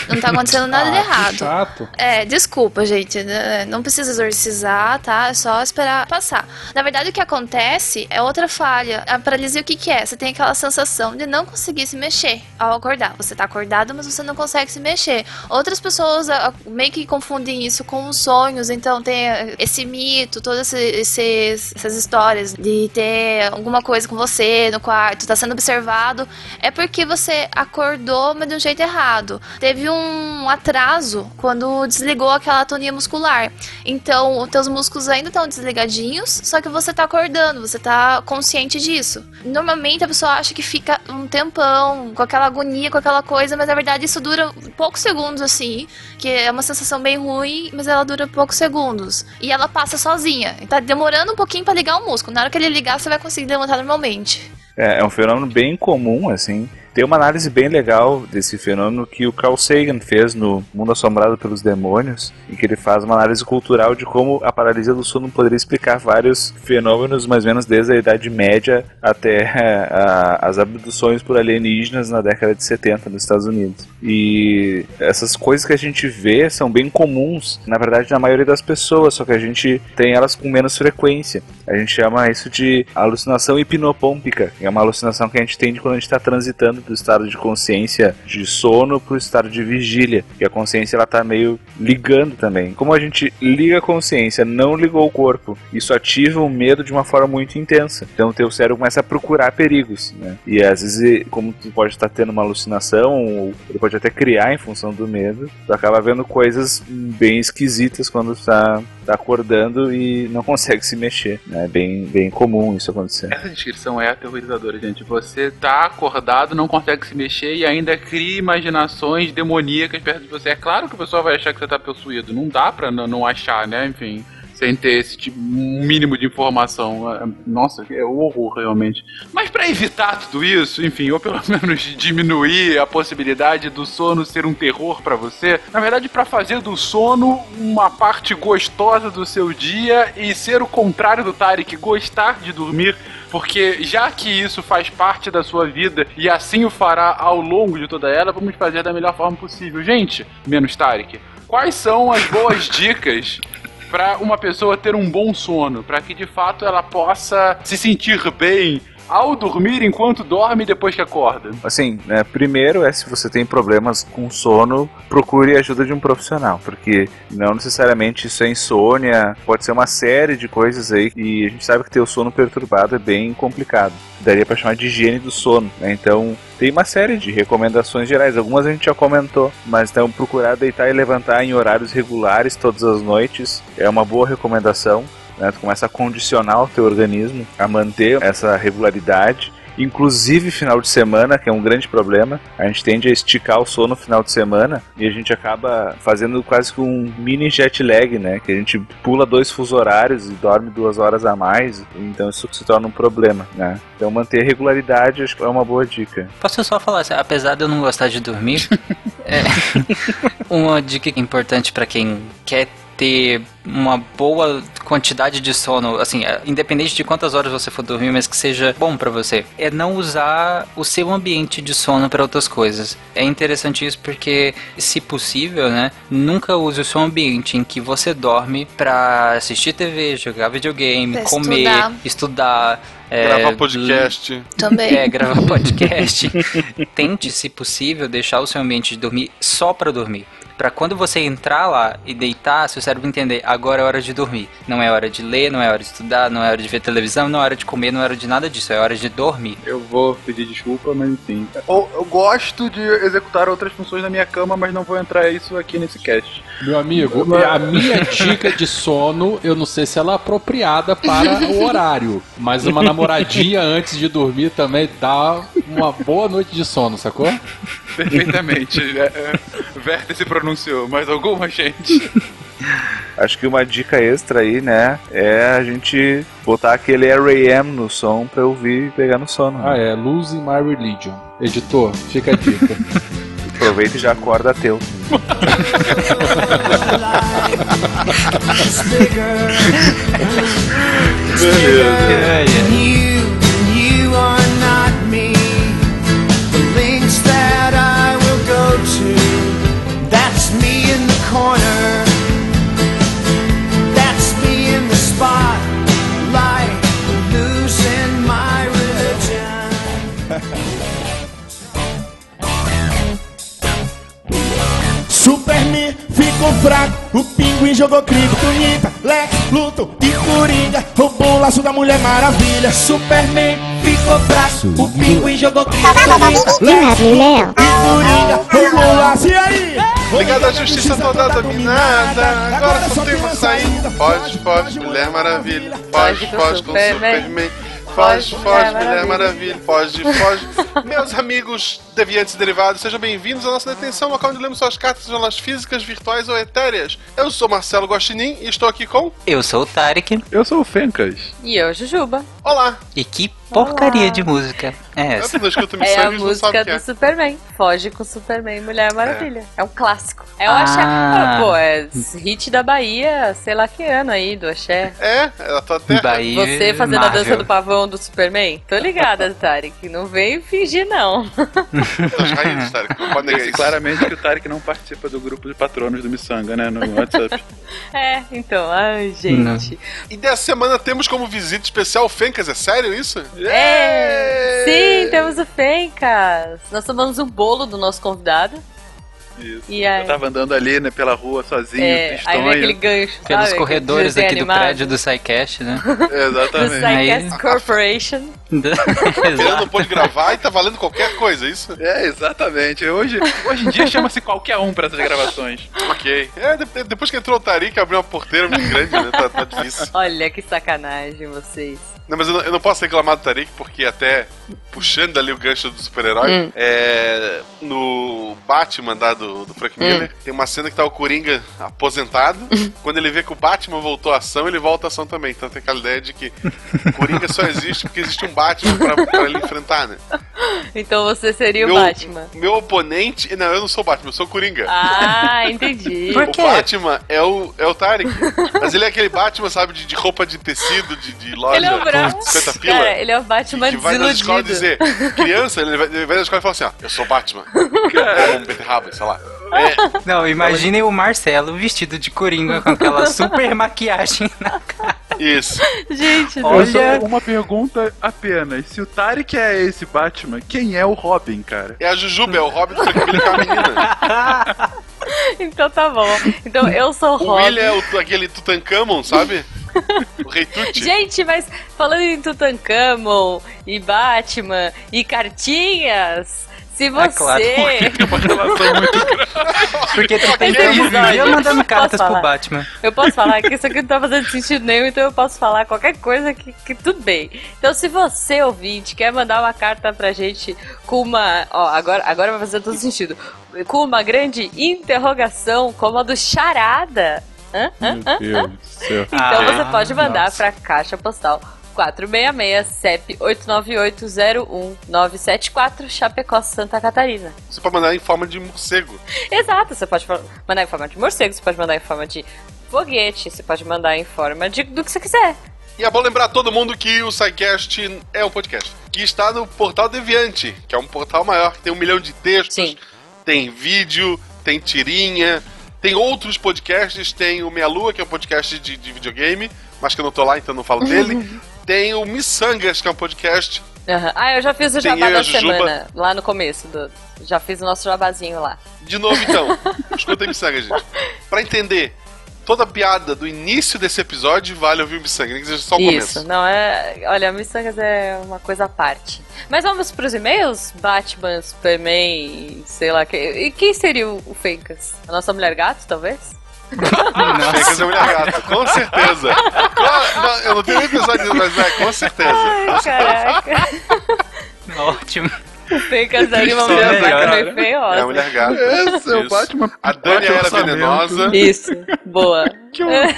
não tá acontecendo nada Ah, errado. chato. É, desculpa, gente. né, Não precisa exorcizar, tá? É só esperar passar. Na verdade, o que acontece é outra falha. A paralisia, o que, que é? Você tem aquela sensação de não conseguir se mexer ao acordar. Você tá acordado, mas você não consegue se mexer. Outras pessoas ah, meio que confundem isso com os sonhos. Então, tem eh, esse mito, todas essas histórias de ter alguma coisa com você no quarto, tá sendo observado. É porque você acordou, mas de um jeito errado. Teve um atraso quando desligou aquela atonia muscular. Então, os teus músculos ainda estão desligadinhos, só que você tá acordando, você tá consciente disso. Normalmente a pessoa acha que fica um tempão com aquela agonia, com aquela coisa, mas na verdade isso dura poucos segundos assim, que é uma sensação bem ruim, mas ela dura poucos segundos. E ela passa sozinha. Tá demorando um pouquinho pra ligar o músculo. Na hora que ele ligar, você vai conseguir levantar normalmente. É, é um fenômeno bem comum, assim. Tem uma análise bem legal desse fenômeno que o Carl Sagan fez no Mundo Assombrado pelos Demônios, em que ele faz uma análise cultural de como a paralisia do sono poderia explicar vários fenômenos, mais ou menos desde a Idade Média até a- as abduções por alienígenas na década de 70 nos Estados Unidos. E essas coisas que a gente vê são bem comuns, na verdade, na maioria das pessoas, só que a gente tem elas com menos frequência. A gente chama isso de alucinação hipnopômpica. É uma alucinação que a gente tem quando a gente está transitando do estado de consciência de sono para o estado de vigília. E a consciência ela tá meio ligando também. Como a gente liga a consciência, não ligou o corpo, isso ativa o medo de uma forma muito intensa. Então o teu cérebro começa a procurar perigos, né? E às vezes, como tu pode estar tendo uma alucinação, ele pode até criar em função do medo, tu acaba vendo coisas bem esquisitas quando tu tá, tá acordando e não consegue se mexer. né? É bem, bem comum isso acontecer. Essa descrição é aterrorizadora, gente. Você tá acordado, não consegue se mexer e ainda cria imaginações demoníacas perto de você. É claro que o pessoal vai achar que você tá possuído. Não dá pra não achar, né? Enfim. Sem ter esse tipo, um mínimo de informação. É- Nossa, é o horror, realmente. Mas pra evitar tudo isso, enfim, ou pelo menos diminuir a possibilidade do sono ser um terror pra você, na verdade, pra fazer do sono uma parte gostosa do seu dia e ser o contrário do Tarek, gostar de dormir, porque já que isso faz parte da sua vida e assim o fará ao longo de toda ela, vamos fazer da melhor forma possível. Gente, menos Tarek, quais são as boas dicas para uma pessoa ter um bom sono, para que de fato ela possa se sentir bem ao dormir enquanto dorme e depois que acorda? Assim, né, primeiro é se você tem problemas com sono, procure a ajuda de um profissional, porque não necessariamente isso é insônia, pode ser uma série de coisas aí e a gente sabe que ter o sono perturbado é bem complicado. Daria pra chamar de higiene do sono, né? Então, tem uma série de recomendações gerais, algumas a gente já comentou, mas então procurar deitar e levantar em horários regulares todas as noites é uma boa recomendação. Né? Tu começa a condicionar o teu organismo a manter essa regularidade inclusive final de semana, que é um grande problema. A gente tende a esticar o sono no final de semana e a gente acaba fazendo quase que um mini jet lag, né? Que a gente pula dois fuso horários e dorme duas horas a mais, então isso se torna um problema, né? Então manter a regularidade acho que é uma boa dica. Posso só falar, assim, apesar de eu não gostar de dormir, é, uma dica importante pra quem quer ter uma boa quantidade de sono, assim, é, independente de quantas horas você for dormir, mas que seja bom pra você, é não usar o seu ambiente de sono pra outras coisas. É interessante isso porque, se possível, né, nunca use o seu ambiente em que você dorme pra assistir TV, jogar videogame, Pra comer, estudar. estudar. é, Gravar podcast. Também. É, gravar podcast. Tente, se possível, deixar o seu ambiente de dormir só pra dormir. Pra quando você entrar lá e deitar, seu cérebro entender, agora é hora de dormir. Não é hora de ler, não é hora de estudar, não é hora de ver televisão, não é hora de comer, não é hora de nada disso, é hora de dormir. Eu vou pedir desculpa, mas enfim. Eu, eu gosto de executar outras funções na minha cama, mas não vou entrar isso aqui nesse cast. Meu amigo, a minha dica de sono, eu não sei se ela é apropriada para o horário, mas uma namoradinha antes de dormir também dá uma boa noite de sono, sacou? Perfeitamente. é, é, Vértice pronunciou, mas alguma gente. Acho que uma dica extra aí, né, é a gente botar aquele R.A.M. no som pra ouvir e pegar no sono. Ah, é, Losing My Religion. Editor, fica a dica. aproveita e já acorda teu. You, you Ficou fraco, o pinguim jogou criptonita, Lex, Luthor e Coringa roubou o laço da Mulher Maravilha. Superman ficou fraco, o pinguim jogou criptonita, Lex, Luthor e Coringa roubou o laço. E aí? Ligado à justiça toda dominada, agora só tem uma saída. Foge, foge, Mulher Maravilha. Foge, foge com Superman. Foge, foge, Mulher Maravilha. Foge, foge. Meus amigos deviantes e derivados, sejam bem-vindos à nossa detenção, local onde lemos suas cartas, sejam elas físicas, virtuais ou etéreas. Eu sou Marcelo Guaxinim e estou aqui com... Eu sou o Tarek. Eu sou o Fencas. E eu, Jujuba. Olá. E que porcaria de música é essa? Eu não escuto É missões, a não música do é. Superman. Foge com Superman e Mulher Maravilha. É, um clássico. É o Ah. Axé. Pô, é hit da Bahia, sei lá que ano aí, do Axé. É, ela tá até... Bahia Você fazendo a Marvel. dança do pavão do Superman? Tô ligada, Tarek. Não vem fingir, não. Raízes, Tarek, não pode negar Disse isso. claramente que o Tarek não participa do grupo de patronos do Missanga, né? No WhatsApp. É, então, ai, gente. E dessa semana temos como visita especial o Fencas, é sério isso? É, sim, temos o Fencas. Nós tomamos um bolo do nosso convidado. Isso. E aí? Eu tava andando ali, né, pela rua, sozinho, É, aí tristonho. aquele gancho, Pelos sabe? corredores Aquele aqui do desenho prédio do SciCast, né? Do Exatamente. Psycast Corporation. Ele não pôde gravar e tá valendo qualquer coisa, isso? É, exatamente. Hoje, hoje em dia chama-se qualquer um pra essas gravações. Ok. É, de- depois que entrou o Tarik, abriu uma porteira muito grande, né? Tá, tá difícil. Olha que sacanagem vocês. Não, mas eu não, eu não posso reclamar do Tarik, porque até puxando ali o gancho do super-herói, Hum. é, no Batman da, do, do Frank Miller, tem uma cena que tá o Coringa aposentado. Quando ele vê que o Batman voltou à ação, ele volta à ação também. Então tem aquela ideia de que o Coringa só existe porque existe um Batman pra, pra ele enfrentar, né? Então você seria Meu- o Batman. Meu oponente. Não, eu não sou o Batman, eu sou o Coringa. Ah, entendi. o Batman é o, é o Tarek. Mas ele é aquele Batman, sabe, de, de roupa de tecido, de, de loja Ele é o Bra... 50 pila. Cara, ele é o Batman que vai na escola dizer, criança, ele vai, ele vai na escola e fala assim, ó, eu sou Batman. Ou um beterraba, sei lá. É, Não, imaginem o Marcelo vestido de coringa com aquela super maquiagem na isso. Gente, Olha, Olha- só uma pergunta apenas. Se o Tarek é esse Batman, quem é o Robin, cara? É a Jujuba, é o Robin do a menina. Então tá bom. Então eu sou o O Robin. Will é o, aquele Tutankhamon, sabe? O Rei Tut. Gente, mas falando em Tutankhamon e Batman e cartinhas, se você. É claro. Tem uma relação muito grande. Porque tu tem Esse que mandando cartas pro? Batman. Eu posso falar que isso aqui não tá fazendo sentido nenhum, então eu posso falar qualquer coisa que, que tudo bem. Então, se você, ouvinte, quer mandar uma carta pra gente com uma. Ó, agora, agora vai fazer todo sentido. Com uma grande interrogação, como a do Charada. Hã? Hã? Hã? Céu. Então Ah, você pode mandar nossa. pra Caixa Postal 466 CEP 898-01974 Chapecó, Santa Catarina. Você pode mandar em forma de morcego. Exato, você pode mandar em forma de morcego, você pode mandar em forma de foguete, você pode mandar em forma de do que você quiser. E é bom lembrar a todo mundo que o SciCast é um podcast. Que está no Portal Deviante, que é um portal maior, que tem um milhão de textos, Sim. tem vídeo, tem tirinha, tem outros podcasts, tem o Meia Lua, que é um podcast de, de videogame, mas que eu não tô lá, então não falo dele. tem o Missangas, que é um podcast. Aham. Ah, eu já fiz o jabá da semana, lá no começo. Do... Já fiz o nosso jabazinho lá. De novo, então. Escuta Missangas, gente. Pra entender toda a piada do início desse episódio, vale ouvir o Missangas, nem que seja só o Isso, começo. não é. Olha, Missangas é uma coisa à parte. Mas vamos pros e-mails? Batman, Superman, sei lá. Que... E quem seria o o Fencas? A nossa mulher gato, talvez? Fencas é mulher gato, com certeza. Não, eu não tenho nem pensado nisso, mas é, com certeza. Ai, caraca. Ótimo. O Fencas seria uma mulher gato meio feiosa. É a mulher gato. Esse é o Isso. Batman. A Dani era venenosa. Isso, boa. Que horror.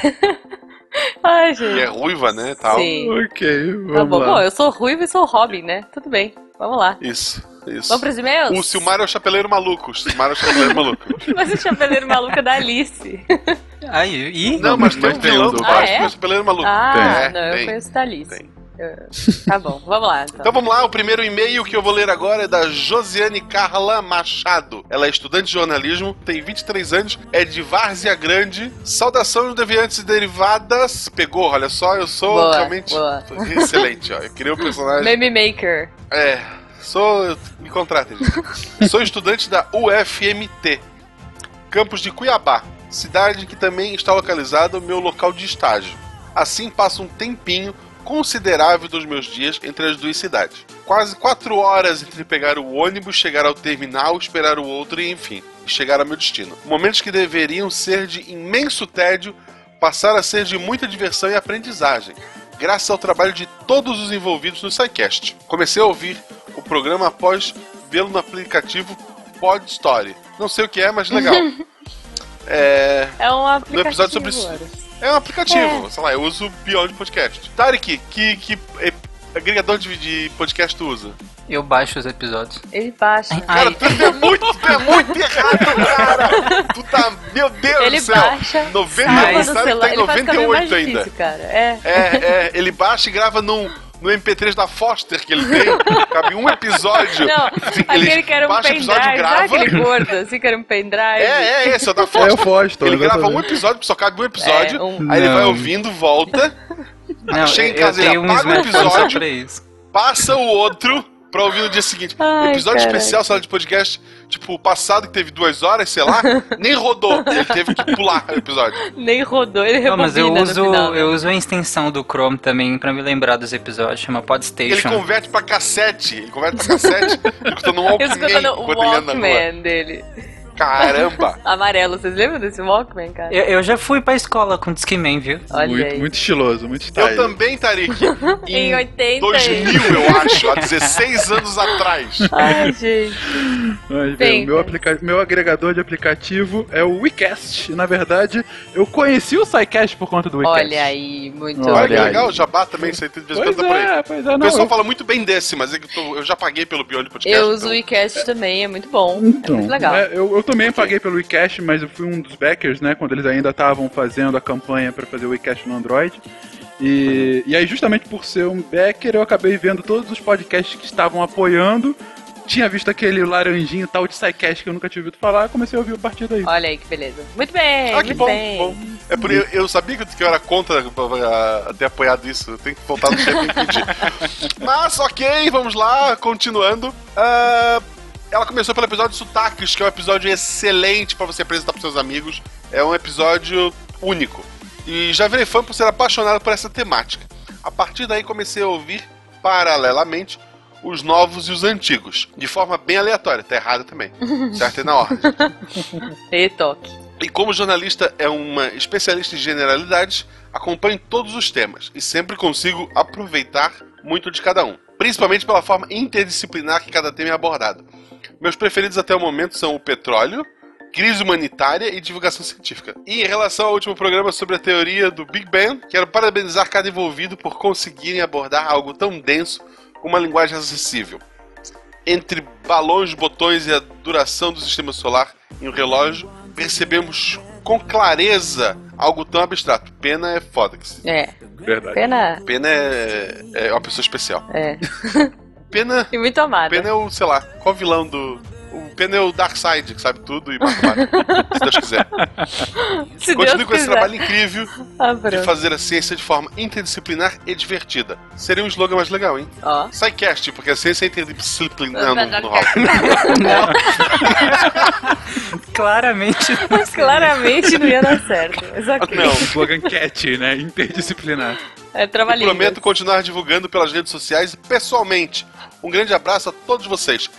Ai, E é gente. ruiva, né? Tal. Sim. Ok, vamos Tá bom. lá. Bom, eu sou ruivo e sou Robin, né? Tudo bem. Vamos lá. Isso, isso. Vamos pros e-mails? O Silmar é o chapeleiro maluco. O Silmar é o chapeleiro maluco. Mas o chapeleiro maluco é da Alice. Aí, e? Não, mas tem um vilão do Ah, Batman, é? que é o chapeleiro maluco. Ah, É, não, eu tem. conheço da Alice. tem. Tá bom, vamos lá então. Então vamos lá, o primeiro e-mail que eu vou ler agora é da Josiane Carla Machado. Ela é estudante de jornalismo, tem 23 anos, é de Várzea Grande. Saudações deviantes e derivadas. Pegou, olha só, eu sou Boa, realmente boa. excelente, ó. Eu criei um personagem. Meme Maker. É, sou. Me contratem. sou estudante da UFMT, campus de Cuiabá, cidade que também está localizada o meu local de estágio. Assim passo um tempinho considerável dos meus dias entre as duas cidades. Quase quatro horas entre pegar o ônibus, chegar ao terminal, esperar o outro e, enfim, chegar ao meu destino. Momentos que deveriam ser de imenso tédio passaram a ser de muita diversão e aprendizagem graças ao trabalho de todos os envolvidos no SciCast. Comecei a ouvir o programa após vê-lo no aplicativo Pod Story. Não sei o que é, mas legal. é, É um aplicativo. no episódio sobre agora. É um aplicativo, sei lá, eu uso Beyond Podcast. Tarek, que, que é, agregador de, de podcast tu usa? Eu baixo os episódios. Ele baixa. Cara, tu é muito, tu é muito errado, cara! Tu tá, meu Deus Ele do céu! baixa, 90, salva no o Tarek celular. tá em Ele faz 98 ainda. difícil, cara. É. É, é, ele baixa e grava num, no MP3 da Foster que ele tem. Cabe um episódio. Não, Ele aquele que era um pendrive. Sabe grava. aquele gordo assim que era um pendrive? É, é esse, é o da Foster. É o Foster, Ele grava um episódio, só cabe um episódio. É, um- Aí ele vai Não. ouvindo, volta. Não, chega em casa, ele um apaga só episódio, passa o outro pra ouvir no dia seguinte. Ai, episódio caraca. especial, sala de podcast, tipo, o passado que teve duas horas, sei lá, nem rodou. Ele teve que pular o episódio. Nem rodou, ele Não, mas eu uso, final, né? eu uso a extensão do Chrome também pra me lembrar dos episódios, chama Ele Podstation. converte pra cassete. Ele converte pra cassete, escutando um Walkman Escutando o ele. Walkman dele. Caramba! Amarelo, vocês lembram desse Walkman, cara? Eu, eu já fui pra escola com Discman, viu? Olha muito, aí. muito estiloso, muito style. Eu também, Tarik. Em 80 2000, eu acho, há 16 anos atrás. Ai, gente. Mas, Vem, bem, o meu, aplica- meu agregador de aplicativo é o WeCast. Na verdade, eu conheci o SciCast por conta do WeCast. Olha aí, muito Olha Olha que aí. legal, o Jabá também, você tem de vez em quando tá por aí. é, pois é, O não. pessoal eu- fala muito bem desse, mas é que eu, tô- eu já paguei pelo Beyond Podcast. Eu uso então- o iCast também, é muito bom. é Então, muito legal. é, eu, eu também paguei pelo WeCast, mas eu fui um dos backers, né? Quando eles ainda estavam fazendo a campanha para fazer o WeCast no Android. E, e aí, justamente por ser um backer, eu acabei vendo todos os podcasts que estavam apoiando. Tinha visto aquele laranjinho tal de SciCast que eu nunca tinha ouvido falar, comecei a ouvir a partir daí. Olha aí que beleza. Muito bem, Ah, que muito bom, bem. que bom. É por eu, eu sabia que eu era contra uh, ter apoiado isso. Eu tenho que voltar no chefe e pedir. Mas ok, vamos lá, continuando. Ah, ela começou pelo episódio Sotaques, que é um episódio excelente pra você apresentar pros seus amigos. É um episódio único. E já virei fã por ser apaixonado por essa temática. A partir daí comecei a ouvir paralelamente os novos e os antigos, de forma bem aleatória, tá errado também. certo? É na ordem. E toque. E como jornalista é uma especialista em generalidades, acompanho todos os temas e sempre consigo aproveitar muito de cada um, principalmente pela forma interdisciplinar que cada tema é abordado. Meus preferidos até o momento são o petróleo, crise humanitária e divulgação científica. E em relação ao último programa sobre a teoria do Big Bang, quero parabenizar cada envolvido por conseguirem abordar algo tão denso com uma linguagem acessível. Entre balões, botões e a duração do sistema solar em um relógio, percebemos com clareza algo tão abstrato. Pena é foda. que se- É. Verdade. Pena. Pena é, é uma pessoa especial. É. Pena, E muito amada. Pena é o, sei lá, qual vilão do. O é o Darkseid, que sabe tudo e Batman, se Deus quiser. Se Continue Deus com esse quiser. trabalho incrível Ah, de fazer a ciência de forma interdisciplinar e divertida. Seria um slogan mais legal, hein? Ó. SciCast, porque a ciência é interdisciplinar. Não, não, não Claramente. Claramente não ia dar certo. Mas ok. Não. Slogan cat, né? Interdisciplinar. É trabalhinho. prometo continuar divulgando pelas redes sociais e pessoalmente. Um grande abraço a todos vocês.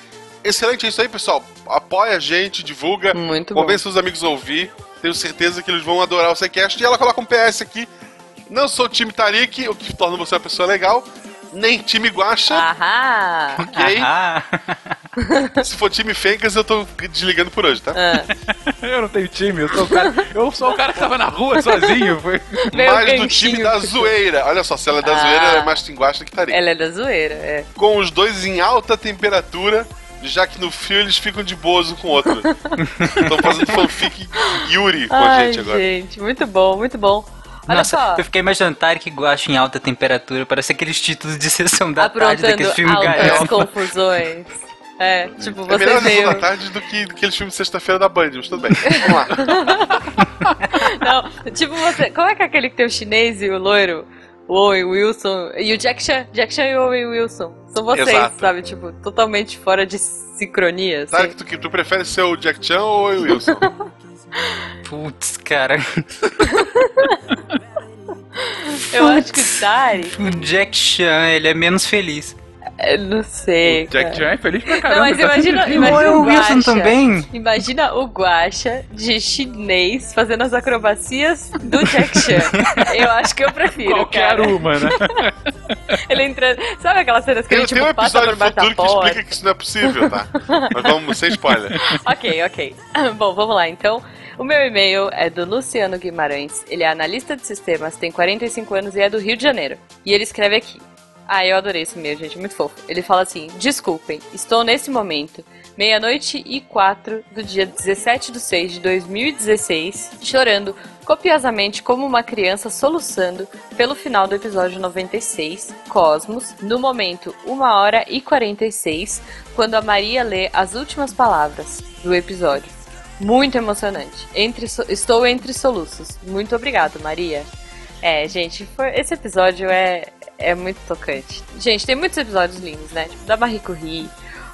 Excelente, é isso aí, pessoal. Apoia a gente, divulga, Muito bom. convence os amigos a ouvir. Tenho certeza que eles vão adorar o Sequest. E ela coloca um PS aqui. Não sou time Tarik, o que torna você uma pessoa legal. Nem time Guacha. Ahá! Ok? Se for time Fencas, eu tô desligando por hoje, tá? eu não tenho time, eu sou o cara, eu sou o cara que tava na rua sozinho. Foi. Mais do time da zoeira. Olha só, se ela é da Ah. zoeira, ela é mais tinguacha que taria. Ela é da zoeira, é. Com os dois em alta temperatura, já que no frio eles ficam de boas um com o outro. Estão fazendo fanfic Yuri com a Ai, gente agora. gente, muito bom, muito bom. Olha Nossa, só, eu fiquei imaginando Tarek Guacha em alta temperatura, parece aqueles títulos de sessão da tarde aprontando daqueles filmes altas galhofa. confusões. É, tipo, É você melhor veio... da tarde do que aqueles filmes de sexta-feira da Band, mas tudo bem. Vamos lá. Não, tipo você. Como é que é aquele que tem o chinês e o loiro? O Owen Wilson e o Jack Chan. Jack Chan e o Owen Wilson. São vocês, Exato. sabe? Tipo, totalmente fora de sincronia. Sabe Assim. que tu, que tu prefere ser o Jack Chan ou o Wilson? Putz, cara. Eu acho que o Dari. O Jack Chan, ele é menos feliz. Eu não sei. Jack cara. Chan é feliz pra Não, caramba. mas tá imagina, sempre- imagina o o Wilson Guaxa. também. Imagina o Guaxa de chinês fazendo as acrobacias do Jack Chan. Eu acho que eu prefiro. Qualquer cara. uma, né? Ele entrando. Sabe aquelas cenas que Tem, ele tipo, um passa por baixo da futuro que porta? explica que isso não é possível, tá? Mas vamos, sem spoiler. ok, ok. Bom, vamos lá então. O meu e-mail é do Luciano Guimarães. Ele é analista de sistemas, tem 45 anos e é do Rio de Janeiro. E ele escreve aqui. Ah, eu adorei esse e-mail, gente, muito fofo. Ele fala assim: Desculpem, estou nesse momento, meia-noite e quatro do dia 17 de 6 de 2016, chorando copiosamente como uma criança soluçando pelo final do episódio 96, Cosmos, no momento 1 hora e 46, quando a Maria lê as últimas palavras do episódio. Muito emocionante. Entre so- estou entre soluços. Muito obrigado, Maria. É, gente, foi- esse episódio é, é muito tocante. Gente, tem muitos episódios lindos, né? Tipo, da Marie Curie.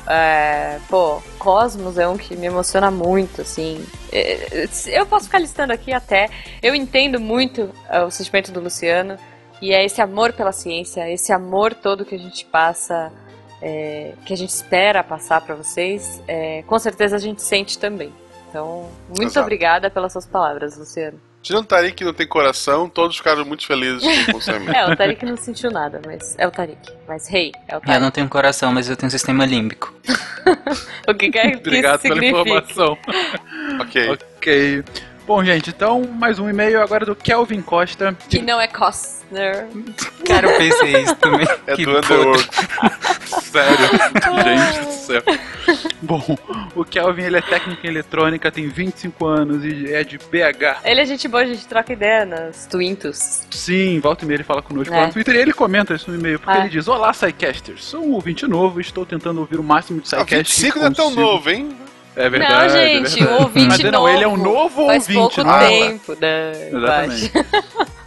É, pô, Cosmos é um que me emociona muito, assim. É, Eu posso ficar listando aqui até. Eu entendo muito é, o sentimento do Luciano. E é esse amor pela ciência, esse amor todo que a gente passa, é, que a gente espera passar pra vocês. é, com certeza a gente sente também. Então, muito Exato. obrigada pelas suas palavras, Luciano. Tirando o Tarik que não tem coração, todos ficaram muito felizes com o seu e-mail. É, o Tarik não sentiu nada, mas é o Tarik. Mas, hey, é o Eu Tarik. não tenho coração, mas eu tenho um sistema límbico. O que quer que Obrigado isso pela significa? informação. ok. Ok. Bom, gente, então mais um e-mail agora do Kelvin Costa. Que não é Costner. Cara, eu pensei isso também. É Que do Underworld. Sério, gente do céu. Bom, o Kelvin ele é técnico em eletrônica, tem 25 anos e é de BH. Ele é gente boa, a gente troca ideia nas Twintos. Sim, volta e meia ele fala conosco É. lá no Twitter e ele comenta isso no e-mail, porque Ah. ele diz: Olá, Psycasters, sou um ouvinte novo e estou tentando ouvir o máximo de Ah, Psycast. 25 não é tão consigo." novo, hein? É verdade. não, é gente, verdade. um ouvinte Mas novo. não, ele é um novo Faz ouvinte. pouco não é? tempo, né? Exatamente.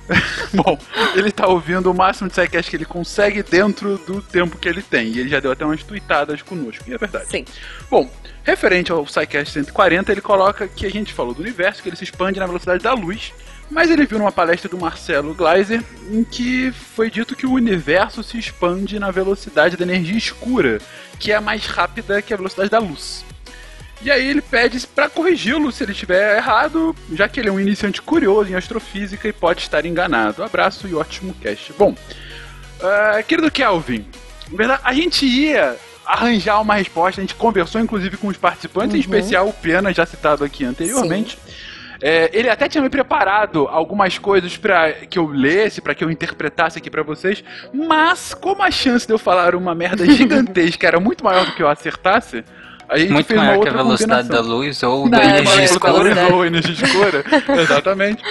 Bom, ele tá ouvindo o máximo de Psycast que ele consegue dentro do tempo que ele tem. E ele já deu até umas tweetadas conosco, e é verdade. Sim. Bom, referente ao Psycast 140, ele coloca que a gente falou do universo, que ele se expande na velocidade da luz. Mas ele viu numa palestra do Marcelo Gleiser em que foi dito que o universo se expande na velocidade da energia escura, que é mais rápida que a velocidade da luz. E aí ele pede pra corrigi-lo se ele estiver errado, já que ele é um iniciante curioso em astrofísica e pode estar enganado. Abraço e ótimo cast. Bom, ah, querido Kelvin, a gente ia arranjar uma resposta, a gente conversou inclusive com os participantes, em Uhum. especial o Pena, já citado aqui anteriormente. É, ele até tinha me preparado algumas coisas para que eu lesse, para que eu interpretasse aqui pra vocês, mas como a chance de eu falar uma merda gigantesca era muito maior do que eu acertasse, a gente Muito fez uma maior que a outra velocidade da luz ou da é energia escura. Ou energia escura, exatamente.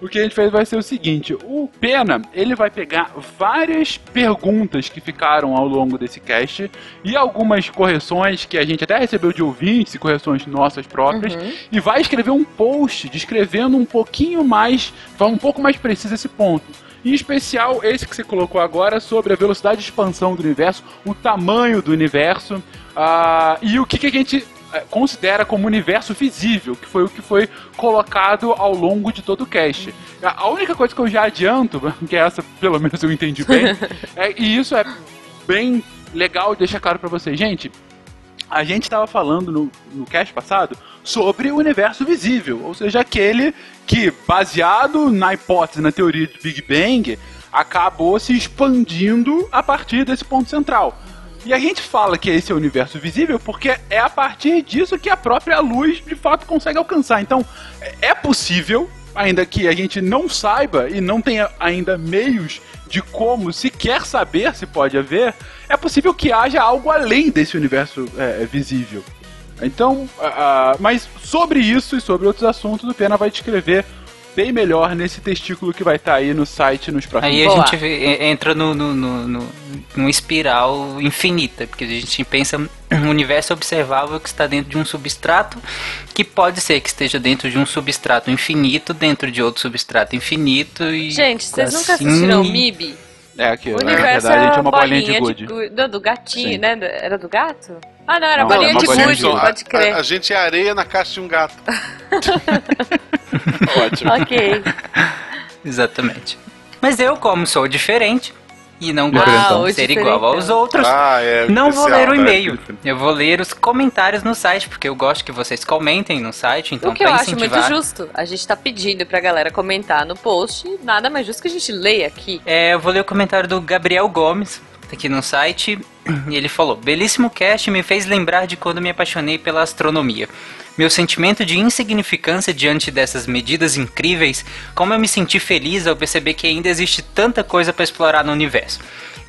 O que a gente fez vai ser o seguinte: o Pena ele vai pegar várias perguntas que ficaram ao longo desse cast e algumas correções que a gente até recebeu de ouvintes e correções nossas próprias Uhum. e vai escrever um post descrevendo um pouquinho mais, um pouco mais preciso esse ponto. Em especial esse que você colocou agora sobre a velocidade de expansão do universo, o tamanho do universo ah, e o que, que a gente eh, considera como universo visível, que foi o que foi colocado ao longo de todo o cast. A única coisa que eu já adianto, que essa pelo menos eu entendi bem, é, e isso é bem legal deixar claro pra vocês, gente. A gente estava falando no, no cast passado sobre o universo visível, ou seja, aquele que, baseado na hipótese, na teoria de Big Bang, acabou se expandindo a partir desse ponto central. E a gente fala que esse é o universo visível porque é a partir disso que a própria luz de fato consegue alcançar. Então, é- é possível, ainda que a gente não saiba e não tenha ainda meios de como sequer saber se pode haver, é possível que haja algo além desse universo é, visível. Então, ah, mas sobre isso e sobre outros assuntos, o Pena vai descrever bem melhor nesse testículo que vai estar aí no site nos próximos Aí a gente vê- entra no, no, no, no, numa espiral infinita, porque a gente pensa um universo observável que está dentro de um substrato, que pode ser que esteja dentro de um substrato infinito, dentro de outro substrato infinito e. Gente, vocês nunca assim- assistiram MIB? É aqui, O na universo verdade, a gente é é uma bolinha de bolinha gude. gu- não, do gatinho, Sim. né? Do- Era do gato? Ah, não, era Não, bolinha é uma de bolinha gude, gude. pode crer. A, a gente é areia na caixa de um gato. Ótimo. Ok. Exatamente. Mas eu, como sou diferente e não Ah, gosto o de ser igual aos outros, Ah, é, não vou especial, ler o né? e-mail. Eu vou ler os comentários no site, porque eu gosto que vocês comentem no site, então o que eu pra acho muito incentivar... justo, a gente tá pedindo pra galera comentar no post, nada mais justo que a gente leia aqui. É, eu vou ler o comentário do Gabriel Gomes, tá aqui no site, e ele falou: Belíssimo cast me fez lembrar de quando me apaixonei pela astronomia. Meu sentimento de insignificância diante dessas medidas incríveis, como eu me senti feliz ao perceber que ainda existe tanta coisa para explorar no universo.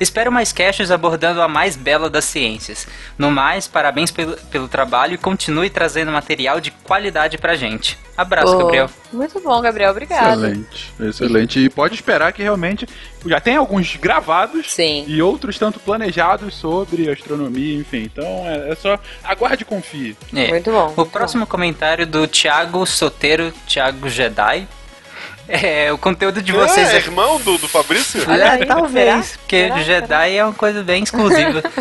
Espero mais casts abordando a mais bela das ciências. No mais, parabéns pelo, pelo trabalho e continue trazendo material de qualidade pra gente. Abraço, Oh, Gabriel. Muito bom, Gabriel, obrigado. Excelente, excelente. E pode esperar que realmente já tem alguns gravados e outros tanto planejados sobre astronomia, enfim. Então é, é só aguarde e confie. É. O próximo comentário do Thiago Soteiro, Thiago Jedi. É, o conteúdo de vocês é, irmão do, do Fabrício? É, talvez, será? porque Será? Jedi é uma coisa bem exclusiva.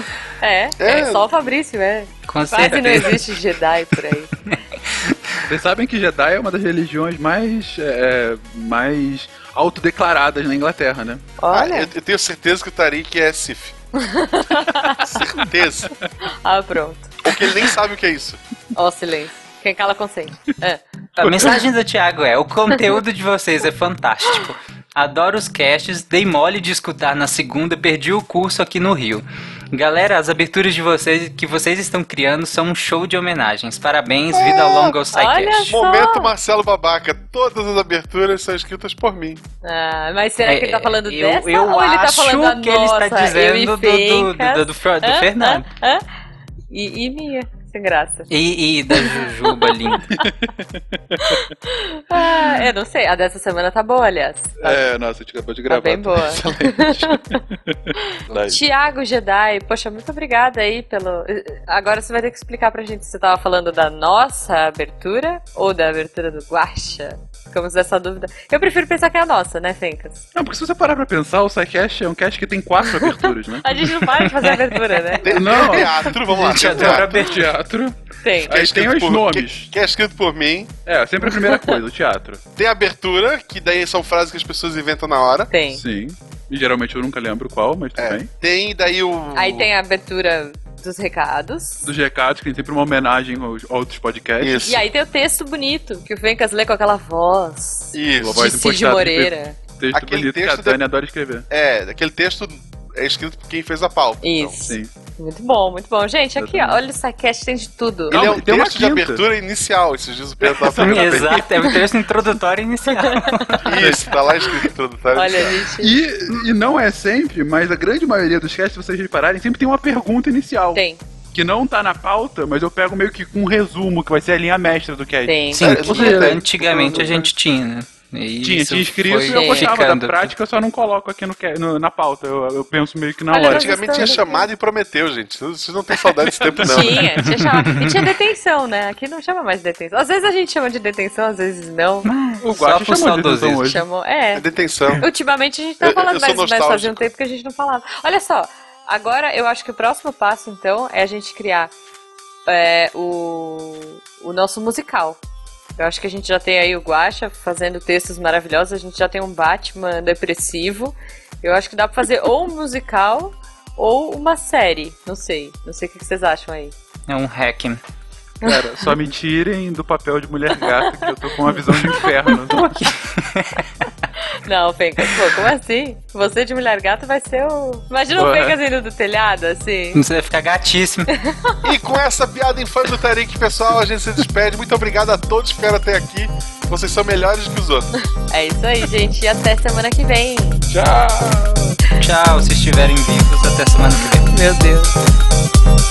É, é, só o Fabrício, é. Com Quase certeza. não existe Jedi por aí. Vocês sabem que Jedi é uma das religiões mais, é, mais autodeclaradas na Inglaterra, né? Ah, eu, eu tenho certeza que o Tarik é Sif. certeza. Ah, pronto. Porque ele nem sabe o que é isso. Ó, o silêncio. Quem cala consente. É. A mensagem do Thiago é: o conteúdo de vocês é fantástico. Adoro os casts, dei mole de escutar na segunda, perdi o curso aqui no Rio. Galera, as aberturas de vocês que vocês estão criando são um show de homenagens. Parabéns, vida longa ao SciCast. Momento Marcelo Babaca. Todas as aberturas são escritas por mim. Ah, mas será que ele tá falando eu- dessa eu ou ele tá acho falando da que ele está nossa, dizendo do- do- do- do do Hã? Fernando. Hã? Hã? E, e minha, sem graça. E, e da Jujuba linda. Ah, eu não sei, a dessa semana tá boa, aliás. É, nossa, a gente acabou de gravar. bem boa. Tiago Jedi, poxa, muito obrigada aí pelo. Agora você vai ter que explicar pra gente se você tava falando da nossa abertura ou da abertura do Guacha. Ficamos nessa dúvida. Eu prefiro pensar que é a nossa, né, Fencas? Não, porque se você parar pra pensar, o SciCast é um cast que tem quatro aberturas, né? A gente não para de fazer abertura, né? Não. Teatro, vamos lá. Tem adora teatro. teatro. Tem. É Aí escrito tem os por- nomes. Que, que é escrito por mim. É, sempre a primeira coisa, o teatro. Tem a abertura, que daí são frases que as pessoas inventam na hora. Tem. Sim. E geralmente eu nunca lembro qual, mas tudo bem. Tem daí o. Aí tem a abertura dos recados. Dos recados, que tem sempre uma homenagem aos outros podcasts. E aí tem o texto bonito, que o Fencas lê com aquela voz. Isso. Uma voz de Cid de Moreira. Texto Aquele bonito que a texto Dani de- adora escrever. É, aquele texto é escrito por quem fez a pauta. Isso. Sim. Muito bom, muito bom. Gente, aqui, ó, olha o SciCast, tem de tudo. Ele é um tem uma texto de abertura inicial, esses dias o Pedro tava falando. Exato, é o texto introdutório inicial. Isso, tá lá escrito introdutório Olha, inicial. gente. E, e não é sempre, mas a grande maioria dos casts, se vocês repararem, sempre tem uma pergunta inicial. Tem. Que não tá na pauta, mas eu pego meio que com um resumo, que vai ser a linha mestra do cast. Tem. Sim, É, que ou seja, antigamente a gente tinha, né? E Tinha, tinha escrito foi e eu gostava ficando. da prática, eu só não coloco aqui no, no- na pauta. Eu, eu penso meio que na Olha, hora. Antigamente tinha chamado e prometeu, gente. Vocês não têm saudade desse tempo, não. Tinha, tinha chamado. E tinha detenção, né? Aqui não chama mais de detenção. Às vezes a gente chama de detenção, às vezes não. O por chamou de detenção hoje. Chamou. É É. detenção. Ultimamente a gente tá Eu- falando, eu sou mas, mas fazia um tempo que a gente não falava. Olha só, agora eu acho que o próximo passo, então, é a gente criar é, o, o nosso musical. Eu acho que a gente já tem aí o Guacha fazendo textos maravilhosos, a gente já tem um Batman depressivo. Eu acho que dá pra fazer ou um musical ou uma série. Não sei. Não sei o que vocês acham aí. É um hacking. Cara, só me tirem do papel de mulher gata, que eu tô com uma visão de inferno. Não, Fencas, pô, como assim? Você de mulher gata vai ser o. Imagina o. Fencas indo do telhado, assim. Você vai ficar gatíssimo. E com essa piada infame do Tarik, pessoal, a gente se despede. Muito obrigado a todos que ficaram até aqui. Vocês são melhores que os outros. É isso aí, gente. E até semana que vem. Tchau. Tchau, se estiverem vivos, até semana que vem. Meu Deus.